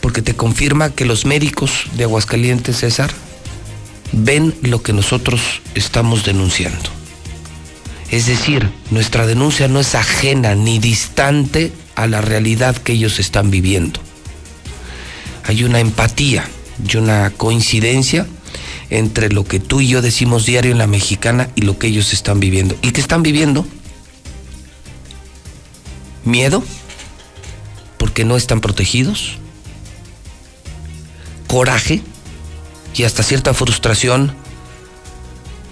porque te confirma que los médicos de Aguascalientes, César, ven lo que nosotros estamos denunciando. Es decir, nuestra denuncia no es ajena ni distante a la realidad que ellos están viviendo. Hay una empatía y una coincidencia entre lo que tú y yo decimos diario en la mexicana y lo que ellos están viviendo. ¿Y qué están viviendo? Miedo, porque no están protegidos. Coraje, y hasta cierta frustración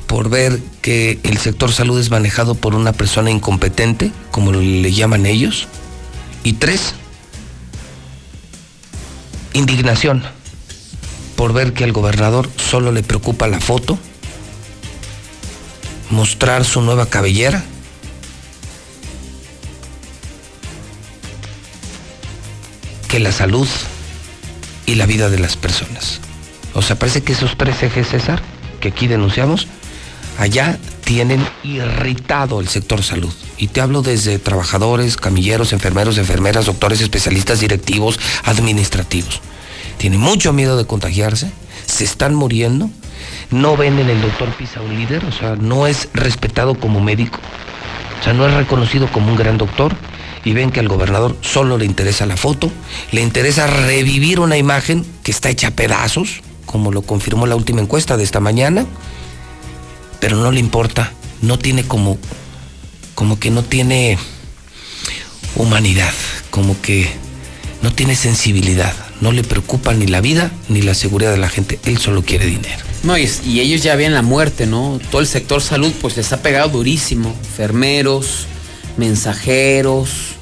por ver que el sector salud es manejado por una persona incompetente, como le llaman ellos. Y tres, indignación por ver que al gobernador solo le preocupa la foto, mostrar su nueva cabellera. que la salud y la vida de las personas. O sea, parece que esos tres ejes, César, que aquí denunciamos, allá tienen irritado el sector salud. Y te hablo desde trabajadores, camilleros, enfermeros, enfermeras, doctores, especialistas, directivos, administrativos. Tienen mucho miedo de contagiarse, se están muriendo, no ven en el doctor Pisa un líder, o sea, no es respetado como médico, o sea, no es reconocido como un gran doctor y ven que al gobernador solo le interesa la foto, le interesa revivir una imagen que está hecha a pedazos, como lo confirmó la última encuesta de esta mañana, pero no le importa, no tiene como, como que no tiene humanidad, como que no tiene sensibilidad, no le preocupa ni la vida ni la seguridad de la gente, él solo quiere dinero. No, y, y ellos ya ven la muerte, ¿no? Todo el sector salud pues les ha pegado durísimo, enfermeros, mensajeros,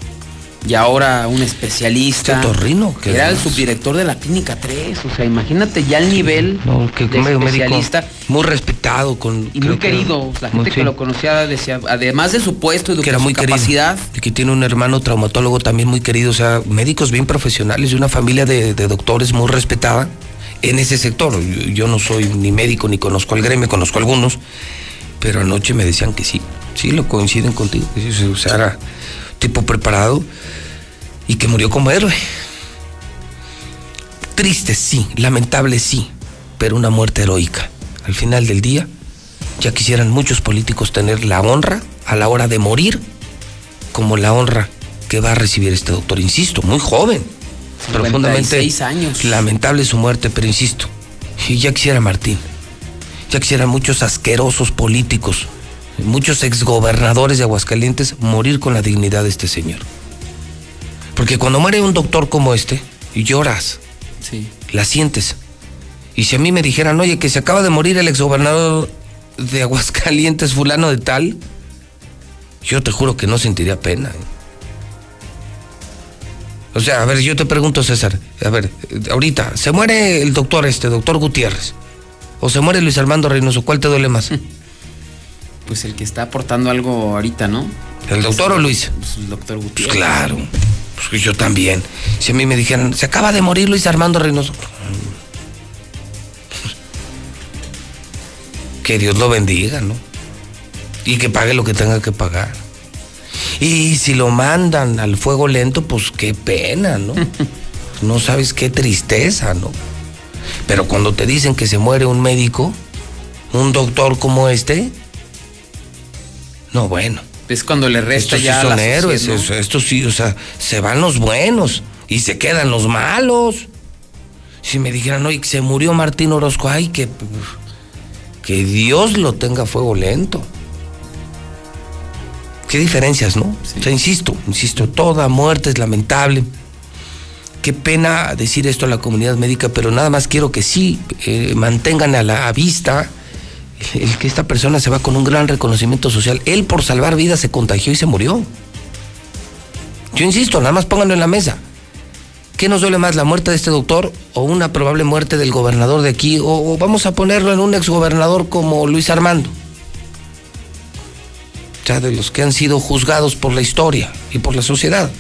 y ahora un especialista. Torrino, que era el subdirector de la clínica 3. O sea, imagínate ya el nivel no, que de especialista. Médico muy respetado con y muy querido. Que, la gente sí. que lo conocía decía, además de su puesto y de que era muy capacidad. Querido. Y que tiene un hermano traumatólogo también muy querido. O sea, médicos bien profesionales y una familia de, de doctores muy respetada en ese sector. Yo, yo, no soy ni médico ni conozco al gremio, conozco algunos. Pero anoche me decían que sí. Sí, lo coinciden contigo. O sea, era tipo preparado y que murió como héroe. Triste, sí, lamentable, sí, pero una muerte heroica. Al final del día, ya quisieran muchos políticos tener la honra a la hora de morir, como la honra que va a recibir este doctor. Insisto, muy joven, profundamente 56 años. lamentable su muerte, pero insisto, y ya quisiera Martín, ya quisieran muchos asquerosos políticos, muchos exgobernadores de Aguascalientes morir con la dignidad de este señor. Porque cuando muere un doctor como este, lloras, Sí. la sientes. Y si a mí me dijeran, oye, que se acaba de morir el exgobernador de Aguascalientes, fulano de tal, yo te juro que no sentiría pena. ¿eh? O sea, a ver, yo te pregunto, César, a ver, ahorita, se muere el doctor este, doctor Gutiérrez, o se muere Luis Armando Reynoso, ¿cuál te duele más? Pues el que está aportando algo ahorita, ¿no? ¿El doctor o Luis? Pues el doctor Pues Gutiérrez. claro, pues yo también. Si a mí me dijeran, se acaba de morir Luis Armando Reynoso. Que Dios lo bendiga, ¿no? Y que pague lo que tenga que pagar. Y si lo mandan al fuego lento, pues qué pena, ¿no? No sabes qué tristeza, ¿no? Pero cuando te dicen que se muere un médico, un doctor como este, no, bueno. Es cuando le resta Estos sí ya son la héroes, sociedad, ¿no? eso- estos sí, o sea, se van los buenos y se quedan los malos. Si me dijeran, oye, se murió Martín Orozco, ay, que, que Dios lo tenga a fuego lento. Qué diferencias, ¿no? O sea, insisto, insisto, toda muerte es lamentable. Qué pena decir esto a la comunidad médica, pero nada más quiero que sí eh, mantengan a la a vista el que esta persona se va con un gran reconocimiento social. Él por salvar vidas se contagió y se murió. Yo insisto, nada más pónganlo en la mesa. ¿Qué nos duele más, la muerte de este doctor o una probable muerte del gobernador de aquí? O, vamos a ponerlo en un exgobernador como Luis Armando. O sea, de los que han sido juzgados por la historia y por la sociedad.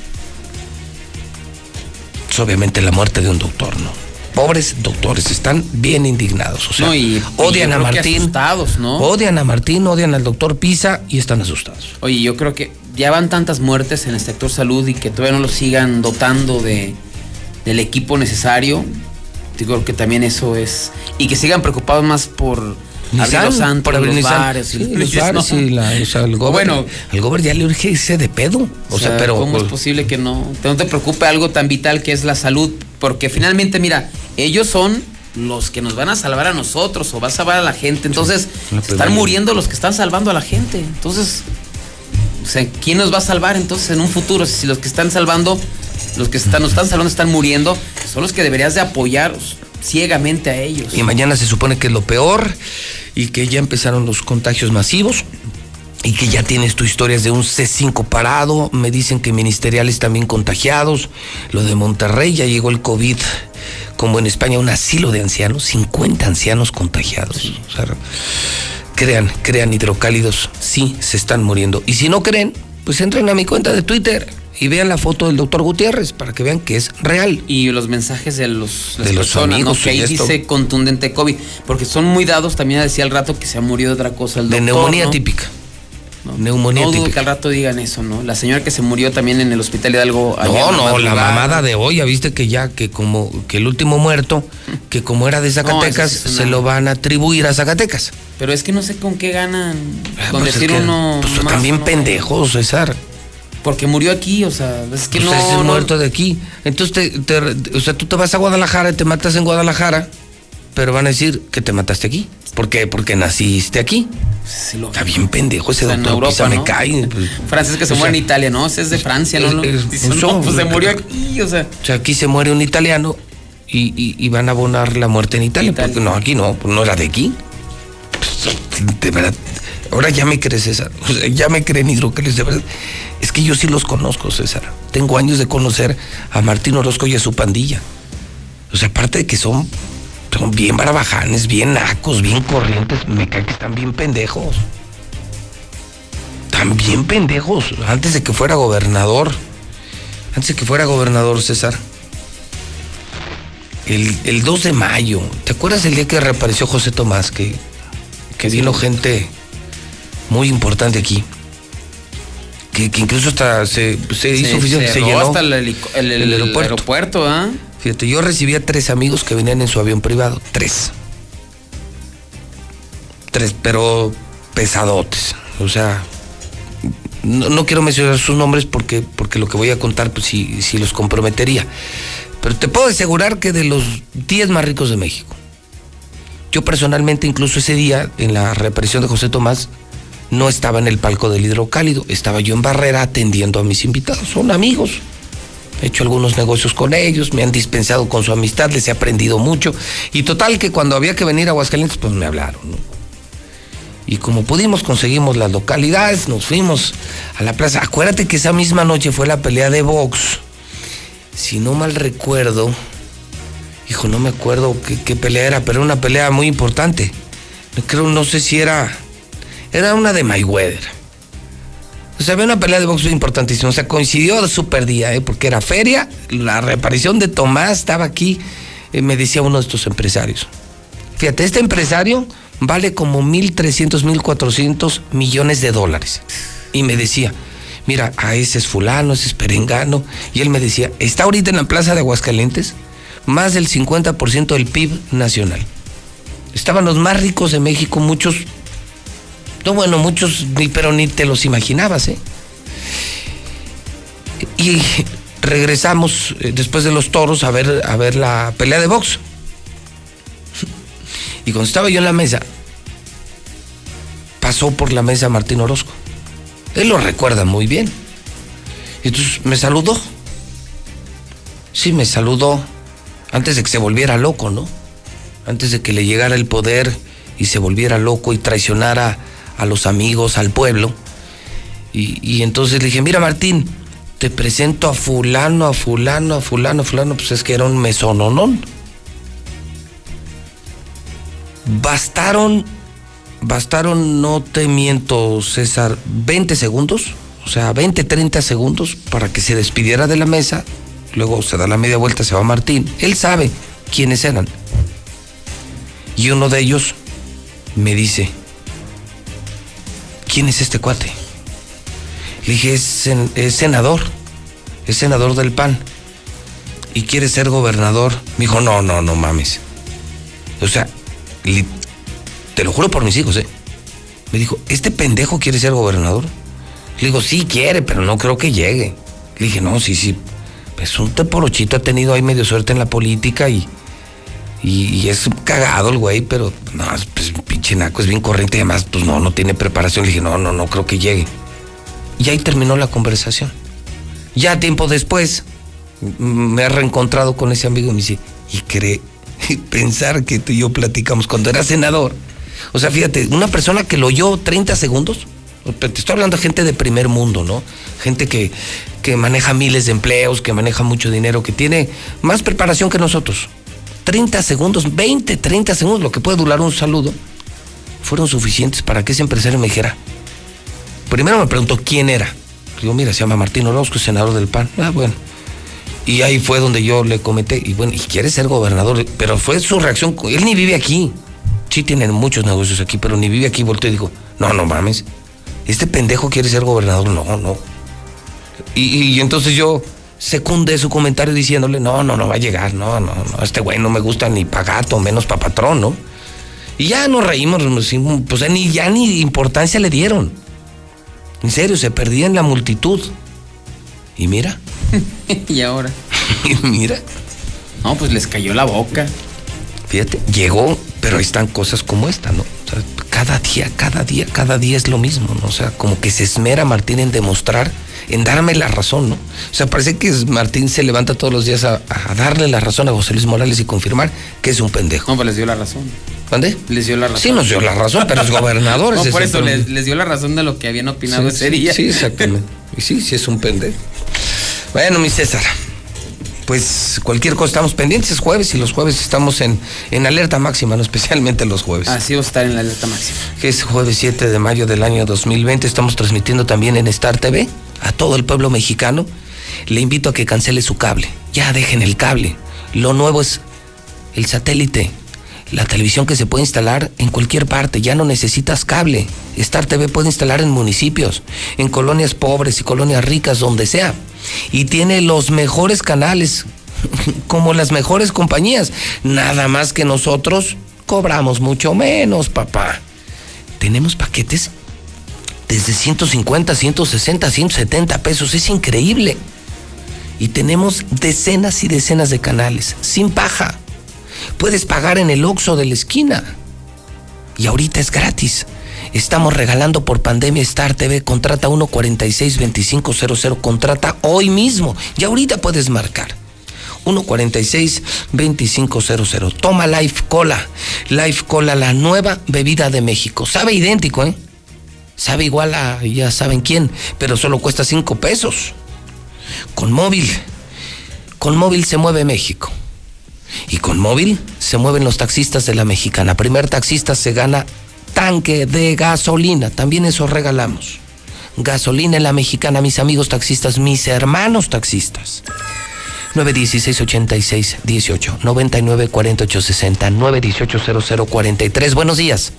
Es obviamente la muerte de un doctor, ¿no? Pobres doctores, están bien indignados. O sea, No, y- odian a Martín. asustados, ¿no? Odian a Martín, odian al doctor Pisa y están asustados. Oye, yo creo que ya van tantas muertes en el sector salud y que todavía no lo sigan dotando de, del equipo necesario. Yo creo que también eso es. Y que sigan preocupados más por abrir los por abrir los Nissan. bares. Sí, y- los bares ¿no? y la, o sea, el gober, Bueno. el gober ya le urge irse de pedo. O, sea, pero ¿cómo es posible que no, que no te preocupe algo tan vital que es la salud? Porque finalmente, mira, ellos son los que nos van a salvar a nosotros o va a salvar a la gente. Entonces, están muriendo los que están salvando a la gente. Entonces, o sea, ¿quién nos va a salvar entonces en un futuro? Si los que están salvando, los que están, nos están salvando están muriendo, son los que deberías de apoyar ciegamente a ellos. y mañana se supone que es lo peor y que ya empezaron los contagios masivos y que ya tienes tu historias de un C5 parado, me dicen que ministeriales también contagiados, lo de Monterrey ya llegó el COVID, como en España un asilo de ancianos, 50 ancianos contagiados. O sea, crean, crean hidrocálidos, sí se están muriendo. Y si no creen, pues entren a mi cuenta de Twitter y vean la foto del doctor Gutiérrez para que vean que es real. Y los mensajes de los, las De los amigos ¿no? que ahí esto. dice contundente COVID, porque son muy dados, también decía al rato que se ha murido de otra cosa el De doctor, neumonía ¿no? típica. Neumonía no dudo que al rato digan eso, ¿no? La señora que se murió también en el hospital Hidalgo. No, no, la mamada de hoy, ya viste que ya, que como, que el último muerto, que como era de Zacatecas, sí se lo van a atribuir a Zacatecas. Pero es que no sé con qué ganan con Pues es decir que, uno. pues, más, también ¿no? pendejos, César. Porque murió aquí, o sea, es que Pues no. es no- muerto de aquí. Entonces, te, te- o sea, tú te vas a Guadalajara y te matas en Guadalajara, pero van a decir que te mataste aquí. ¿Por qué? Porque naciste aquí. Sí, lo- Está bien pendejo ese O sea, en doctor, Europa, Pisa me ¿no? cae. pues. Francés que se muere sea, en Italia, ¿no? Ese es de Francia, ¿no? es- no, pues se murió aquí, o sea. O sea, aquí se muere un italiano y, y- y van a abonar la muerte en Italia. Porque no, aquí no, pues no era de aquí. Pues, De verdad, ahora ya me crees, César. O sea, ya me creen hidrocálidos, de verdad. Es que yo sí los conozco, César. Tengo años de conocer a Martín Orozco y a su pandilla. O sea, aparte de que son, son bien barbajanes, bien nacos, bien corrientes, me cae que están bien pendejos. Están bien pendejos. Antes de que fuera gobernador. Antes de que fuera gobernador, César. El, el 2 de mayo. ¿Te acuerdas el día que reapareció José Tomás? Que, que vino gente muy importante aquí. Que, que incluso hasta se, se hizo oficial, se, llenó hasta el, helico- el- el- el el aeropuerto. aeropuerto, ¿ah? Fíjate, yo recibí a tres amigos que venían en su avión privado. Tres. Tres, pero pesadotes. O sea, no, quiero mencionar sus nombres porque, porque lo que voy a contar, pues sí, sí los comprometería. Pero te puedo asegurar que de los 10 más ricos de México, yo personalmente, incluso ese día, en la reaparición de José Tomás, no estaba en el palco del hidrocálido, estaba yo en barrera atendiendo a mis invitados. Son amigos. He hecho algunos negocios con ellos, me han dispensado con su amistad, les he aprendido mucho. Y total que cuando había que venir a Aguascalientes, pues me hablaron. Y como pudimos, conseguimos las localidades, nos fuimos a la plaza. Acuérdate que esa misma noche fue la pelea de box. Si no mal recuerdo, hijo, no me acuerdo qué, qué pelea era, pero era una pelea muy importante. Creo, no sé si era, era una de Mayweather. O sea, había una pelea de box importantísima. O sea, coincidió de super día, ¿eh? porque era feria. La reaparición de Tomás estaba aquí, eh, me decía uno de estos empresarios. Fíjate, este empresario vale como 1.300, 1.400 millones de dólares. Y me decía, mira, a ese es fulano, ese es perengano. Y él me decía, está ahorita en la plaza de Aguascalientes más del 50% del PIB nacional. Estaban los más ricos de México, muchos, no bueno, muchos, pero ni te los imaginabas, ¿eh? Y regresamos eh, después de los toros a ver, a ver la pelea de box. Y cuando estaba yo en la mesa, pasó por la mesa Martín Orozco. Él lo recuerda muy bien. Y entonces me saludó. Sí, me saludó antes de que se volviera loco, ¿no? Antes de que le llegara el poder y se volviera loco y traicionara a los amigos, al pueblo. Y, y entonces le dije, mira Martín, te presento a fulano, a fulano, a fulano, a fulano, pues es que era un mesononón. Bastaron, bastaron, no te miento, César, 20 segundos, o sea, 20, 30 segundos para que se despidiera de la mesa. Luego se da la media vuelta, se va Martín. Él sabe quiénes eran. Y uno de ellos me dice, ¿quién es este cuate? Le dije, es, sen- es senador, es senador del PAN y quiere ser gobernador. Me dijo, no, no, no mames. O sea, te lo juro por mis hijos, ¿eh? Me dijo, ¿este pendejo quiere ser gobernador? Le digo, sí quiere, pero no creo que llegue. Le dije, no, sí, sí. Pues un teporochito ha tenido ahí medio suerte en la política y, y, es cagado el güey, pero no, pues pinche naco es bien corriente y además, pues no, no tiene preparación. Le dije, no, no, no creo que llegue. Y ahí terminó la conversación. Ya tiempo después, me he reencontrado con ese amigo y me dice, y cree, pensar que tú y yo platicamos cuando era senador. O sea, fíjate, una persona que lo oyó 30 segundos, te estoy hablando de gente de primer mundo, ¿no? Gente que, que maneja miles de empleos, que maneja mucho dinero, que tiene más preparación que nosotros. 30 segundos, 20, 30 segundos, lo que puede durar un saludo, fueron suficientes para que ese empresario me dijera. Primero me preguntó quién era. Digo, mira, se llama Martín Orozco, senador del PAN. Ah, bueno. Y ahí fue donde yo le comenté, y bueno, y quiere ser gobernador, pero fue su reacción, él ni vive aquí. Sí tienen muchos negocios aquí, pero ni vive aquí. Volteó y dijo, no, no mames, este pendejo quiere ser gobernador. No, no. Y, y entonces yo secundé su comentario diciéndole, no, no, no va a llegar, no, no, no, este güey no me gusta ni pa' gato, menos pa' patrón, ¿no? Y ya nos reímos, pues ni, ya ni importancia le dieron. En serio, se perdía en la multitud. Y mira, y ahora. y mira, No, pues les cayó la boca. fíjate, llegó, pero ahí están cosas como esta, ¿no? O sea, cada día, cada día, cada día es lo mismo, ¿no? O sea, como que se esmera Martín en demostrar, en darme la razón, ¿no? O sea, parece que Martín se levanta todos los días a, a darle la razón a José Luis Morales y confirmar que es un pendejo. No, pues les dio la razón. ¿Dónde? Les dio la razón. Sí, nos dio la razón, pero es gobernador. No, por es eso les, dio la razón de lo que habían opinado Sí, ese día. Sí, exactamente. Y sí, sí es un pendejo. Bueno, mi César, pues cualquier cosa estamos pendientes, es jueves y los jueves estamos en, en alerta máxima, no especialmente los jueves. Así va a estar en la alerta máxima. Que es jueves 7 de mayo del año 2020, estamos transmitiendo también en Star TV a todo el pueblo mexicano. Le invito a que cancele su cable, ya dejen el cable. Lo nuevo es el satélite, la televisión que se puede instalar en cualquier parte, ya no necesitas cable. Star TV puede instalar en municipios, en colonias pobres y colonias ricas, donde sea. Y tiene los mejores canales. como las mejores compañías. Nada más que nosotros cobramos mucho menos, papá. Tenemos paquetes desde 150, 160, 170 pesos. Es increíble. Y tenemos decenas y decenas de canales, sin paja. Puedes pagar en el Oxxo de la esquina. Y ahorita es gratis. Estamos regalando por pandemia Star TV. Contrata 146-2500. Contrata hoy mismo. Y ahorita puedes marcar. 146-2500. Toma Life Cola. Life Cola, la nueva bebida de México. Sabe idéntico, ¿eh? Sabe igual a ya saben quién, pero solo cuesta 5 pesos. Con móvil. Con móvil se mueve México. Y con móvil se mueven los taxistas de la mexicana. Primer taxista se gana tanque de gasolina. También eso regalamos. Gasolina en la mexicana, mis amigos taxistas, mis hermanos taxistas. 916 86 18 99 48 60 918 00 43. Buenos días.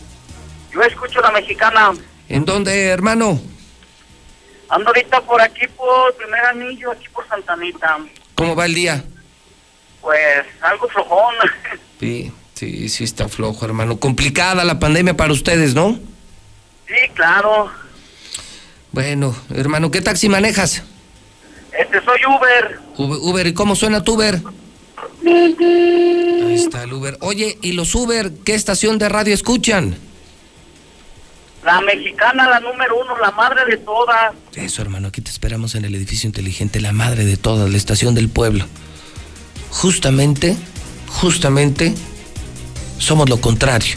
Yo escucho la mexicana. ¿En dónde, hermano? Ando ahorita por aquí por Primer Anillo, aquí por Santanita. ¿Cómo va el día? Pues algo flojón. Sí, sí, sí está flojo, hermano. Complicada la pandemia para ustedes, ¿no? Sí, claro. Bueno, hermano, ¿qué taxi manejas? Este, soy Uber. Uber, Uber, ¿y cómo suena tu Uber? Ahí está el Uber. Oye, ¿y los Uber qué estación de radio escuchan? La mexicana, la número uno, la madre de todas. Eso, hermano, aquí te esperamos en el edificio inteligente, la madre de todas, la estación del pueblo. Justamente, justamente, somos lo contrario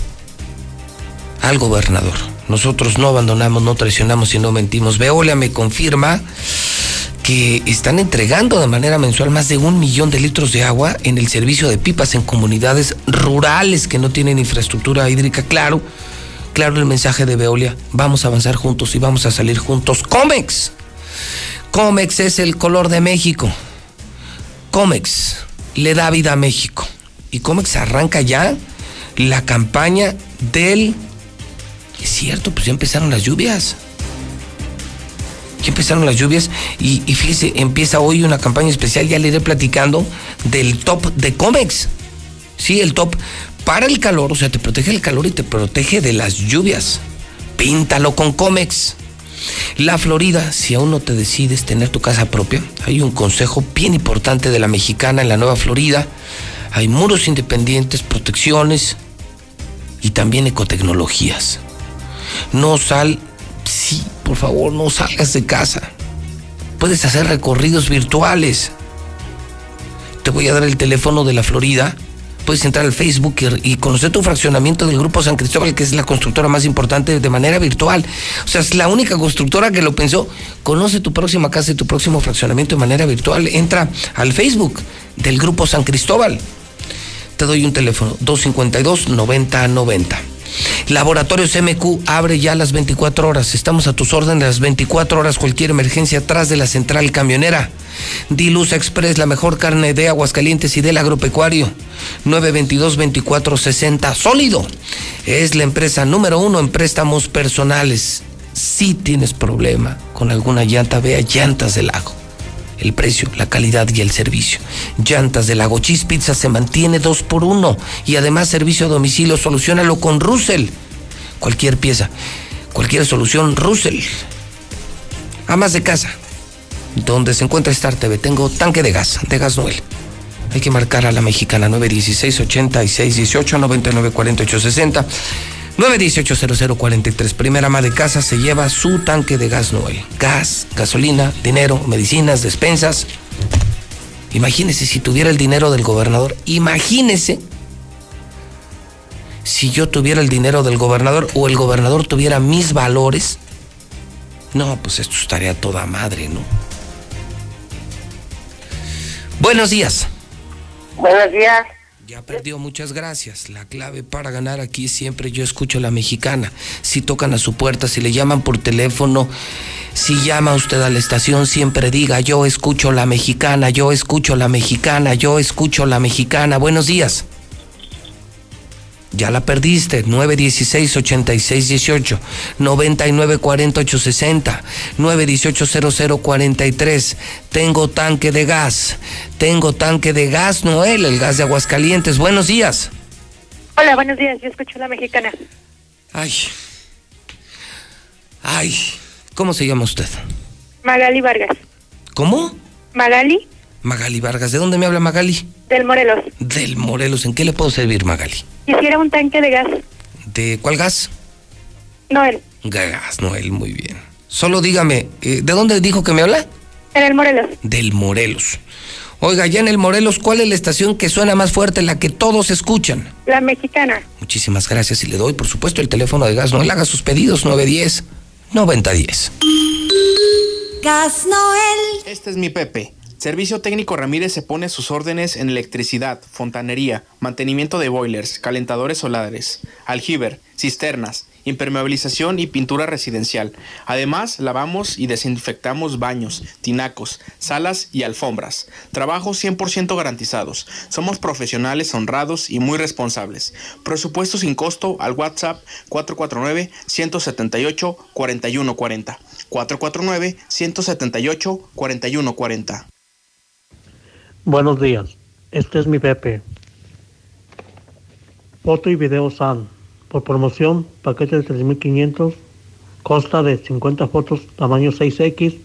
al gobernador. Nosotros no abandonamos, no traicionamos y no mentimos. Veolia me confirma que están entregando de manera mensual más de un millón de litros de agua en el servicio de pipas en comunidades rurales que no tienen infraestructura hídrica. Claro, claro el mensaje de Veolia. Vamos a avanzar juntos y vamos a salir juntos. Comex. Comex es el color de México. Comex le da vida a México. Y Comex arranca ya la campaña del... Es cierto, pues ya empezaron las lluvias. Ya empezaron las lluvias y, fíjese, empieza hoy una campaña especial, ya le iré platicando, del top de Comex. Sí, el top para el calor, o sea, te protege el calor y te protege de las lluvias. Píntalo con Comex. La Florida, si aún no te decides tener tu casa propia, hay un consejo bien importante de la mexicana en la Nueva Florida. Hay muros independientes, protecciones y también ecotecnologías. No sal, sí, por favor, no salgas de casa. Puedes hacer recorridos virtuales. Te voy a dar el teléfono de la Florida. Puedes entrar al Facebook y, conocer tu fraccionamiento del Grupo San Cristóbal, que es la constructora más importante de manera virtual. O sea, es la única constructora que lo pensó. Conoce tu próxima casa y tu próximo fraccionamiento de manera virtual. Entra al Facebook del Grupo San Cristóbal. Te doy un teléfono, 252-9090. Laboratorios MQ abre ya las 24 horas. Estamos a tus órdenes las 24 horas. Cualquier emergencia atrás de la central camionera. Dilusa Express, la mejor carne de Aguascalientes y del agropecuario. 922-2460. Sólido. Es la empresa número uno en préstamos personales. Si tienes problema con alguna llanta, vea Llantas del Lago. El precio, la calidad y el servicio. Llantas del Lago Cheese Pizza se mantiene dos por uno. Y además servicio a domicilio, solucionalo con Russell. Cualquier pieza, cualquier solución, Russell. Amas de casa, donde se encuentra Star TV. Tengo tanque de gas, de gas Noel. Hay que marcar a la mexicana 916 86 18 99 48 60. 918-0043. Primera ama de casa se lleva su tanque de gas Noel. Gas, gasolina, dinero, medicinas, despensas. Imagínese si tuviera el dinero del gobernador. Imagínese si yo tuviera el dinero del gobernador o el gobernador tuviera mis valores. No, pues esto estaría toda madre, ¿no? Buenos días. Buenos días. Ya perdió, muchas gracias. La clave para ganar aquí siempre yo escucho la mexicana. Si tocan a su puerta, si le llaman por teléfono, si llama usted a la estación, siempre diga yo escucho la mexicana, yo escucho la mexicana, yo escucho la mexicana. Buenos días. Ya la perdiste. 916-8618. 9940-860. 918-0043. Tengo tanque de gas. Tengo tanque de gas, Noel, el gas de Aguascalientes. Buenos días. Hola, buenos días. Yo escucho la mexicana. Ay. Ay. ¿Cómo se llama usted? Magali Vargas. ¿Cómo? Magali Magali Vargas. ¿De dónde me habla Magali? del Morelos. Del Morelos. ¿En qué le puedo servir, Magali? Quisiera un tanque de gas. ¿De cuál gas? Noel, Gas, Noel, muy bien. Solo dígame, eh, ¿de dónde dijo que me habla? en el Morelos. Del Morelos. Oiga, ya en el Morelos, ¿cuál es la estación que suena más fuerte, la que todos escuchan? La mexicana. Muchísimas gracias y le doy, por supuesto, el teléfono de gas. Noel haga sus pedidos 910 9010. Gas Noel. Este es mi Pepe. Servicio Técnico Ramírez se pone sus órdenes en electricidad, fontanería, mantenimiento de boilers, calentadores solares, aljiber, cisternas, impermeabilización y pintura residencial. Además, lavamos y desinfectamos baños, tinacos, salas y alfombras. Trabajos 100% garantizados. Somos profesionales honrados y muy responsables. Presupuesto sin costo al WhatsApp 449-178-4140. 449-178-4140. Buenos días, este es mi Pepe. Foto y video SAN. Por promoción, paquete de 3500, consta de 50 fotos tamaño 6X,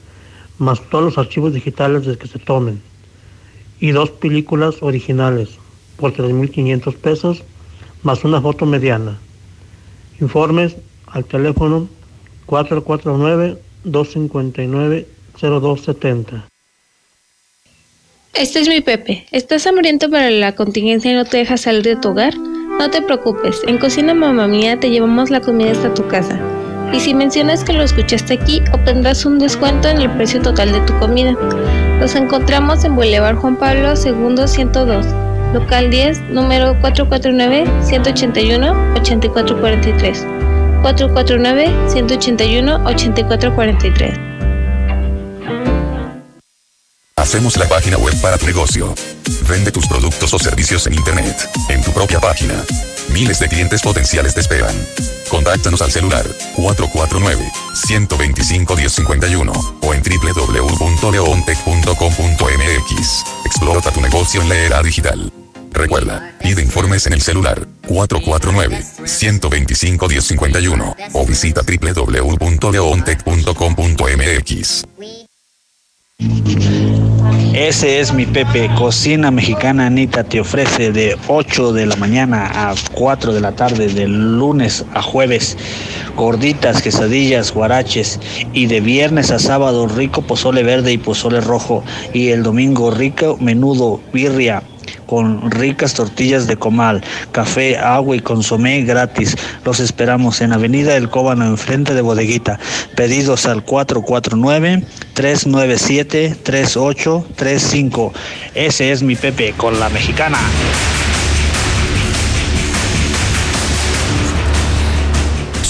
más todos los archivos digitales de que se tomen. Y dos películas originales, por 3500 pesos, más una foto mediana. Informes al teléfono 449-259-0270. Este es mi Pepe. ¿Estás hambriento para la contingencia y no te dejas salir de tu hogar? No te preocupes, en Cocina Mamá Mía te llevamos la comida hasta tu casa. Y si mencionas que lo escuchaste aquí, obtendrás un descuento en el precio total de tu comida. Nos encontramos en Boulevard Juan Pablo II 102, local 10, número 449-181-8443. 449-181-8443. Hacemos la página web para tu negocio. Vende tus productos o servicios en Internet, en tu propia página. Miles de clientes potenciales te esperan. Contáctanos al celular 449-125-1051 o en www.leontech.com.mx. Explota tu negocio en la era digital. Recuerda, pide informes en el celular 449-125-1051 o visita www.leontech.com.mx. Ese es mi Pepe. Cocina Mexicana Anita te ofrece de 8 de la mañana a 4 de la tarde, de lunes a jueves, gorditas, quesadillas, guaraches. Y de viernes a sábado rico pozole verde y pozole rojo. Y el domingo rico menudo, birria con ricas tortillas de comal, café, agua y consomé gratis. Los esperamos en Avenida El Cóbano, enfrente de Bodeguita. Pedidos al 449-397-3835. Ese es mi Pepe con la mexicana.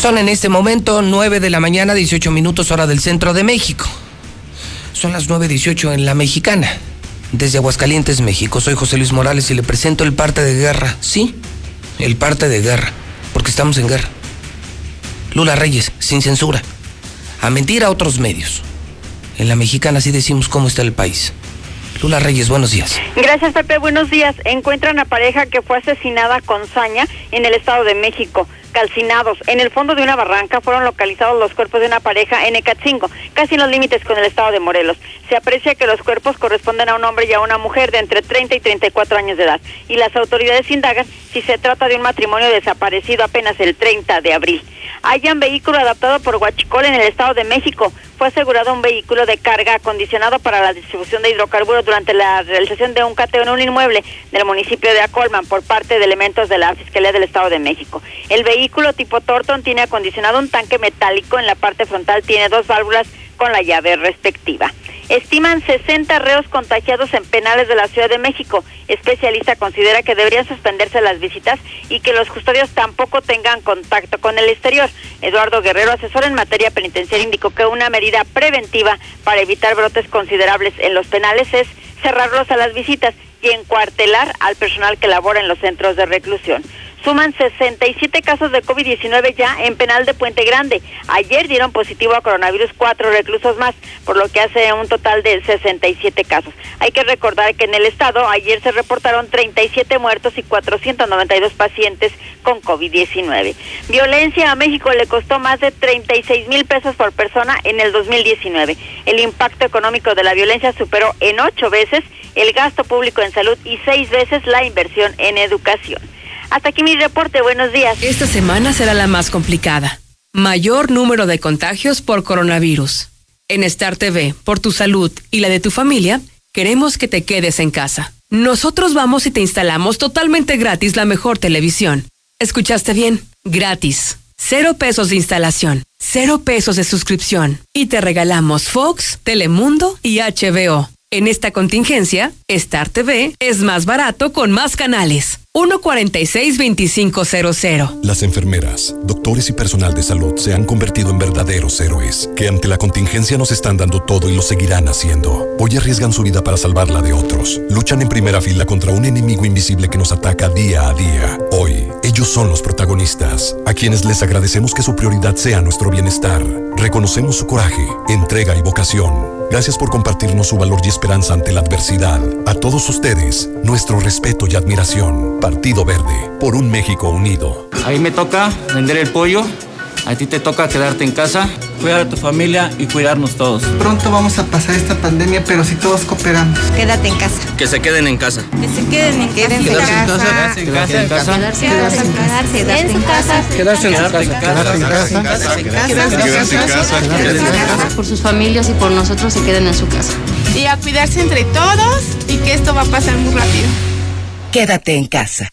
Son en este momento 9 de la mañana, 18 minutos hora del centro de México. Son las 9.18 en la mexicana. Desde Aguascalientes, México. Soy José Luis Morales y le presento el parte de guerra. Sí, el parte de guerra. Porque estamos en guerra. Lula Reyes, sin censura. A mentir a otros medios. En la mexicana así decimos cómo está el país. Lula Reyes, buenos días. Gracias, Pepe. Buenos días. Encuentran a pareja que fue asesinada con saña en el Estado de México. Calcinados. En el fondo de una barranca fueron localizados los cuerpos de una pareja en Ecatzingo, casi en los límites con el Estado de Morelos. Se aprecia que los cuerpos corresponden a un hombre y a una mujer de entre 30 y 34 años de edad. Y las autoridades indagan si se trata de un matrimonio desaparecido apenas el 30 de abril. Hayan vehículo adaptado por Huachicol en el Estado de México. Fue asegurado un vehículo de carga acondicionado para la distribución de hidrocarburos durante la realización de un cateo en un inmueble del municipio de Acolman por parte de elementos de la Fiscalía del Estado de México. El vehículo tipo Torton tiene acondicionado un tanque metálico en la parte frontal, tiene dos válvulas con la llave respectiva. Estiman 60 reos contagiados en penales de la Ciudad de México. Especialista considera que deberían suspenderse las visitas y que los custodios tampoco tengan contacto con el exterior. Eduardo Guerrero, asesor en materia penitenciaria, indicó que una medida preventiva para evitar brotes considerables en los penales es cerrarlos a las visitas y encuartelar al personal que labora en los centros de reclusión. Suman 67 casos de COVID-19 ya en penal de Puente Grande. Ayer dieron positivo a coronavirus cuatro reclusos más, por lo que hace un total de 67 casos. Hay que recordar que en el estado ayer se reportaron 37 muertos y 492 pacientes con COVID-19. Violencia a México le costó más de 36 mil pesos por persona en el 2019. El impacto económico de la violencia superó en ocho veces el gasto público en salud y seis veces la inversión en educación. Hasta aquí mi reporte. Buenos días. Esta semana será la más complicada. Mayor número de contagios por coronavirus. En Star TV, por tu salud y la de tu familia, queremos que te quedes en casa. Nosotros vamos y te instalamos totalmente gratis la mejor televisión. ¿Escuchaste bien? Gratis. Cero pesos de instalación, cero pesos de suscripción. Y te regalamos Fox, Telemundo y HBO. En esta contingencia, Star TV es más barato con más canales. 146-2500. Las enfermeras, doctores y personal de salud se han convertido en verdaderos héroes, que ante la contingencia nos están dando todo y lo seguirán haciendo. Hoy arriesgan su vida para salvarla de otros. Luchan en primera fila contra un enemigo invisible que nos ataca día a día. Hoy, ellos son los protagonistas, a quienes les agradecemos que su prioridad sea nuestro bienestar. Reconocemos su coraje, entrega y vocación. Gracias por compartirnos su valor y esperanza ante la adversidad. A todos ustedes, nuestro respeto y admiración. Partido Verde, por un México unido. Ahí me toca vender el pollo. A ti te toca quedarte en casa, cuidar a tu familia y cuidarnos todos. Pronto vamos a pasar esta pandemia, pero si todos cooperamos. Quédate en casa. Que se queden en casa. Que se queden en casa. Quédense en casa. Quedarse en casa. Quedarse en casa. Quedarse en casa. Quedarse en casa. Quedarse en casa. Quedarse en casa. Por sus familias y por nosotros se queden en su casa. Y a cuidarse entre todos y que esto va a pasar muy rápido. Quédate en casa.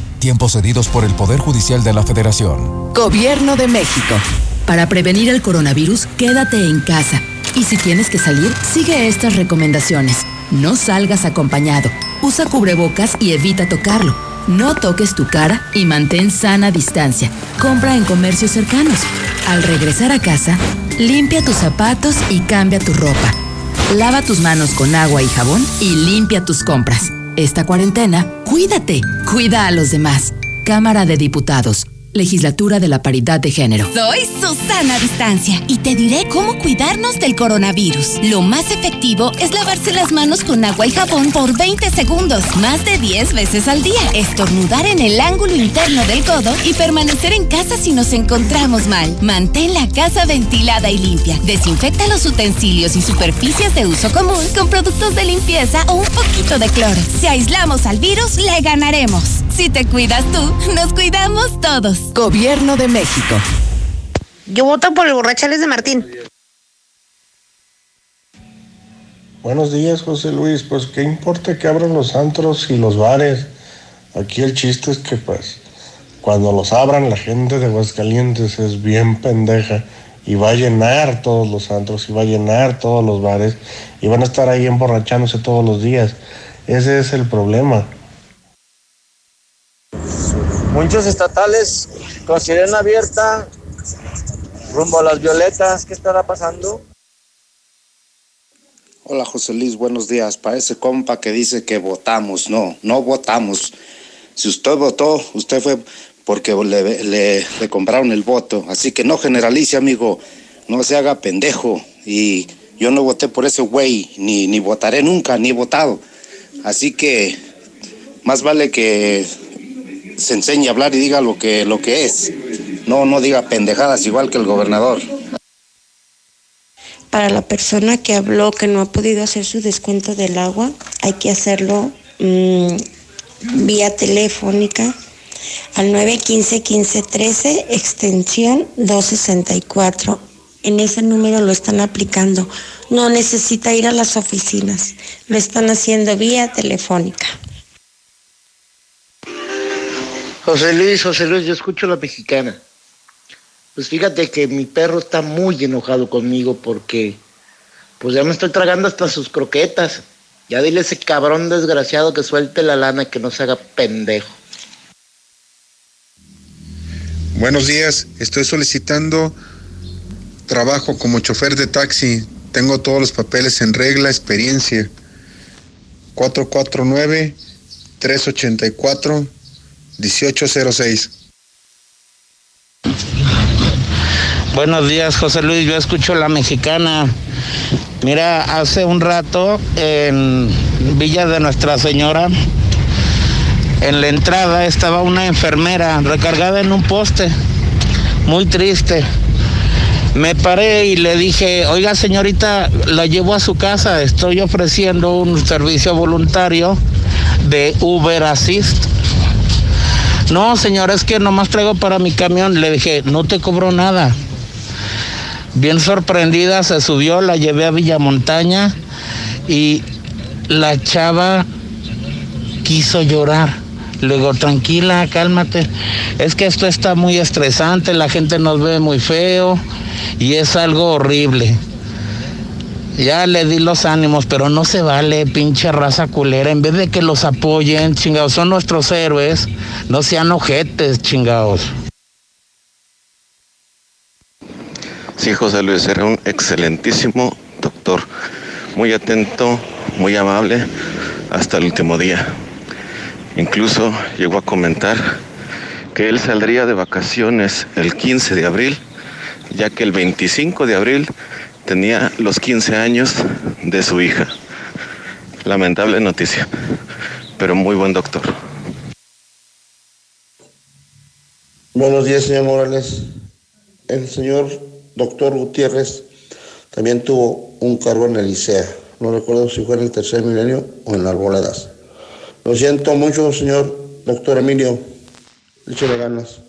Tiempos cedidos por el Poder Judicial de la Federación. Gobierno de México. Para prevenir el coronavirus, quédate en casa. Y si tienes que salir, sigue estas recomendaciones. No salgas acompañado. Usa cubrebocas y evita tocarlo. No toques tu cara y mantén sana distancia. Compra en comercios cercanos. Al regresar a casa, limpia tus zapatos y cambia tu ropa. Lava tus manos con agua y jabón y limpia tus compras. Esta cuarentena, cuídate, cuida a los demás. Cámara de Diputados. Legislatura de la Paridad de Género. Soy Susana Distancia y te diré cómo cuidarnos del coronavirus. Lo más efectivo es lavarse las manos con agua y jabón por 20 segundos, más de 10 veces al día. Estornudar en el ángulo interno del codo y permanecer en casa si nos encontramos mal. Mantén la casa ventilada y limpia. Desinfecta los utensilios y superficies de uso común con productos de limpieza o un poquito de cloro. Si aislamos al virus, le ganaremos. Si te cuidas tú, nos cuidamos todos. Gobierno de México. Yo voto por el borrachales de Martín. Buenos días, José Luis. Pues qué importa que abran los antros y los bares. Aquí el chiste es que pues cuando los abran la gente de Aguascalientes es bien pendeja y va a llenar todos los antros y va a llenar todos los bares y van a estar ahí emborrachándose todos los días. Ese es el problema. Muchos estatales con abierta rumbo a las violetas. ¿Qué estará pasando? Hola José Luis, buenos días. Para ese compa que dice que votamos, no, no votamos. Si usted votó, usted fue porque le, le, le compraron el voto. Así que no generalice, amigo. No se haga pendejo. Y yo no voté por ese güey, ni, ni votaré nunca, ni he votado. Así que más vale que se enseñe a hablar y diga lo que, lo que es. No, no diga pendejadas igual que el gobernador. Para la persona que habló que no ha podido hacer su descuento del agua, hay que hacerlo mmm, vía telefónica al 915-1513, extensión 264. En ese número lo están aplicando. No necesita ir a las oficinas. Lo están haciendo vía telefónica. José Luis, José Luis, yo escucho la mexicana. Pues fíjate que mi perro está muy enojado conmigo porque pues ya me estoy tragando hasta sus croquetas. Ya dile a ese cabrón desgraciado que suelte la lana que no se haga pendejo. Buenos días, estoy solicitando trabajo como chofer de taxi. Tengo todos los papeles en regla, experiencia. 449-384-1806. Buenos días, José Luis. Yo escucho la mexicana. Mira, hace un rato en Villa de Nuestra Señora, en la entrada estaba una enfermera recargada en un poste, muy triste. Me paré y le dije, oiga señorita, la llevo a su casa, estoy ofreciendo un servicio voluntario de Uber Assist. No, señora, es que nomás traigo para mi camión. Le dije, no te cobro nada. Bien sorprendida, se subió, la llevé a Villamontaña y la chava quiso llorar. Luego, tranquila, cálmate. Es que esto está muy estresante, la gente nos ve muy feo y es algo horrible. Ya le di los ánimos, pero no se vale, pinche raza culera. En vez de que los apoyen, chingados, son nuestros héroes. No sean ojetes, chingados. Sí, José Luis era un excelentísimo doctor, muy atento, muy amable hasta el último día. Incluso llegó a comentar que él saldría de vacaciones el 15 de abril, ya que el 25 de abril tenía los 15 años de su hija. Lamentable noticia, pero muy buen doctor. Buenos días, señor Morales. El señor doctor Gutiérrez también tuvo un cargo en el ICEA. No recuerdo si fue en el tercer milenio o en Arboledas. Lo siento mucho, señor doctor Emilio. Échale ganas.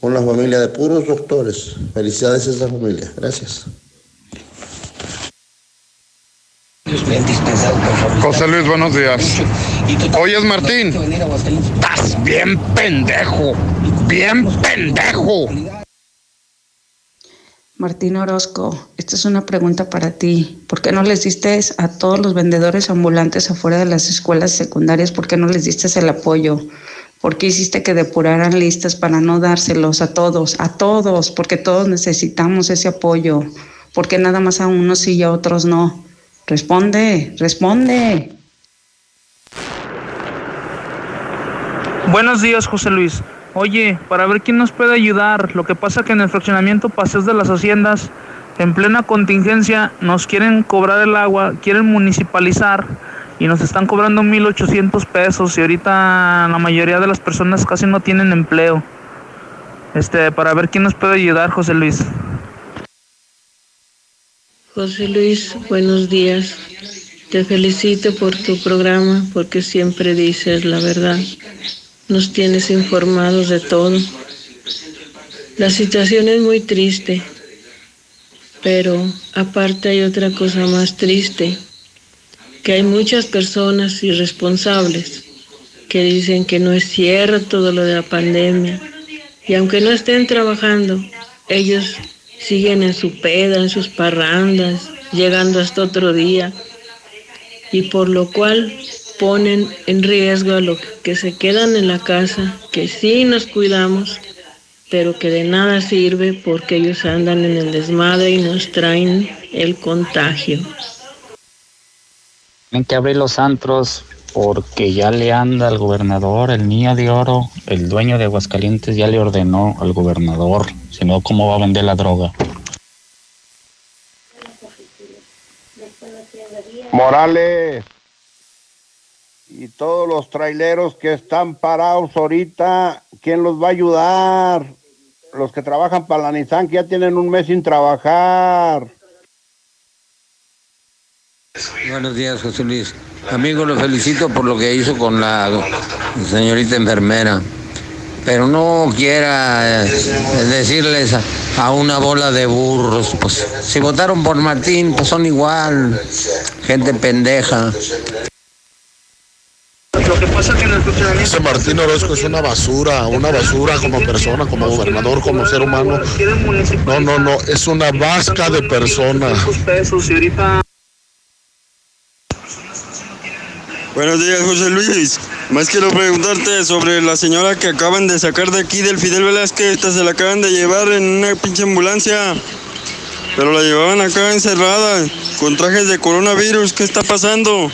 Una familia de puros doctores. Felicidades a esa familia. Gracias. José Luis, buenos días. Oyes, Martín. Estás bien pendejo. Bien pendejo. Martín Orozco, esta es una pregunta para ti. ¿Por qué no les diste a todos los vendedores ambulantes afuera de las escuelas secundarias? ¿Por qué no les diste el apoyo? ¿Por qué hiciste que depuraran listas para no dárselos a todos? A todos, porque todos necesitamos ese apoyo. ¿Por qué nada más a unos sí y a otros no? Responde, responde. Buenos días, José Luis. Oye, para ver quién nos puede ayudar. Lo que pasa que en el fraccionamiento Paseos de las Haciendas, en plena contingencia, nos quieren cobrar el agua, quieren municipalizar y nos están cobrando 1.800 pesos y ahorita la mayoría de las personas casi no tienen empleo. Este, para ver quién nos puede ayudar, José Luis. José Luis, buenos días. Te felicito por tu programa porque siempre dices la verdad. Nos tienes informados de todo. La situación es muy triste, pero aparte hay otra cosa más triste, que hay muchas personas irresponsables que dicen que no es cierto todo lo de la pandemia y aunque no estén trabajando, ellos siguen en su peda, en sus parrandas, llegando hasta otro día, y por lo cual ponen en riesgo a los que se quedan en la casa, que sí nos cuidamos, pero que de nada sirve porque ellos andan en el desmadre y nos traen el contagio. Tienen que abrir los antros porque ya le anda al gobernador, el niño de oro, el dueño de Aguascalientes ya le ordenó al gobernador, si no, ¿cómo va a vender la droga? Morales y todos los traileros que están parados ahorita, ¿quién los va a ayudar? Los que trabajan para la Nissan que ya tienen un mes sin trabajar. Buenos días, José Luis. Amigo, lo felicito por lo que hizo con la señorita enfermera. Pero no quiera eh, decirles a, a una bola de burros. Pues si votaron por Martín, pues son igual. Gente pendeja. Lo que pasa que en el funcionamiento... Ese Martín Orozco es una basura, una basura como persona, como gobernador, como ser humano. No, no, no, es una vasca de persona. Buenos días, José Luis. Más quiero preguntarte sobre la señora que acaban de sacar de aquí del Fidel Velázquez. Esta se la acaban de llevar en una pinche ambulancia. Pero la llevaban acá encerrada, con trajes de coronavirus. ¿Qué está pasando?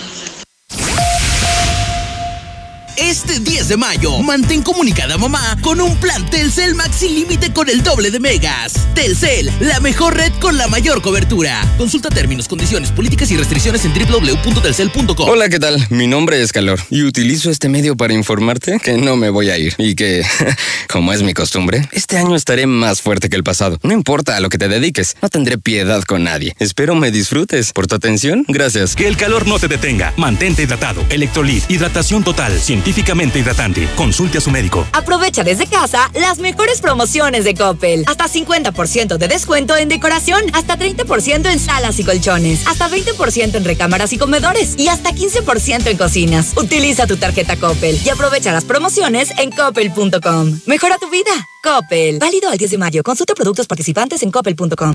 Este 10 de mayo, mantén comunicada a mamá con un plan Telcel Max sin límite con el doble de megas. Telcel, la mejor red con la mayor cobertura. Consulta términos, condiciones, políticas y restricciones en www.telcel.com. Hola, ¿qué tal? Mi nombre es Calor y utilizo este medio para informarte que no me voy a ir y que, como es mi costumbre, este año estaré más fuerte que el pasado. No importa a lo que te dediques, no tendré piedad con nadie. Espero me disfrutes. Por tu atención, gracias. Que el calor no te detenga. Mantente hidratado. Electrolit, hidratación total, científicamente hidratante. Consulte a su médico. Aprovecha desde casa las mejores promociones de Coppel. Hasta 50% de descuento en decoración, hasta 30% en salas y colchones, hasta 20% en recámaras y comedores y hasta 15% en cocinas. Utiliza tu tarjeta Coppel y aprovecha las promociones en coppel.com. Mejora tu vida. Coppel. Válido al 10 de mayo. Consulta productos participantes en coppel.com.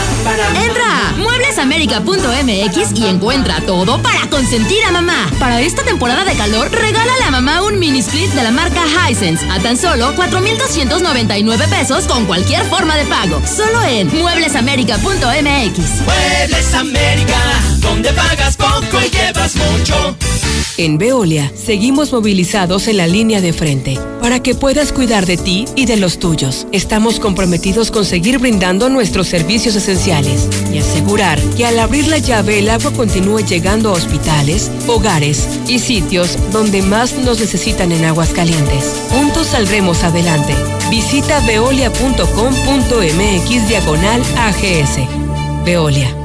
Entra a mueblesamerica.mx y encuentra todo para consentir a mamá. Para esta temporada de calor, regálale a mamá un mini split de la marca Hisense a tan solo 4,299 pesos con cualquier forma de pago. Solo en mueblesamerica.mx. Muebles América, donde pagas poco y llevas mucho. En Veolia, seguimos movilizados en la línea de frente para que puedas cuidar de ti y de los tuyos. Estamos comprometidos con seguir brindando nuestros servicios esenciales y asegurar que al abrir la llave el agua continúe llegando a hospitales, hogares y sitios donde más nos necesitan en aguas calientes. Juntos saldremos adelante. Visita veolia.com.mx diagonal AGS. Veolia.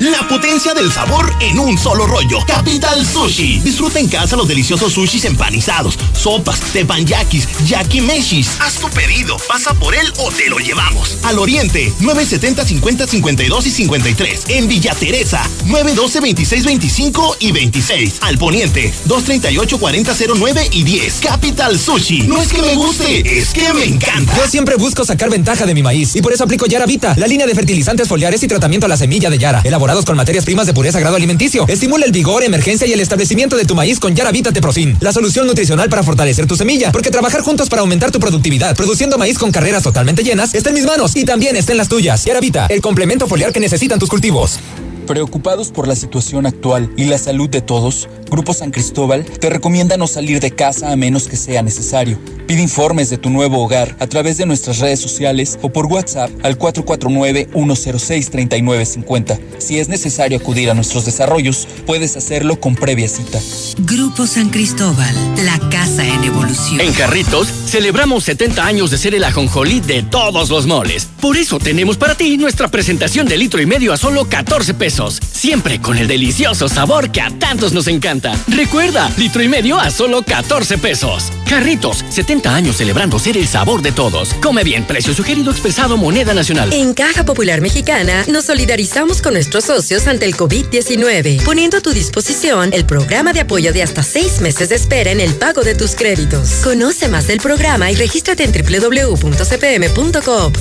La potencia del sabor en un solo rollo. Capital Sushi. Disfruta en casa los deliciosos sushis empanizados, sopas, tepanyakis, yakimeshis. Haz tu pedido, pasa por él o te lo llevamos. Al Oriente, 970 50 52 y 53. En Villa Teresa, 912 26 25 y 26. Al Poniente, 238 40 09 y 10. Capital Sushi. No es que me guste, es que me encanta. Yo siempre busco sacar ventaja de mi maíz y por eso aplico Yara Vita, la línea de fertilizantes foliares y tratamiento a la semilla de Yara, con materias primas de pureza grado alimenticio. Estimula el vigor, emergencia y el establecimiento de tu maíz con Yara Vita Teprofin, la solución nutricional para fortalecer tu semilla, porque trabajar juntos para aumentar tu productividad, produciendo maíz con carreras totalmente llenas, está en mis manos y también está en las tuyas. Yara Vita, el complemento foliar que necesitan tus cultivos. Preocupados por la situación actual y la salud de todos, Grupo San Cristóbal te recomienda no salir de casa a menos que sea necesario. Pide informes de tu nuevo hogar a través de nuestras redes sociales o por WhatsApp al 449-106-3950. Si es necesario acudir a nuestros desarrollos, puedes hacerlo con previa cita. Grupo San Cristóbal, la casa en evolución. En Carritos, celebramos 70 años de ser el ajonjolí de todos los moles. Por eso tenemos para ti nuestra presentación de litro y medio a solo 14 pesos. Siempre con el delicioso sabor que a tantos nos encanta. Recuerda, litro y medio a solo 14 pesos. Carritos, 70 años celebrando ser el sabor de todos. Come bien, precio sugerido expresado moneda nacional. En Caja Popular Mexicana nos solidarizamos con nuestros socios ante el COVID-19, poniendo a tu disposición el programa de apoyo de hasta seis meses de espera en el pago de tus créditos. Conoce más del programa y regístrate en www.cpm.coop.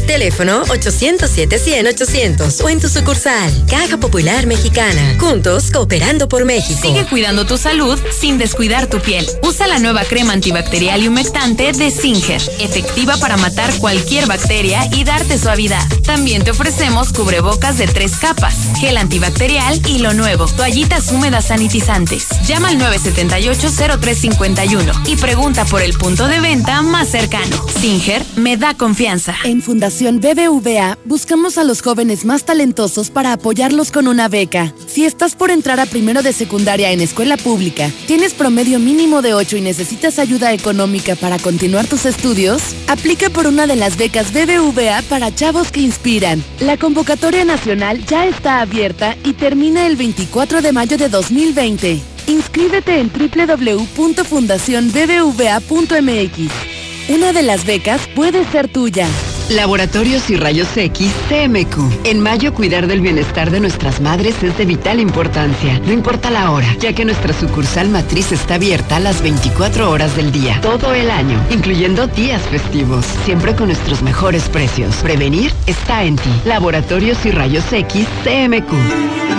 Teléfono 807-100-800 o en tu sucursal. Caja Popular Mexicana. Juntos, cooperando por México. Sigue cuidando tu salud sin descuidar tu piel. Usa la nueva crema antibacterial y humectante de Singer, efectiva para matar cualquier bacteria y darte suavidad. También te ofrecemos cubrebocas de tres capas, gel antibacterial y lo nuevo, toallitas húmedas sanitizantes. Llama al 978-0351 y pregunta por el punto de venta más cercano. Singer me da confianza. En Fundación BBVA buscamos a los jóvenes más talentosos para apoyarlos con una beca. Si estás por entrar a primero de secundaria en escuela pública, tienes promedio mínimo de 8 y necesitas ayuda económica para continuar tus estudios, aplica por una de las becas BBVA para chavos que inspiran. La convocatoria nacional ya está abierta y termina el 24 de mayo de 2020. Inscríbete en www.fundacionbbva.mx. Una de las becas puede ser tuya. Laboratorios y Rayos X CMQ. En mayo cuidar del bienestar de nuestras madres es de vital importancia. No importa la hora, ya que nuestra sucursal matriz está abierta a las 24 horas del día, todo el año, incluyendo días festivos, siempre con nuestros mejores precios. Prevenir está en ti. Laboratorios y Rayos X CMQ.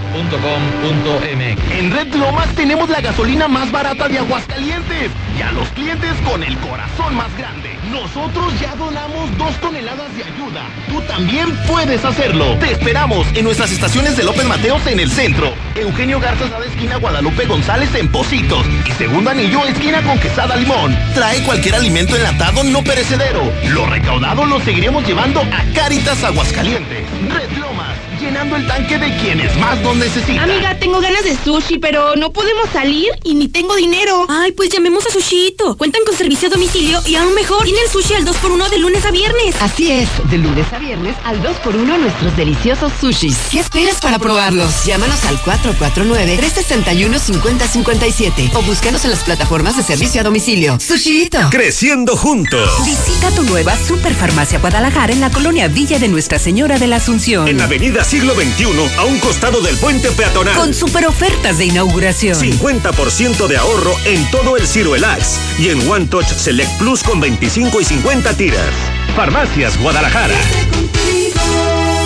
1212 Iberomex en Red Lomas tenemos la gasolina más barata de Aguascalientes y a los clientes con el corazón más grande. Nosotros ya donamos dos toneladas de ayuda. Tú también puedes hacerlo. Te esperamos en nuestras estaciones de López Mateos en el centro. Eugenio Garza de esquina Guadalupe González en Positos. Y segundo anillo esquina con Quesada Limón. Trae cualquier alimento enlatado no perecedero. Lo recaudado lo seguiremos llevando a Caritas Aguascalientes. Red Lomas llenando el tanque de quienes más lo necesitan. Amiga, tengo ganas de sushi, pero no podemos salir y ni tengo dinero. Ay, pues llamemos a Sushito. Cuentan con servicio a domicilio y aún mejor, tienen sushi al 2x1 de lunes a viernes. Así es, de lunes a viernes al 2x1 nuestros deliciosos sushis. ¿Qué esperas para probarlos? Llámanos al 449-361-5057 o búscanos en las plataformas de servicio a domicilio. Sushito. Creciendo juntos. Visita tu nueva Superfarmacia Guadalajara en la colonia Villa de Nuestra Señora de la Asunción. En Avenida siglo XXI a un costado del puente peatonal. Con super ofertas de inauguración. 50% de ahorro en todo el Ciruelax y en One Touch Select Plus con 25 y 50 tiras. Farmacias Guadalajara.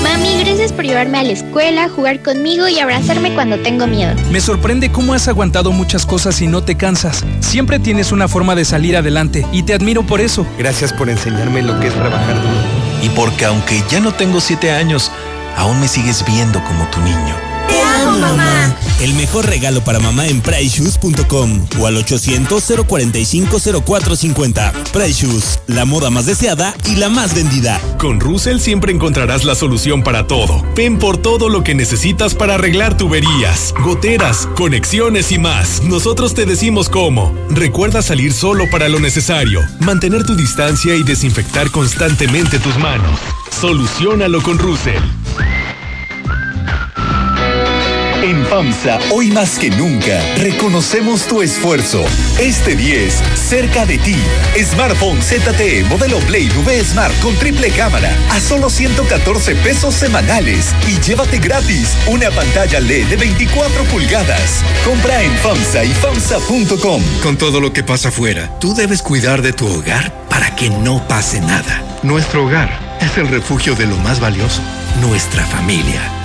Mami, gracias por llevarme a la escuela, jugar conmigo y abrazarme cuando tengo miedo. Me sorprende cómo has aguantado muchas cosas y no te cansas. Siempre tienes una forma de salir adelante y te admiro por eso. Gracias por enseñarme lo que es trabajar duro. Y porque aunque ya no tengo siete años, aún me sigues viendo como tu niño. Te amo, mamá. El mejor regalo para mamá en PriceShoes.com o al 800-045-0450. Price Shoes, la moda más deseada y la más vendida. Con Russell siempre encontrarás la solución para todo. Ven por todo lo que necesitas para arreglar tuberías, goteras, conexiones y más. Nosotros te decimos cómo. Recuerda salir solo para lo necesario, mantener tu distancia y desinfectar constantemente tus manos. Solucionalo con Russell. En FAMSA, hoy más que nunca, reconocemos tu esfuerzo. Este 10, cerca de ti. Smartphone ZTE modelo Play V Smart con triple cámara a solo 114 pesos semanales y llévate gratis una pantalla LED de 24 pulgadas. Compra en FAMSA y FAMSA.com. Con todo lo que pasa afuera, tú debes cuidar de tu hogar para que no pase nada. Nuestro hogar es el refugio de lo más valioso, nuestra familia.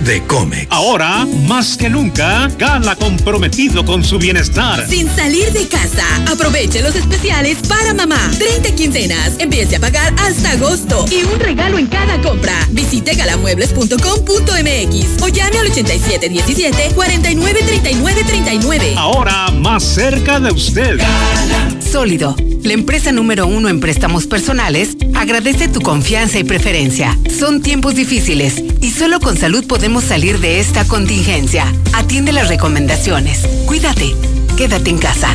de Comex. Ahora, más que nunca, Gala comprometido con su bienestar. Sin salir de casa, aproveche los especiales para mamá. 30 quincenas, empiece a pagar hasta agosto y un regalo en cada compra. Visite galamuebles.com.mx o llame al 8717 493939. Ahora, más cerca de usted. Sólido, la empresa número uno en préstamos personales, agradece tu confianza y preferencia. Son tiempos difíciles y solo con salud podemos salir de esta contingencia. Atiende las recomendaciones. Cuídate. Quédate en casa.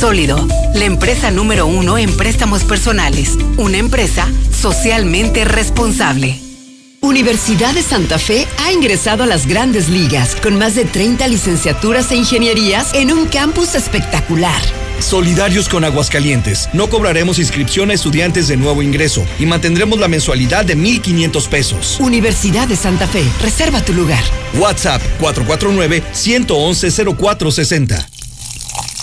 Sólido, la empresa número uno en préstamos personales. Una empresa socialmente responsable. Universidad de Santa Fe ha ingresado a las grandes ligas con más de 30 licenciaturas e ingenierías en un campus espectacular. Solidarios con Aguascalientes. No cobraremos inscripción a estudiantes de nuevo ingreso y mantendremos la mensualidad de 1,500 pesos. Universidad de Santa Fe. Reserva tu lugar. WhatsApp 449-111-0460.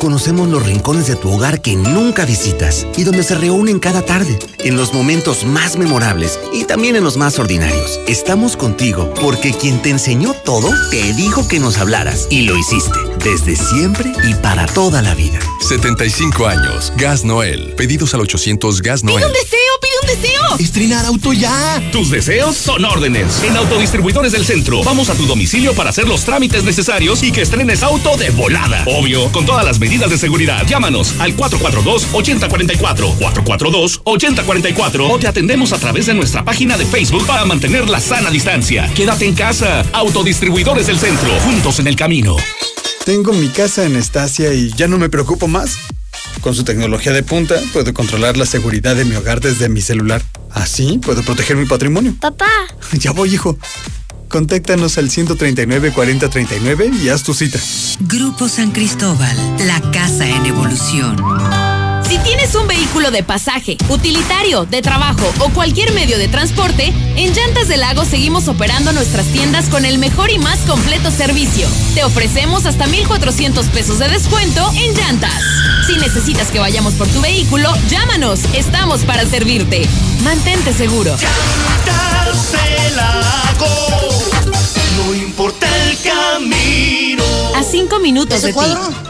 Conocemos los rincones de tu hogar que nunca visitas y donde se reúnen cada tarde, en los momentos más memorables y también en los más ordinarios. Estamos contigo porque quien te enseñó todo te dijo que nos hablaras y lo hiciste desde siempre y para toda la vida. 75 años. Gas Noel. Pedidos al 800 Gas Noel. ¡Pide un deseo! ¡Pide un deseo! Estrenar auto ya. Tus deseos son órdenes. En Autodistribuidores del Centro, vamos a tu domicilio para hacer los trámites necesarios y que estrenes auto de volada. Obvio, con todas las medidas de seguridad. Llámanos al 442-8044, 442-8044 o te atendemos a través de nuestra página de Facebook para mantener la sana distancia. Quédate en casa. Autodistribuidores del Centro, juntos en el camino. Tengo mi casa en Estacia y ya no me preocupo más. Con su tecnología de punta, puedo controlar la seguridad de mi hogar desde mi celular. Así puedo proteger mi patrimonio. Papá. Ya voy, hijo. Contáctanos al 139 4039 y haz tu cita. Grupo San Cristóbal, la casa en evolución. Si tienes un vehículo de pasaje, utilitario, de trabajo o cualquier medio de transporte, en Llantas del Lago seguimos operando nuestras tiendas con el mejor y más completo servicio. Te ofrecemos hasta 1,400 pesos de descuento en llantas. Si necesitas que vayamos por tu vehículo, llámanos. Estamos para servirte. Mantente seguro. Llantas del Lago. No importa el camino. A cinco minutos de ti. cuadro?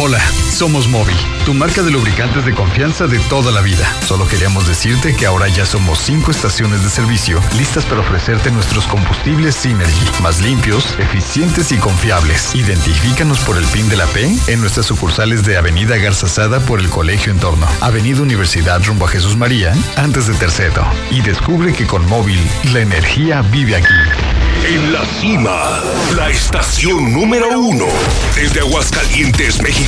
Hola, somos Móvil, tu marca de lubricantes de confianza de toda la vida. Solo queríamos decirte que ahora ya somos cinco estaciones de servicio listas para ofrecerte nuestros combustibles Synergy, más limpios, eficientes y confiables. Identifícanos por el PIN de la P en nuestras sucursales de Avenida Garzazada por el Colegio Entorno, Avenida Universidad rumbo a Jesús María, antes de Terceto. Y descubre que con Móvil la energía vive aquí. En la cima, la estación número uno. Desde Aguascalientes, México,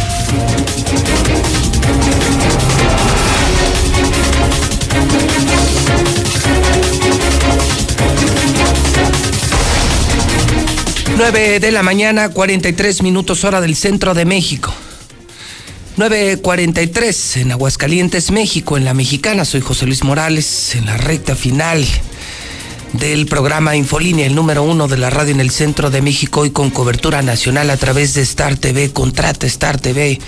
Nueve de la mañana, 43 minutos hora del centro de México. 9.43 en Aguascalientes, México, en la mexicana. Soy José Luis Morales, en la recta final del programa Infolínea, el número uno de la radio en el centro de México y con cobertura nacional a través de Star TV. Contrata Star TV.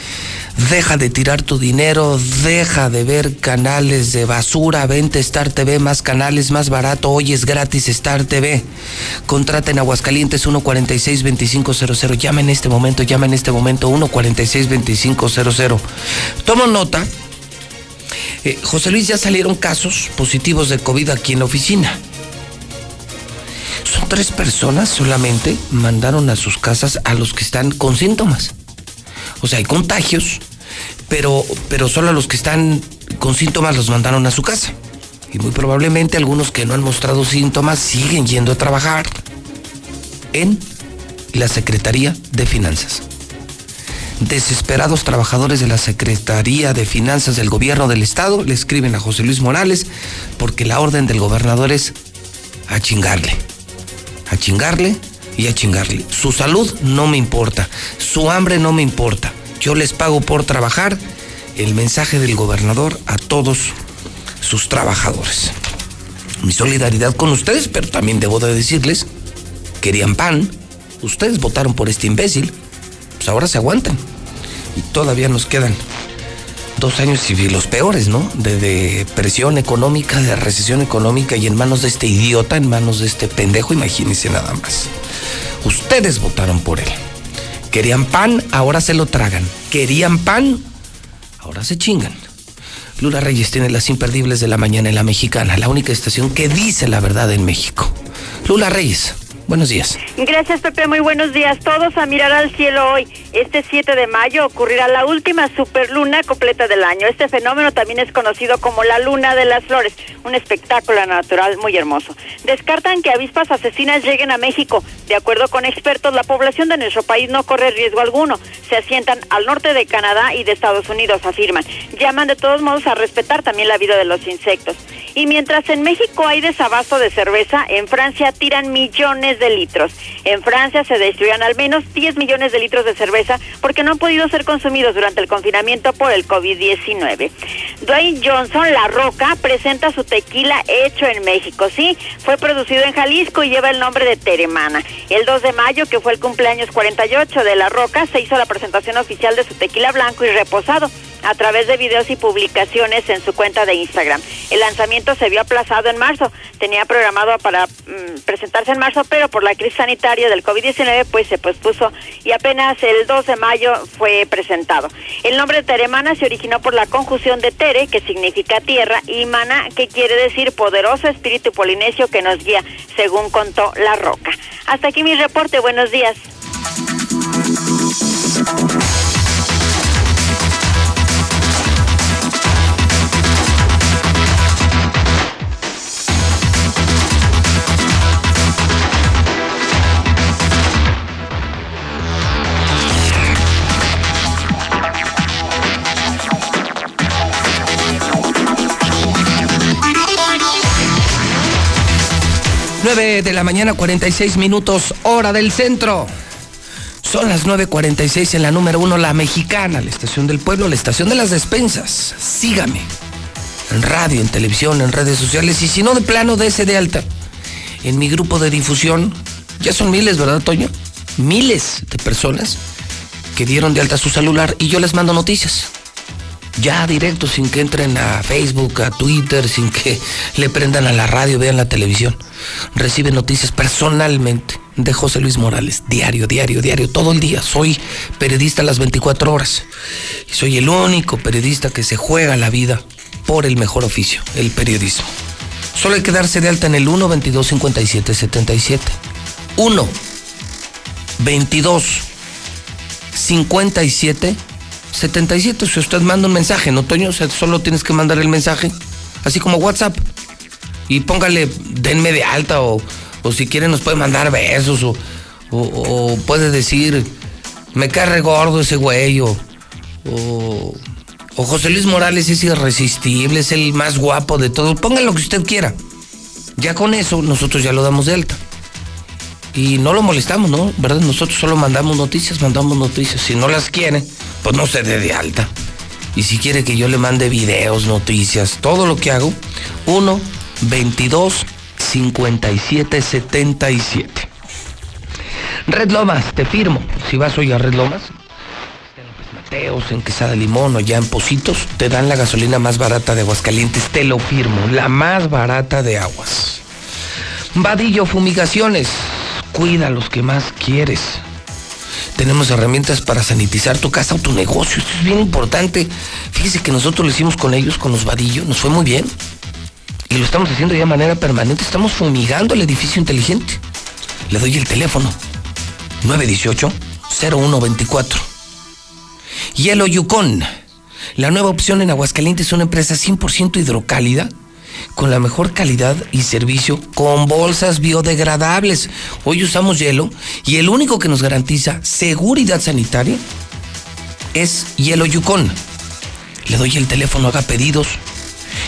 Deja de tirar tu dinero, deja de ver canales de basura, vente Star TV, más canales, más barato. Hoy es gratis Star TV. Contrata en Aguascalientes 146-2500. Llama en este momento, llama en este momento 146-2500. Tomo nota. Eh, José Luis, ya salieron casos positivos de COVID aquí en la oficina. Son tres personas solamente mandaron a sus casas a los que están con síntomas. O sea, hay contagios, pero, pero solo a los que están con síntomas los mandaron a su casa. Y muy probablemente algunos que no han mostrado síntomas siguen yendo a trabajar en la Secretaría de Finanzas. Desesperados trabajadores de la Secretaría de Finanzas del Gobierno del Estado le escriben a José Luis Morales porque la orden del gobernador es a chingarle. A chingarle y a chingarle. Su salud no me importa. Su hambre no me importa. Yo les pago por trabajar. El mensaje del gobernador a todos sus trabajadores. Mi solidaridad con ustedes, pero también debo de decirles, querían pan, ustedes votaron por este imbécil, pues ahora se aguantan. Y todavía nos quedan dos años y los peores, ¿no? De, de, presión económica, de recesión económica y en manos de este idiota, en manos de este pendejo, imagínense nada más. Ustedes votaron por él. Querían pan, ahora se lo tragan. Querían pan, ahora se chingan. Lula Reyes tiene las imperdibles de la mañana en la mexicana, la única estación que dice la verdad en México. Lula Reyes. Buenos días. Gracias, Pepe. Muy buenos días. Todos a mirar al cielo hoy. Este 7 de mayo ocurrirá la última superluna completa del año. Este fenómeno también es conocido como la luna de las flores, un espectáculo natural muy hermoso. Descartan que avispas asesinas lleguen a México. De acuerdo con expertos, la población de nuestro país no corre riesgo alguno. Se asientan al norte de Canadá y de Estados Unidos, afirman. Llaman de todos modos a respetar también la vida de los insectos. Y mientras en México hay desabasto de cerveza, en Francia tiran millones de litros. En Francia se destruían al menos 10 millones de litros de cerveza porque no han podido ser consumidos durante el confinamiento por el COVID-19. Dwayne Johnson, La Roca, presenta su tequila hecho en México. Sí, fue producido en Jalisco y lleva el nombre de Teremana. El 2 de mayo, que fue el cumpleaños 48 de La Roca, se hizo la presentación oficial de su tequila blanco y reposado a través de videos y publicaciones en su cuenta de Instagram. El lanzamiento se vio aplazado en marzo. Tenía programado para mm, presentarse en marzo, pero por la crisis sanitaria del COVID-19 pues se pospuso y apenas el 2 de mayo fue presentado. El nombre de Teremana se originó por la conjunción de Tere, que significa tierra, y Mana, que quiere decir poderoso espíritu polinesio que nos guía, según contó La Roca. Hasta aquí mi reporte. Buenos días. 9 de la mañana, 46 minutos, hora del centro. Son las 9.46 en la número uno, la mexicana, la estación del pueblo, la estación de las despensas. Sígame. En radio, en televisión, en redes sociales y si no de plano, de de alta. En mi grupo de difusión, ya son miles, ¿verdad, Toño? Miles de personas que dieron de alta su celular y yo les mando noticias ya directo, sin que entren a Facebook, a Twitter, sin que le prendan a la radio, vean la televisión. Recibe noticias personalmente de José Luis Morales, diario, diario, diario, todo el día. Soy periodista a las 24 horas y soy el único periodista que se juega la vida por el mejor oficio, el periodismo. Solo hay que darse de alta en el 1 22 57 77. 1 22 57 77. Si usted manda un mensaje, ¿no, Toño? O sea, solo tienes que mandar el mensaje, así como WhatsApp. Y póngale, denme de alta, o, o si quiere nos puede mandar besos, o, o, puede decir, me cae gordo ese güey, o, o, José Luis Morales es irresistible, es el más guapo de todos. Ponga lo que usted quiera. Ya con eso, nosotros ya lo damos de alta. Y no lo molestamos, ¿no? ¿Verdad? Nosotros solo mandamos noticias, mandamos noticias. Si no las quiere, pues no se dé de alta. Y si quiere que yo le mande videos, noticias, todo lo que hago, 1 22 57 77. Red Lomas, te firmo. Si vas hoy a Red Lomas, en Mateos, en Quesada Limón o ya en Positos, te dan la gasolina más barata de Aguascalientes, te lo firmo, la más barata de aguas. Vadillo Fumigaciones, cuida a los que más quieres. Tenemos herramientas para sanitizar tu casa o tu negocio. Esto es bien importante. Fíjese que nosotros lo hicimos con ellos, con los vadillos, nos fue muy bien. Y lo estamos haciendo ya de manera permanente. Estamos fumigando el edificio inteligente. Le doy el teléfono. 918-0124. Hielo Yukon. La nueva opción en Aguascalientes es una empresa 100% hidrocálida con la mejor calidad y servicio con bolsas biodegradables. Hoy usamos hielo y el único que nos garantiza seguridad sanitaria es Hielo Yukon. Le doy el teléfono, haga pedidos.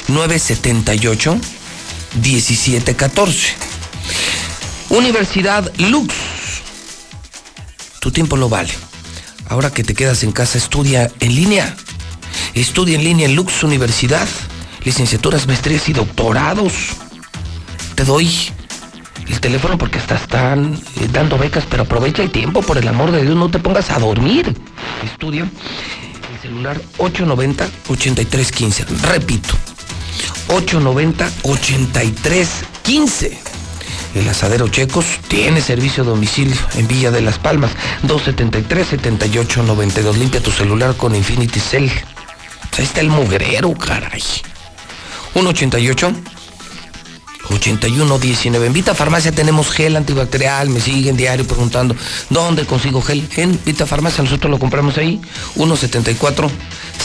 978 1714. Universidad Lux. Tu tiempo lo vale. Ahora que te quedas en casa, estudia en línea. Estudia en línea en Lux Universidad. Licenciaturas, maestrías y doctorados. Te doy el teléfono porque hasta están eh, dando becas, pero aprovecha el tiempo, por el amor de Dios, no te pongas a dormir. Estudia el celular 890-8315. Repito, 890-8315. El asadero Checos tiene servicio a domicilio en Villa de las Palmas, 273-7892. Limpia tu celular con Infinity Cell. Ahí está el mugrero, caray. 188 8119. En Vita Farmacia tenemos gel antibacterial. Me siguen diario preguntando dónde consigo gel. En Vita Farmacia nosotros lo compramos ahí. 174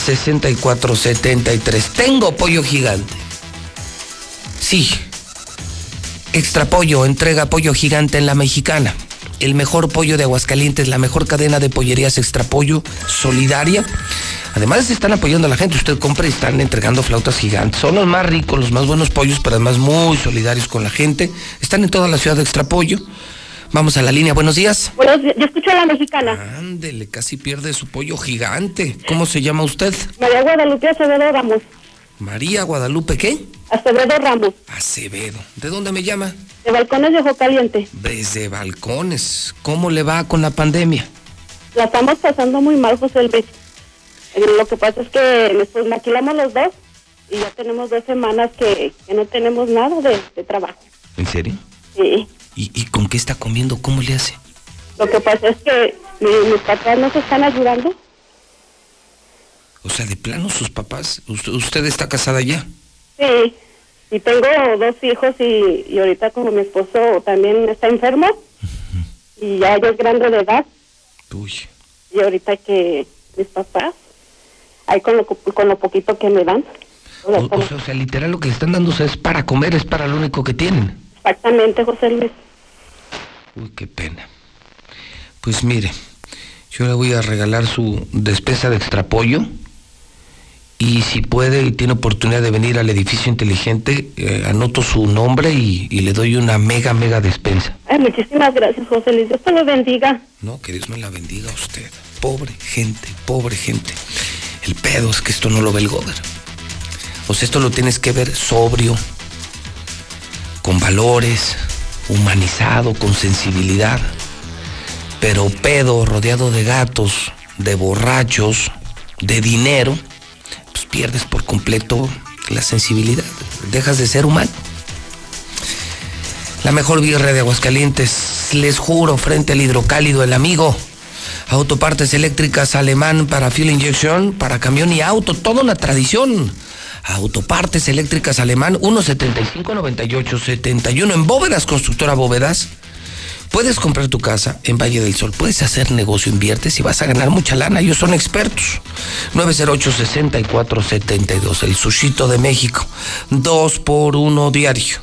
6473. Tengo pollo gigante. Sí. Extra pollo, entrega pollo gigante en la mexicana. El mejor pollo de Aguascalientes, la mejor cadena de pollerías extra pollo solidaria. Además están apoyando a la gente. Usted compra y están entregando flautas gigantes. Son los más ricos, los más buenos pollos, pero además muy solidarios con la gente. Están en toda la ciudad de Extra Pollo. Vamos a la línea. Buenos días. Buenos días. Yo escucho a la mexicana. Ándele, casi pierde su pollo gigante. ¿Cómo se llama usted? María Guadalupe Acevedo Ramos. María Guadalupe, ¿qué? Acevedo Ramos. Acevedo. ¿De dónde me llama? De Balcones de Ojo Caliente. Desde Balcones. ¿Cómo le va con la pandemia? La estamos pasando muy mal, José Luis. Eh, Lo que pasa es que nos maquilamos los dos y ya tenemos dos semanas que, que no tenemos nada de, de trabajo. ¿En serio? Sí. ¿Y, ¿Y con qué está comiendo? ¿Cómo le hace? Lo que pasa es que mi- mis papás no se están ayudando. O sea, de plano sus papás. ¿Usted, usted está casada ya? Sí. Y tengo dos hijos y, y ahorita como mi esposo también está enfermo y ya ella es grande de edad. Uy. Y ahorita que mis papás, ahí con lo, con lo poquito que me dan. O, o sea, o sea, literal lo que le están dando es para comer, es para lo único que tienen. Exactamente, José Luis. Uy, qué pena. Pues mire, yo le voy a regalar su despensa de extrapollo. Y si puede y tiene oportunidad de venir al edificio inteligente, eh, anoto su nombre y, y le doy una mega, mega despensa. Ay, muchísimas gracias, José Luis. Dios te lo bendiga. No, que Dios me la bendiga a usted. Pobre gente, pobre gente. El pedo es que esto no lo ve el gober. O sea, esto lo tienes que ver sobrio, con valores, humanizado, con sensibilidad. Pero pedo, rodeado de gatos, de borrachos, de dinero, pues pierdes por completo la sensibilidad. Dejas de ser humano. La mejor birra de Aguascalientes, les juro, frente al hidrocálido, el amigo. Autopartes eléctricas alemán para fuel injection, para camión y auto, toda una tradición. Autopartes eléctricas alemán, 175-98-71 en Bóvedas, constructora Bóvedas. Puedes comprar tu casa en Valle del Sol, puedes hacer negocio, inviertes y vas a ganar mucha lana. Ellos son expertos. 908-6472, el Sushito de México. Dos por uno diario.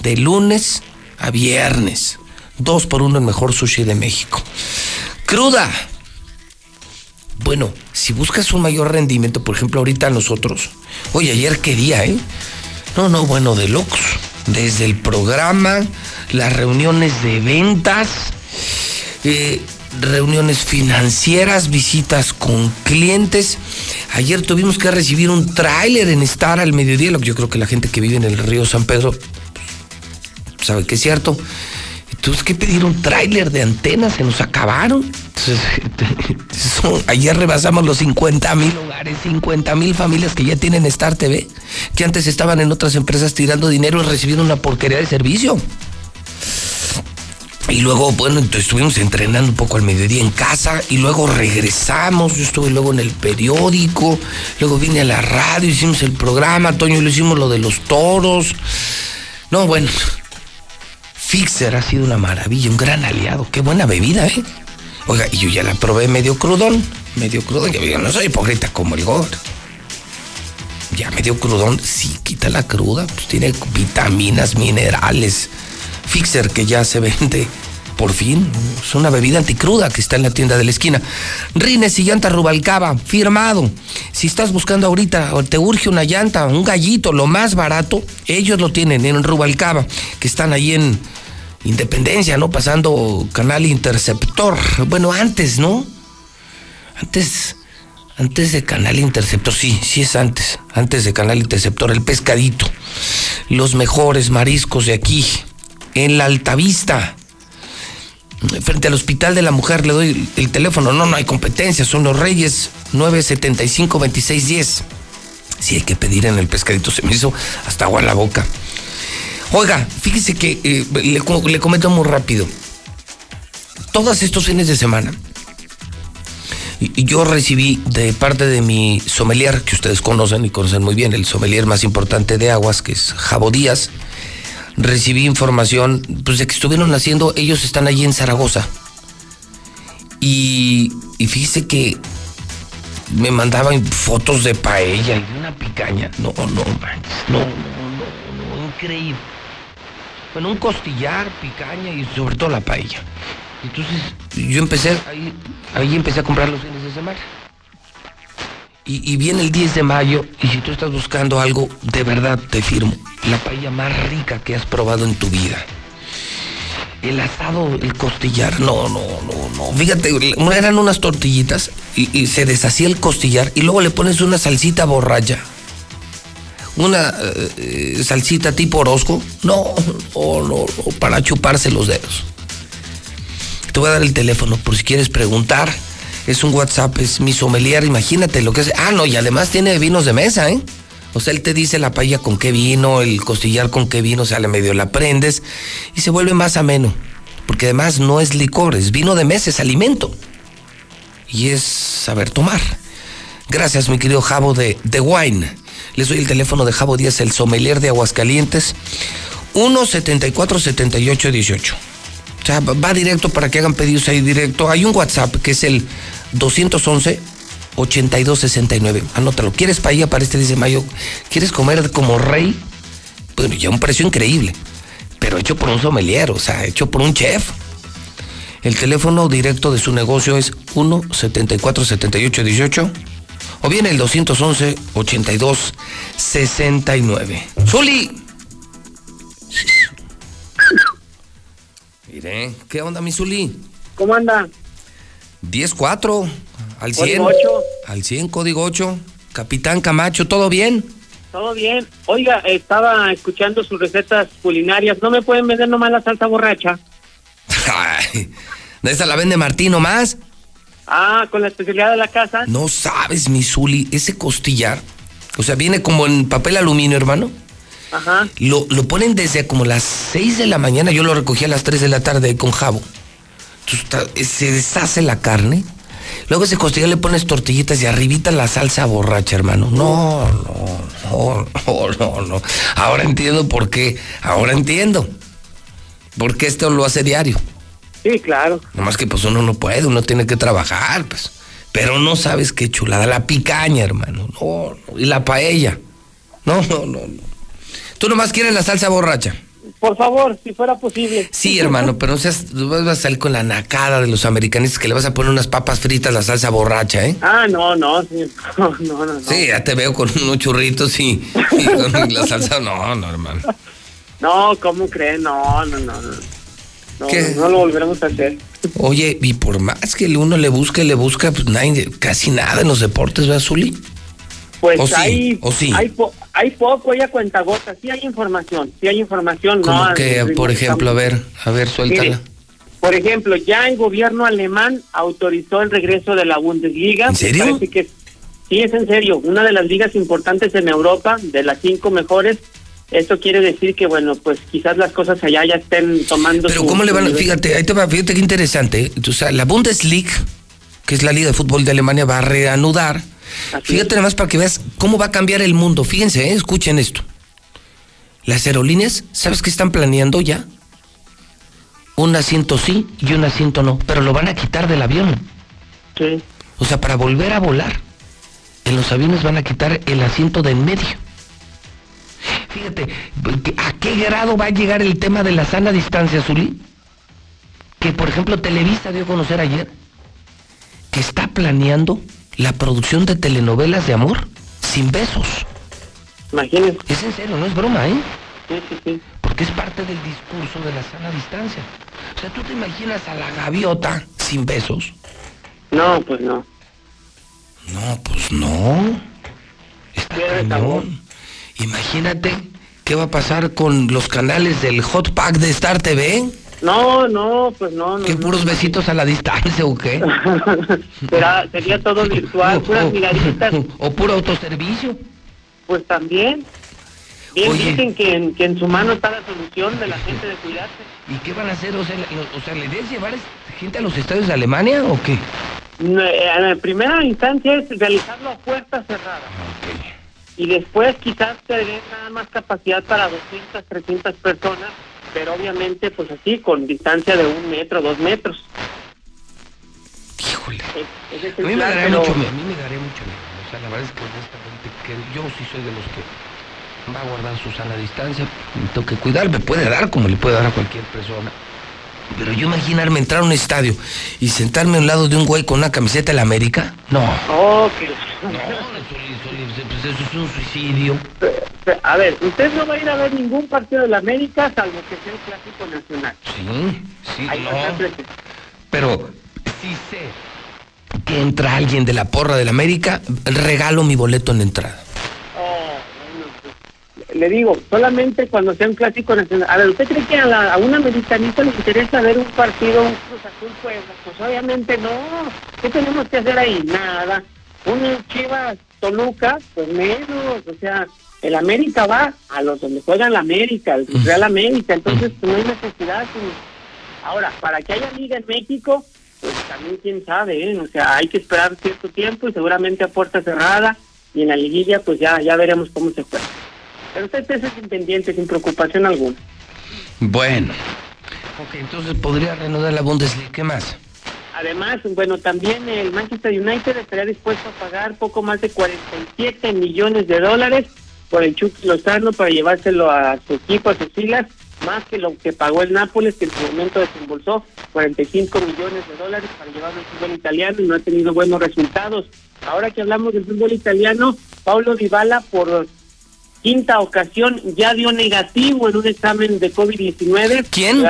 De lunes a viernes. Dos por uno el mejor sushi de México. Cruda. Bueno, si buscas un mayor rendimiento, por ejemplo, ahorita nosotros. Oye, ayer qué día, ¿eh? No, no, bueno, de locos. Desde el programa, las reuniones de ventas, eh, reuniones financieras, visitas con clientes. Ayer tuvimos que recibir un tráiler en estar al mediodía, lo que yo creo que la gente que vive en el río San Pedro pues, sabe que es cierto. Tuvimos que pedir un tráiler de antenas, se nos acabaron. Entonces, ayer rebasamos los 50 mil hogares, 50 mil familias que ya tienen Star TV, que antes estaban en otras empresas tirando dinero y recibiendo una porquería de servicio. Y luego, bueno, entonces estuvimos entrenando un poco al mediodía en casa y luego regresamos. Yo estuve luego en el periódico, luego vine a la radio, hicimos el programa, Toño, lo hicimos lo de los toros. No, bueno, Fixer ha sido una maravilla, un gran aliado. Qué buena bebida, ¿eh? Oiga, y yo ya la probé medio crudón, medio crudón. Yo no soy hipócrita como el God. Ya medio crudón, sí, quita la cruda, pues tiene vitaminas, minerales. Fixer que ya se vende por fin, es una bebida anticruda que está en la tienda de la esquina. Rines y llanta Rubalcaba, firmado. Si estás buscando ahorita o te urge una llanta, un gallito, lo más barato, ellos lo tienen en Rubalcaba, que están ahí en Independencia, ¿no? Pasando canal Interceptor. Bueno, antes, ¿no? Antes, antes de Canal Interceptor, sí, sí es antes, antes de Canal Interceptor, el pescadito. Los mejores mariscos de aquí, en la Altavista. Frente al Hospital de la Mujer le doy el teléfono. No, no hay competencia, son los Reyes 975-2610. Sí hay que pedir en el pescadito, se me hizo hasta agua en la boca. Oiga, fíjese que eh, le, comento muy rápido. Todos estos fines de semana, yo recibí de parte de mi sommelier, que ustedes conocen y conocen muy bien, el sommelier más importante de aguas, que es Jabo Díaz, recibí información pues, de que estuvieron haciendo, ellos están allí en Zaragoza. Y, y fíjese que me mandaban fotos de paella y de una picaña. No, no, no, no, no, increíble. Bueno, un costillar, picaña y sobre todo la paella. Entonces yo empecé, ahí, ahí empecé a comprar los fines de semana. Y, y, viene el 10 de mayo y si tú estás buscando algo, de verdad te firmo, la paella más rica que has probado en tu vida. El asado, el costillar, no, no, no, no. Fíjate, eran unas tortillitas y, y se deshacía el costillar y luego le pones una salsita borracha. Una eh, salsita tipo Orozco. No, no, no, para chuparse los dedos. Te voy a dar el teléfono por si quieres preguntar. Es un WhatsApp, es mi sommelier, imagínate lo que es. Ah, no, y además tiene vinos de mesa, ¿eh? O sea, él te dice la paella con qué vino, el costillar con qué vino, o sea, le medio la prendes y se vuelve más ameno. Porque además no es licor, es vino de mesa, es alimento. Y es saber tomar. Gracias, mi querido Jabo de The Wine. Les doy el teléfono de Jabo Díaz, el sommelier de Aguascalientes. 1-74-78-18. O sea, va directo para que hagan pedidos ahí directo. Hay un WhatsApp que es el 211 8269. Anótalo. ¿Quieres paella para este 10 de mayo? ¿Quieres comer como rey? Bueno, ya un precio increíble. Pero hecho por un sommelier, o sea, hecho por un chef. El teléfono directo de su negocio es 1 74 78 18 o bien el 211 82 69. ¡Zuli! Mire, ¿qué onda, mi Zuli? ¿Cómo anda? 10-4, al 100. Código 8. Al 100, código 8. Capitán Camacho, ¿todo bien? Todo bien. Oiga, estaba escuchando sus recetas culinarias. ¿No me pueden vender nomás la salsa borracha? Ay, ¿de esa la vende Martín nomás? Ah, con la especialidad de la casa. No sabes, mi Zuli, ese costillar, o sea, viene como en papel aluminio, hermano. Ajá. Lo, lo ponen desde como las 6 de la mañana, yo lo recogí a las 3 de la tarde con jabo. Entonces, se deshace la carne. Luego ese costillar le pones tortillitas y arribita la salsa borracha, hermano. No, no, no, no, no. Ahora entiendo por qué. Ahora entiendo. Porque esto lo hace diario. Sí, claro. Nomás que pues uno no puede, uno tiene que trabajar, pues. Pero no sabes qué chulada. La picaña, hermano. No, no. Y la paella. No, no, no, no. Tú nomás quieres la salsa borracha. Por favor, si fuera posible. Sí, hermano, pero no seas, vas a salir con la nacada de los americanistas que le vas a poner unas papas fritas a la salsa borracha, ¿eh? Ah, no, no, sí. no, no, no. Sí, ya te veo con unos churritos y, y con la salsa. No, no, hermano. No, ¿cómo creen? No, no, no. No, no, ¿Qué? no lo volveremos a hacer. Oye, y por más que uno le busque, le busca, pues nadie, casi nada en los deportes, ¿verdad, Zuli? Pues ¿O sí? hay, ¿O sí? hay, po- hay poco, hay a cuentagotas. Sí hay información, sí hay información. Como no, que, por ejemplo, a ver, a ver, suéltala. Mire, por ejemplo, ya el gobierno alemán autorizó el regreso de la Bundesliga. ¿En serio? Parece que sí, es en serio. Una de las ligas importantes en Europa, de las cinco mejores. Esto quiere decir que, bueno, pues quizás las cosas allá ya estén tomando. Pero su- ¿cómo le van. Fíjate, ahí te va, fíjate qué interesante. O sea, la Bundesliga, que es la Liga de Fútbol de Alemania, va a reanudar. Fíjate nada más para que veas cómo va a cambiar el mundo. Fíjense, ¿eh? escuchen esto. Las aerolíneas, ¿sabes qué están planeando ya? Un asiento sí y un asiento no, pero lo van a quitar del avión. Sí. O sea, para volver a volar, en los aviones van a quitar el asiento de en medio. Fíjate, ¿a qué grado va a llegar el tema de la sana distancia, Zuli? que por ejemplo Televisa dio a conocer ayer que está planeando la producción de telenovelas de amor sin besos. Imagínense. Es en serio, no es broma, ¿eh? Sí, sí, sí. Porque es parte del discurso de la sana distancia. O sea, ¿tú te imaginas a la gaviota sin besos? No, pues no. No, pues no. Está cañón. Imagínate qué va a pasar con los canales del Hot Pack de Star TV. No, no, pues no. no ¿Qué no. puros besitos a la distancia o qué? Será- sería todo virtual, puras miraditas. ¿O puro autoservicio? Pues también. Bien Oye. dicen que en, que en su mano está la solución de la gente de cuidarse. ¿Y qué van a hacer? O sea, o sea, ¿la idea es llevar gente a los estadios de Alemania o qué? Eh, En primera instancia es realizarlo a puertas cerradas. Y después quizás tener nada más capacidad para 200, 300 personas, pero obviamente pues así, con distancia de un metro, dos metros. Híjole. Es- es A mí me daría pero- mucho miedo, a mí me daría mucho miedo. O sea, la verdad es que honestamente, que yo sí soy de los que va a guardar su sana distancia. Me tengo que cuidar, me puede dar como le puede dar a cualquier persona. Pero yo imaginarme entrar a un estadio y sentarme a un lado de un güey con una camiseta de la América, no. Oh, que- Pues eso es un suicidio. A ver, usted no va a ir a ver ningún partido de la América salvo que sea el clásico nacional. Sí, sí, Ahí no. Pero si sé que entra alguien de la porra de la América, regalo mi boleto en la entrada. Le digo, solamente cuando sea un clásico nacional. A ver, ¿usted cree que a, la- a un americanista le interesa ver un partido, un Cruz Azul Puebla? Pues obviamente no. ¿Qué tenemos que hacer ahí? Nada. Un Chivas Toluca, pues menos. O sea, el América va a los donde juegan la América, el Real América. Entonces, pues, no hay necesidad. Ahora, para que haya liga en México, pues también quién sabe, ¿eh? O sea, hay que esperar cierto tiempo y seguramente a puerta cerrada y en la liguilla pues ya ya veremos cómo se juega. Pero usted es independiente sin preocupación alguna. Bueno. Ok, entonces podría reanudar la Bundesliga. ¿Qué más? Además, bueno, también el Manchester United estaría dispuesto a pagar poco más de 47 millones de dólares por el Chucky Lozano para llevárselo a su equipo, a sus filas, más que lo que pagó el Nápoles, que en su momento desembolsó 45 millones de dólares para llevarlo al fútbol italiano y no ha tenido buenos resultados. Ahora que hablamos del fútbol italiano, Paulo Dybala por quinta ocasión ya dio negativo en un examen de COVID-19. ¿Quién?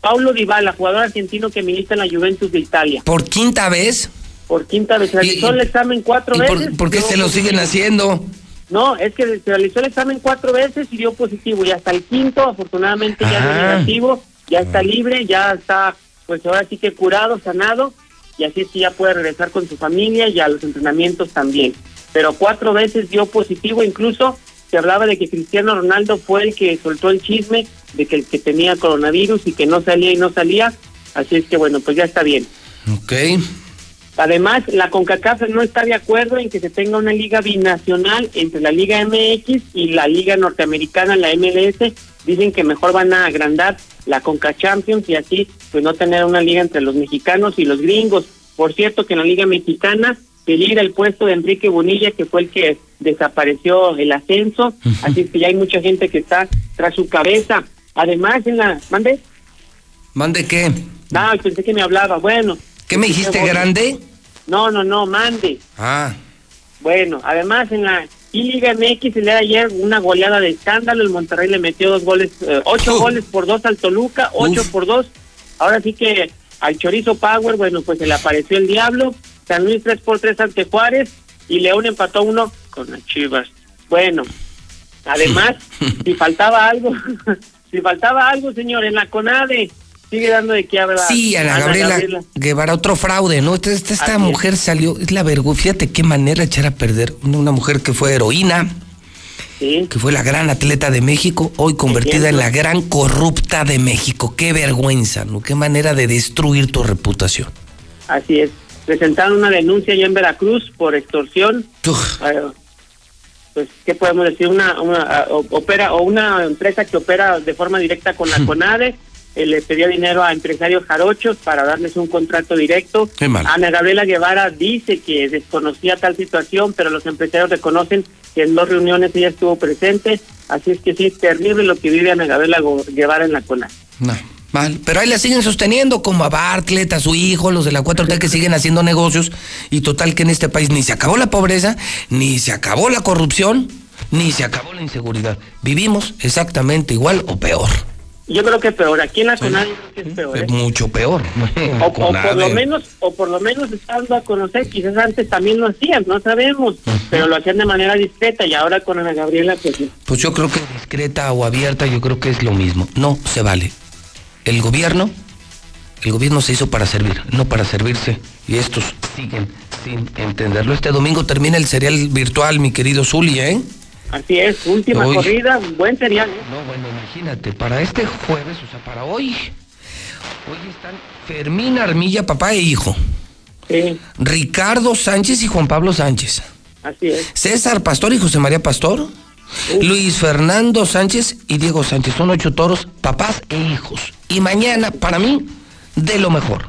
Paulo Dybala, jugador argentino que milita en la Juventus de Italia. ¿Por quinta vez? Por quinta vez. Realizó ¿Y- el examen cuatro ¿Y veces. por, por qué se lo siguen haciendo? No, es que se realizó el examen cuatro veces y dio positivo. Y hasta el quinto, afortunadamente, ya dio Ah. negativo. Ya está libre, ya está, pues ahora sí que curado, sanado. Y así es que ya puede regresar con su familia y a los entrenamientos también. Pero cuatro veces dio positivo. Incluso se hablaba de que Cristiano Ronaldo fue el que soltó el chisme de que el que tenía coronavirus y que no salía y no salía. Así es que bueno, pues ya está bien. Ok. Además, la CONCACAF no está de acuerdo en que se tenga una liga binacional entre la Liga MX y la Liga Norteamericana, la MLS. Dicen que mejor van a agrandar la CONCA Champions y así pues no tener una liga entre los mexicanos y los gringos. Por cierto, que en la Liga Mexicana peligra el puesto de Enrique Bonilla, que fue el que desapareció el ascenso. Así es que ya hay mucha gente que está tras su cabeza. Además, en la... ¿Mande? ¿Mande qué? No, pensé que me hablaba. Bueno. ¿Qué me dijiste, grande? No, no, no, mande. Ah. Bueno, además en la I-Liga MX el día de ayer una goleada de escándalo, el Monterrey le metió dos goles, eh, ocho goles por dos al Toluca, ocho por dos. Ahora sí que al Chorizo Power, bueno, pues se le apareció el diablo, San Luis tres por tres ante Juárez y León empató uno con las Chivas. Bueno, además, si faltaba algo, si faltaba algo, señor, en la CONADE sigue dando de qué hablar. Sí, Ana Gabriela, Guevara, otro fraude, ¿no? Esta, esta- esta mujer salió, es la vergüenza, fíjate qué manera echar a perder. Una, una mujer que fue heroína, que fue la gran atleta de México, hoy convertida en la gran corrupta de México. Qué vergüenza, ¿no? Qué manera de destruir tu reputación. Así es. Presentaron una denuncia ya en Veracruz por extorsión. Eh, pues, ¿qué podemos decir? Una, una o- opera o una empresa que opera de forma directa con la CONADE eh, le pidió dinero a empresarios jarochos para darles un contrato directo. Ana Gabriela Guevara dice que desconocía tal situación, pero los empresarios reconocen que en dos reuniones ella estuvo presente. Así es que sí, es terrible lo que vive Ana Gabriela Guevara en la CONADE. No, Mal. Pero ahí la siguen sosteniendo, como a Bartlett, a su hijo, los de la 4T que siguen haciendo negocios. Y total que en este país ni se acabó la pobreza, ni se acabó la corrupción, ni se acabó la inseguridad. Vivimos exactamente igual o peor. Yo creo que peor. Aquí en la CONADE yo creo que es peor. ¿eh? Es mucho peor. O, o por lo menos, o por lo menos estando a conocer, quizás antes también lo hacían, no sabemos, pero lo hacían de manera discreta y ahora con Ana Gabriela pues Pues yo creo que discreta o abierta, yo creo que es lo mismo. No se vale. El gobierno, el gobierno se hizo para servir, no para servirse. Y estos siguen sin entenderlo. Este domingo termina el serial virtual, mi querido Zuli, ¿eh? Así es, última Uy. corrida, buen serial. ¿eh? No, bueno, imagínate, para este jueves, o sea, para hoy, hoy están Fermín Armilla, papá e hijo. Sí, Ricardo Sánchez y Juan Pablo Sánchez. así es. César Pastor y José María Pastor. Luis Fernando Sánchez y Diego Sánchez. Son ocho toros, papás e hijos. Y mañana, para mí, de lo mejor.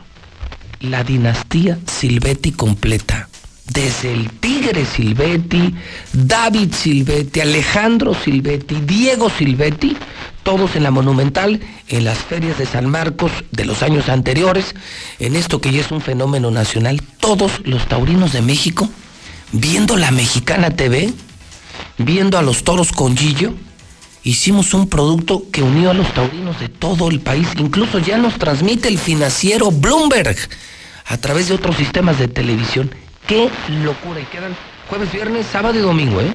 La dinastía Silvetti completa. Desde el Tigre Silvetti, David Silvetti, Alejandro Silvetti, Diego Silvetti, todos en la Monumental, en las ferias de San Marcos de los años anteriores, en esto que ya es un fenómeno nacional, todos los taurinos de México, viendo la Mexicana TV, viendo a los toros con Gillo, hicimos un producto que unió a los taurinos de todo el país. Incluso ya nos transmite el financiero Bloomberg a través de otros sistemas de televisión. ¡Qué locura! Y quedan jueves, viernes, sábado y domingo, ¿eh?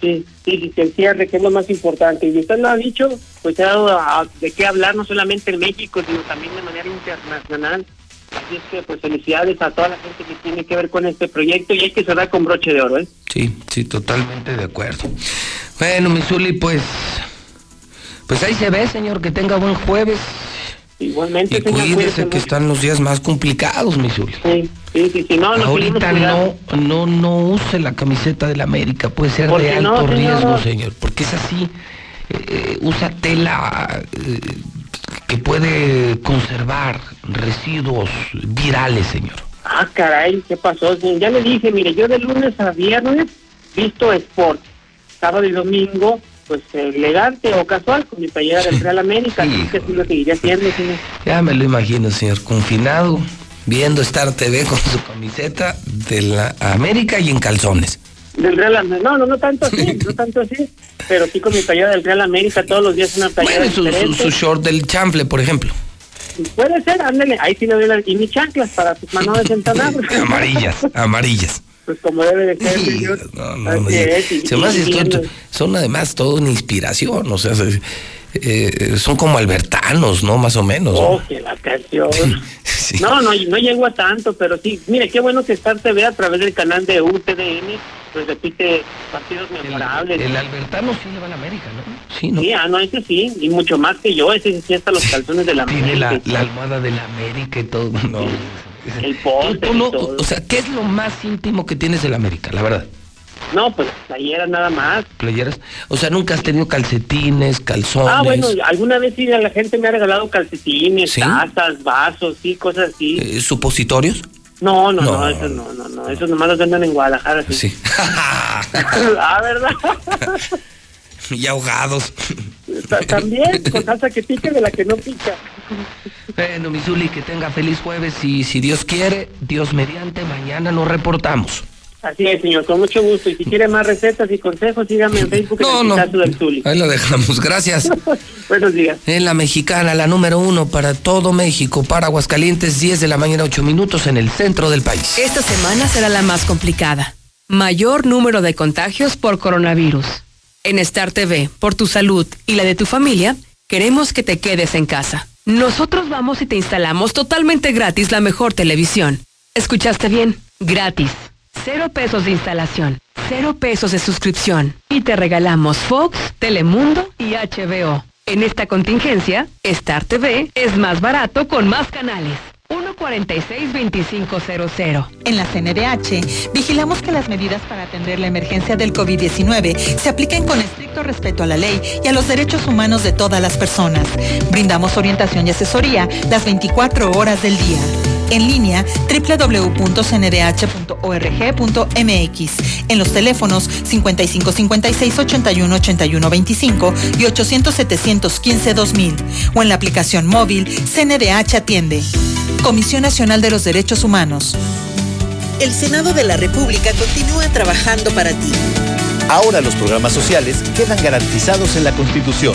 Sí, sí, sí, que el cierre, que es lo más importante. Y usted lo ha dicho, pues se ha dado a- de qué hablar, no solamente en México, sino también de manera internacional. Así es que, pues felicidades a toda la gente que tiene que ver con este proyecto y hay que cerrar con broche de oro, ¿eh? Sí, sí, totalmente de acuerdo. Bueno, Misuli, pues. Pues ahí se ve, señor, que tenga buen jueves. Igualmente, Y cuídese cuídese que están los días más complicados, Misuli. Sí, sí, sí, sí, no, Ahorita no, no, no use la camiseta de la América, puede ser ¿Por de alto no, riesgo, señor, porque es así. eh, eh, usa tela eh, que puede conservar residuos virales, señor. Ah, caray, ¿qué pasó? señor? Ya le dije, mire, yo de lunes a viernes visto sport. Sábado y domingo, pues elegante o casual, con mi playera del Real América. Así que sí lo seguiré haciendo, señor. Ya me lo imagino, señor, confinado, viendo Star TV con su camiseta de la América y en calzones. Del Real América. No, no, no tanto así, no tanto así. Pero sí con mi playera del Real América todos los días una playera Bueno, su, su, diferente. su short del chanfle, por ejemplo. Puede ser, ándale, ahí sí le doy las... Y mis chanclas para sus manos de. Amarillas, amarillas. Pues como debe de ser, señor. No, no, no, es, y- se me hace y- y- esto- son además todo una inspiración, o sea, se- eh, son como albertanos, ¿no? Más o menos. ¿no? Oh, que la canción. No, no, no llego a tanto, pero sí. Mire, qué bueno que Star TV a través del canal de UTDN, pues repite partidos memorables. El albertano sí le va a la América, ¿no? Sí, ¿no? Sí, ah, no, ese sí, y mucho más que yo, ese sí hasta los calzones de la Tiene la, América. la almohada de la América y todo. No. El póster Tú no- y todo. o sea, ¿qué es lo más íntimo que tienes de la América, la verdad? No, pues ayer nada más. Playeras. O sea, nunca has tenido calcetines, calzones. Ah, bueno, alguna vez sí la gente me ha regalado calcetines, ¿Sí? tazas, vasos, sí, cosas así. eh, ¿Supositorios? No, no, no, no. eso no, no, no, eso nomás los venden en Guadalajara. Sí. Sí. ah, ¿verdad? y ahogados. Ta- También, con salsa que pica de la que no pica. Bueno, Misuli, que tenga feliz jueves y si Dios quiere, Dios mediante, mañana nos reportamos. Así es, señor, con mucho gusto. Y si quiere más recetas y consejos, sígame en Facebook No, en no. el del Zuli. Ahí lo dejamos. Gracias. Buenos días. En la mexicana, la número uno para todo México, para Aguascalientes, 10 de la mañana, 8 minutos en el centro del país. Esta semana será la más complicada. Mayor número de contagios por coronavirus. En Star TV, por tu salud y la de tu familia, queremos que te quedes en casa. Nosotros vamos y te instalamos totalmente gratis la mejor televisión. ¿Escuchaste bien? Gratis. Cero pesos de instalación. Cero pesos de suscripción. Y te regalamos Fox, Telemundo y HBO. En esta contingencia, Star TV es más barato con más canales. 146-2500. En la CNDH, vigilamos que las medidas para atender la emergencia del COVID-19 se apliquen con estricto respeto a la ley y a los derechos humanos de todas las personas. Brindamos orientación y asesoría las 24 horas del día. En línea www.cndh.org.mx. En los teléfonos 5556 81 81 25 y 800 715 2000 o en la aplicación móvil CNDH Atiende. Comisión Nacional de los Derechos Humanos. El Senado de la República continúa trabajando para ti. Ahora los programas sociales quedan garantizados en la Constitución.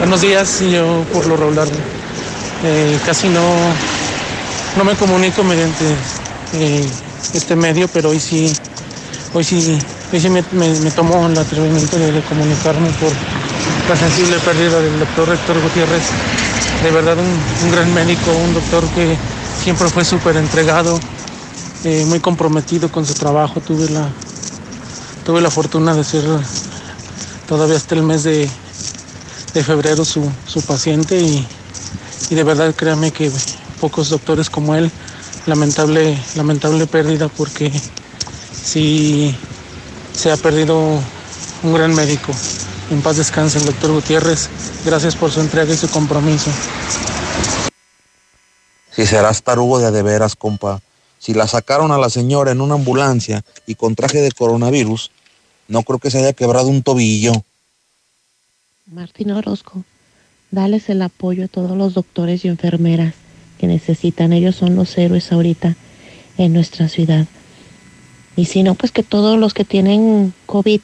Buenos días, yo por lo regular casi no, no me comunico mediante eh, este medio, pero hoy sí, hoy sí, hoy sí me, me, tomo el atrevimiento de, de comunicarme por la sensible pérdida del doctor Héctor Gutiérrez. De verdad un, un gran médico, un doctor que siempre fue súper entregado, eh, muy comprometido con su trabajo. Tuve la, tuve la fortuna de ser todavía hasta el mes de, de febrero su, su paciente y, y, de verdad créame que pocos doctores como él, lamentable, lamentable pérdida porque sí se ha perdido un gran médico. En paz descanse el doctor Gutiérrez. Gracias por su entrega y su compromiso. Si serás tarugo de de veras, compa. Si la sacaron a la señora en una ambulancia y con traje de coronavirus, no creo que se haya quebrado un tobillo. Martín Orozco, dales el apoyo a todos los doctores y enfermeras que necesitan. Ellos son los héroes ahorita en nuestra ciudad. Y si no, pues que todos los que tienen COVID,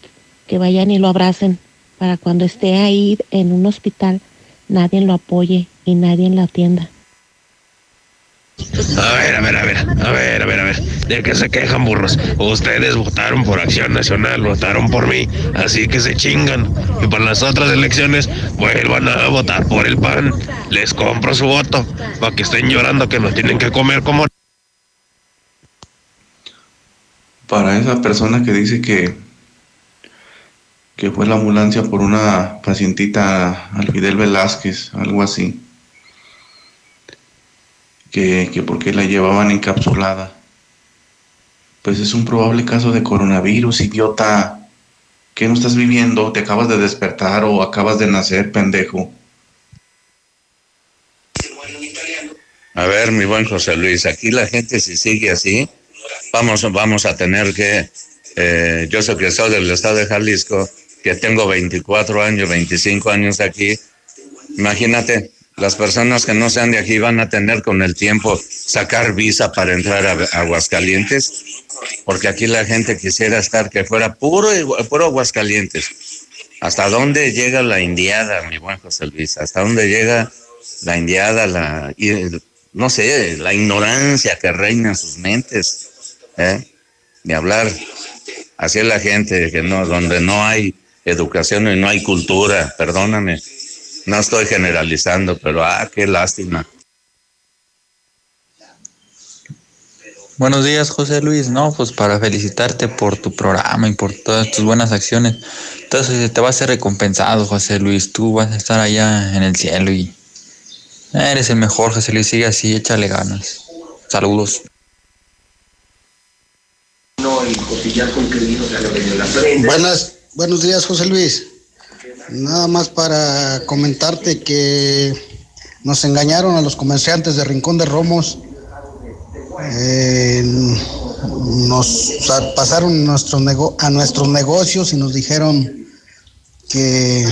que vayan y lo abracen para cuando esté ahí en un hospital, nadie lo apoye y nadie lo atienda. A ver, a ver, a ver, a ver, a ver, a ver. ¿De qué se quejan, burros? Ustedes votaron por Acción Nacional, votaron por mí, así que se chingan. Y para las otras elecciones, vuelvan a votar por el PAN. Les compro su voto, para que estén llorando que nos tienen que comer como... Para esa persona que dice que que fue la ambulancia por una pacientita al Fidel Velázquez, algo así que, que porque la llevaban encapsulada. Pues es un probable caso de coronavirus, idiota. ¿Qué no estás viviendo? ¿Te acabas de despertar o acabas de nacer, pendejo? A ver, mi buen José Luis, aquí la gente si sigue así, vamos, vamos a tener que, eh, yo soy que soy del estado de Jalisco, que tengo 24 años, 25 años aquí, imagínate, las personas que no sean de aquí van a tener con el tiempo sacar visa para entrar a Aguascalientes, porque aquí la gente quisiera estar que fuera puro, puro Aguascalientes. ¿Hasta dónde llega la indiada, mi buen José Luis? ¿Hasta dónde llega la indiada, la, no sé, la ignorancia que reina en sus mentes? ¿eh? Ni hablar. Así es la gente, que no, donde no hay educación y no hay cultura, perdóname. No estoy generalizando, pero ah, qué lástima. Buenos días, José Luis. No, pues para felicitarte por tu programa y por todas tus buenas acciones. Entonces te vas a ser recompensado, José Luis. Tú vas a estar allá en el cielo y eres el mejor, José Luis. Sigue así, échale ganas. Saludos. Buenas, buenos días, José Luis. Nada más para comentarte que nos engañaron a los comerciantes de Rincón de Romos. Eh, nos pasaron nuestros a nuestros negocios y nos dijeron que,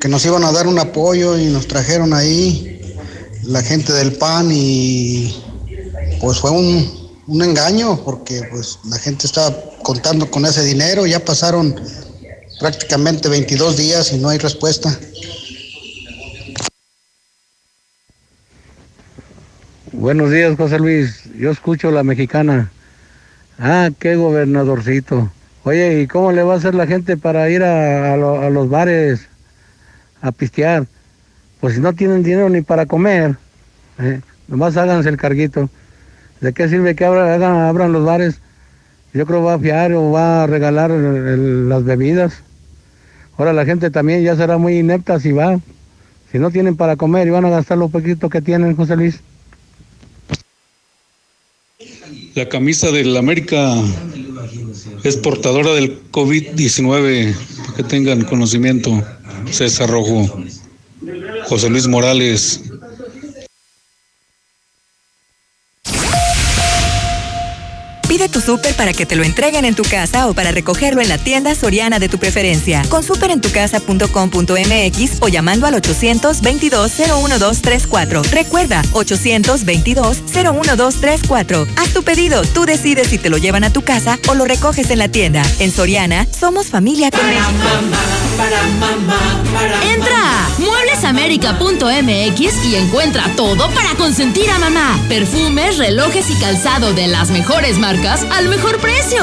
que nos iban a dar un apoyo y nos trajeron ahí la gente del PAN y pues fue un, un engaño porque pues la gente estaba contando con ese dinero, ya pasaron prácticamente 22 días y no hay respuesta. Buenos días, José Luis. Yo escucho la mexicana. Ah, qué gobernadorcito. Oye, ¿y cómo le va a hacer la gente para ir a, los bares a pistear? Pues si no tienen dinero ni para comer, ¿eh? nomás háganse el carguito. ¿De qué sirve que abran, abran los bares? Yo creo va a fiar o va a regalar las bebidas. Ahora la gente también ya será muy inepta si va. Si no tienen para comer y van a gastar lo poquito que tienen, José Luis. La camisa del América es portadora del COVID-19, para que tengan conocimiento. César Rojo, José Luis Morales, Pide tu súper para que te lo entreguen en tu casa o para recogerlo en la tienda soriana de tu preferencia. Con superentucasa.com.mx o llamando al 822-01234. Recuerda, 822-01234. Haz tu pedido, tú decides si te lo llevan a tu casa o lo recoges en la tienda. En Soriana, somos familia con México. Entra a mueblesamerica.mx y encuentra todo para consentir a mamá. Perfumes, relojes y calzado de las mejores marcas al mejor precio.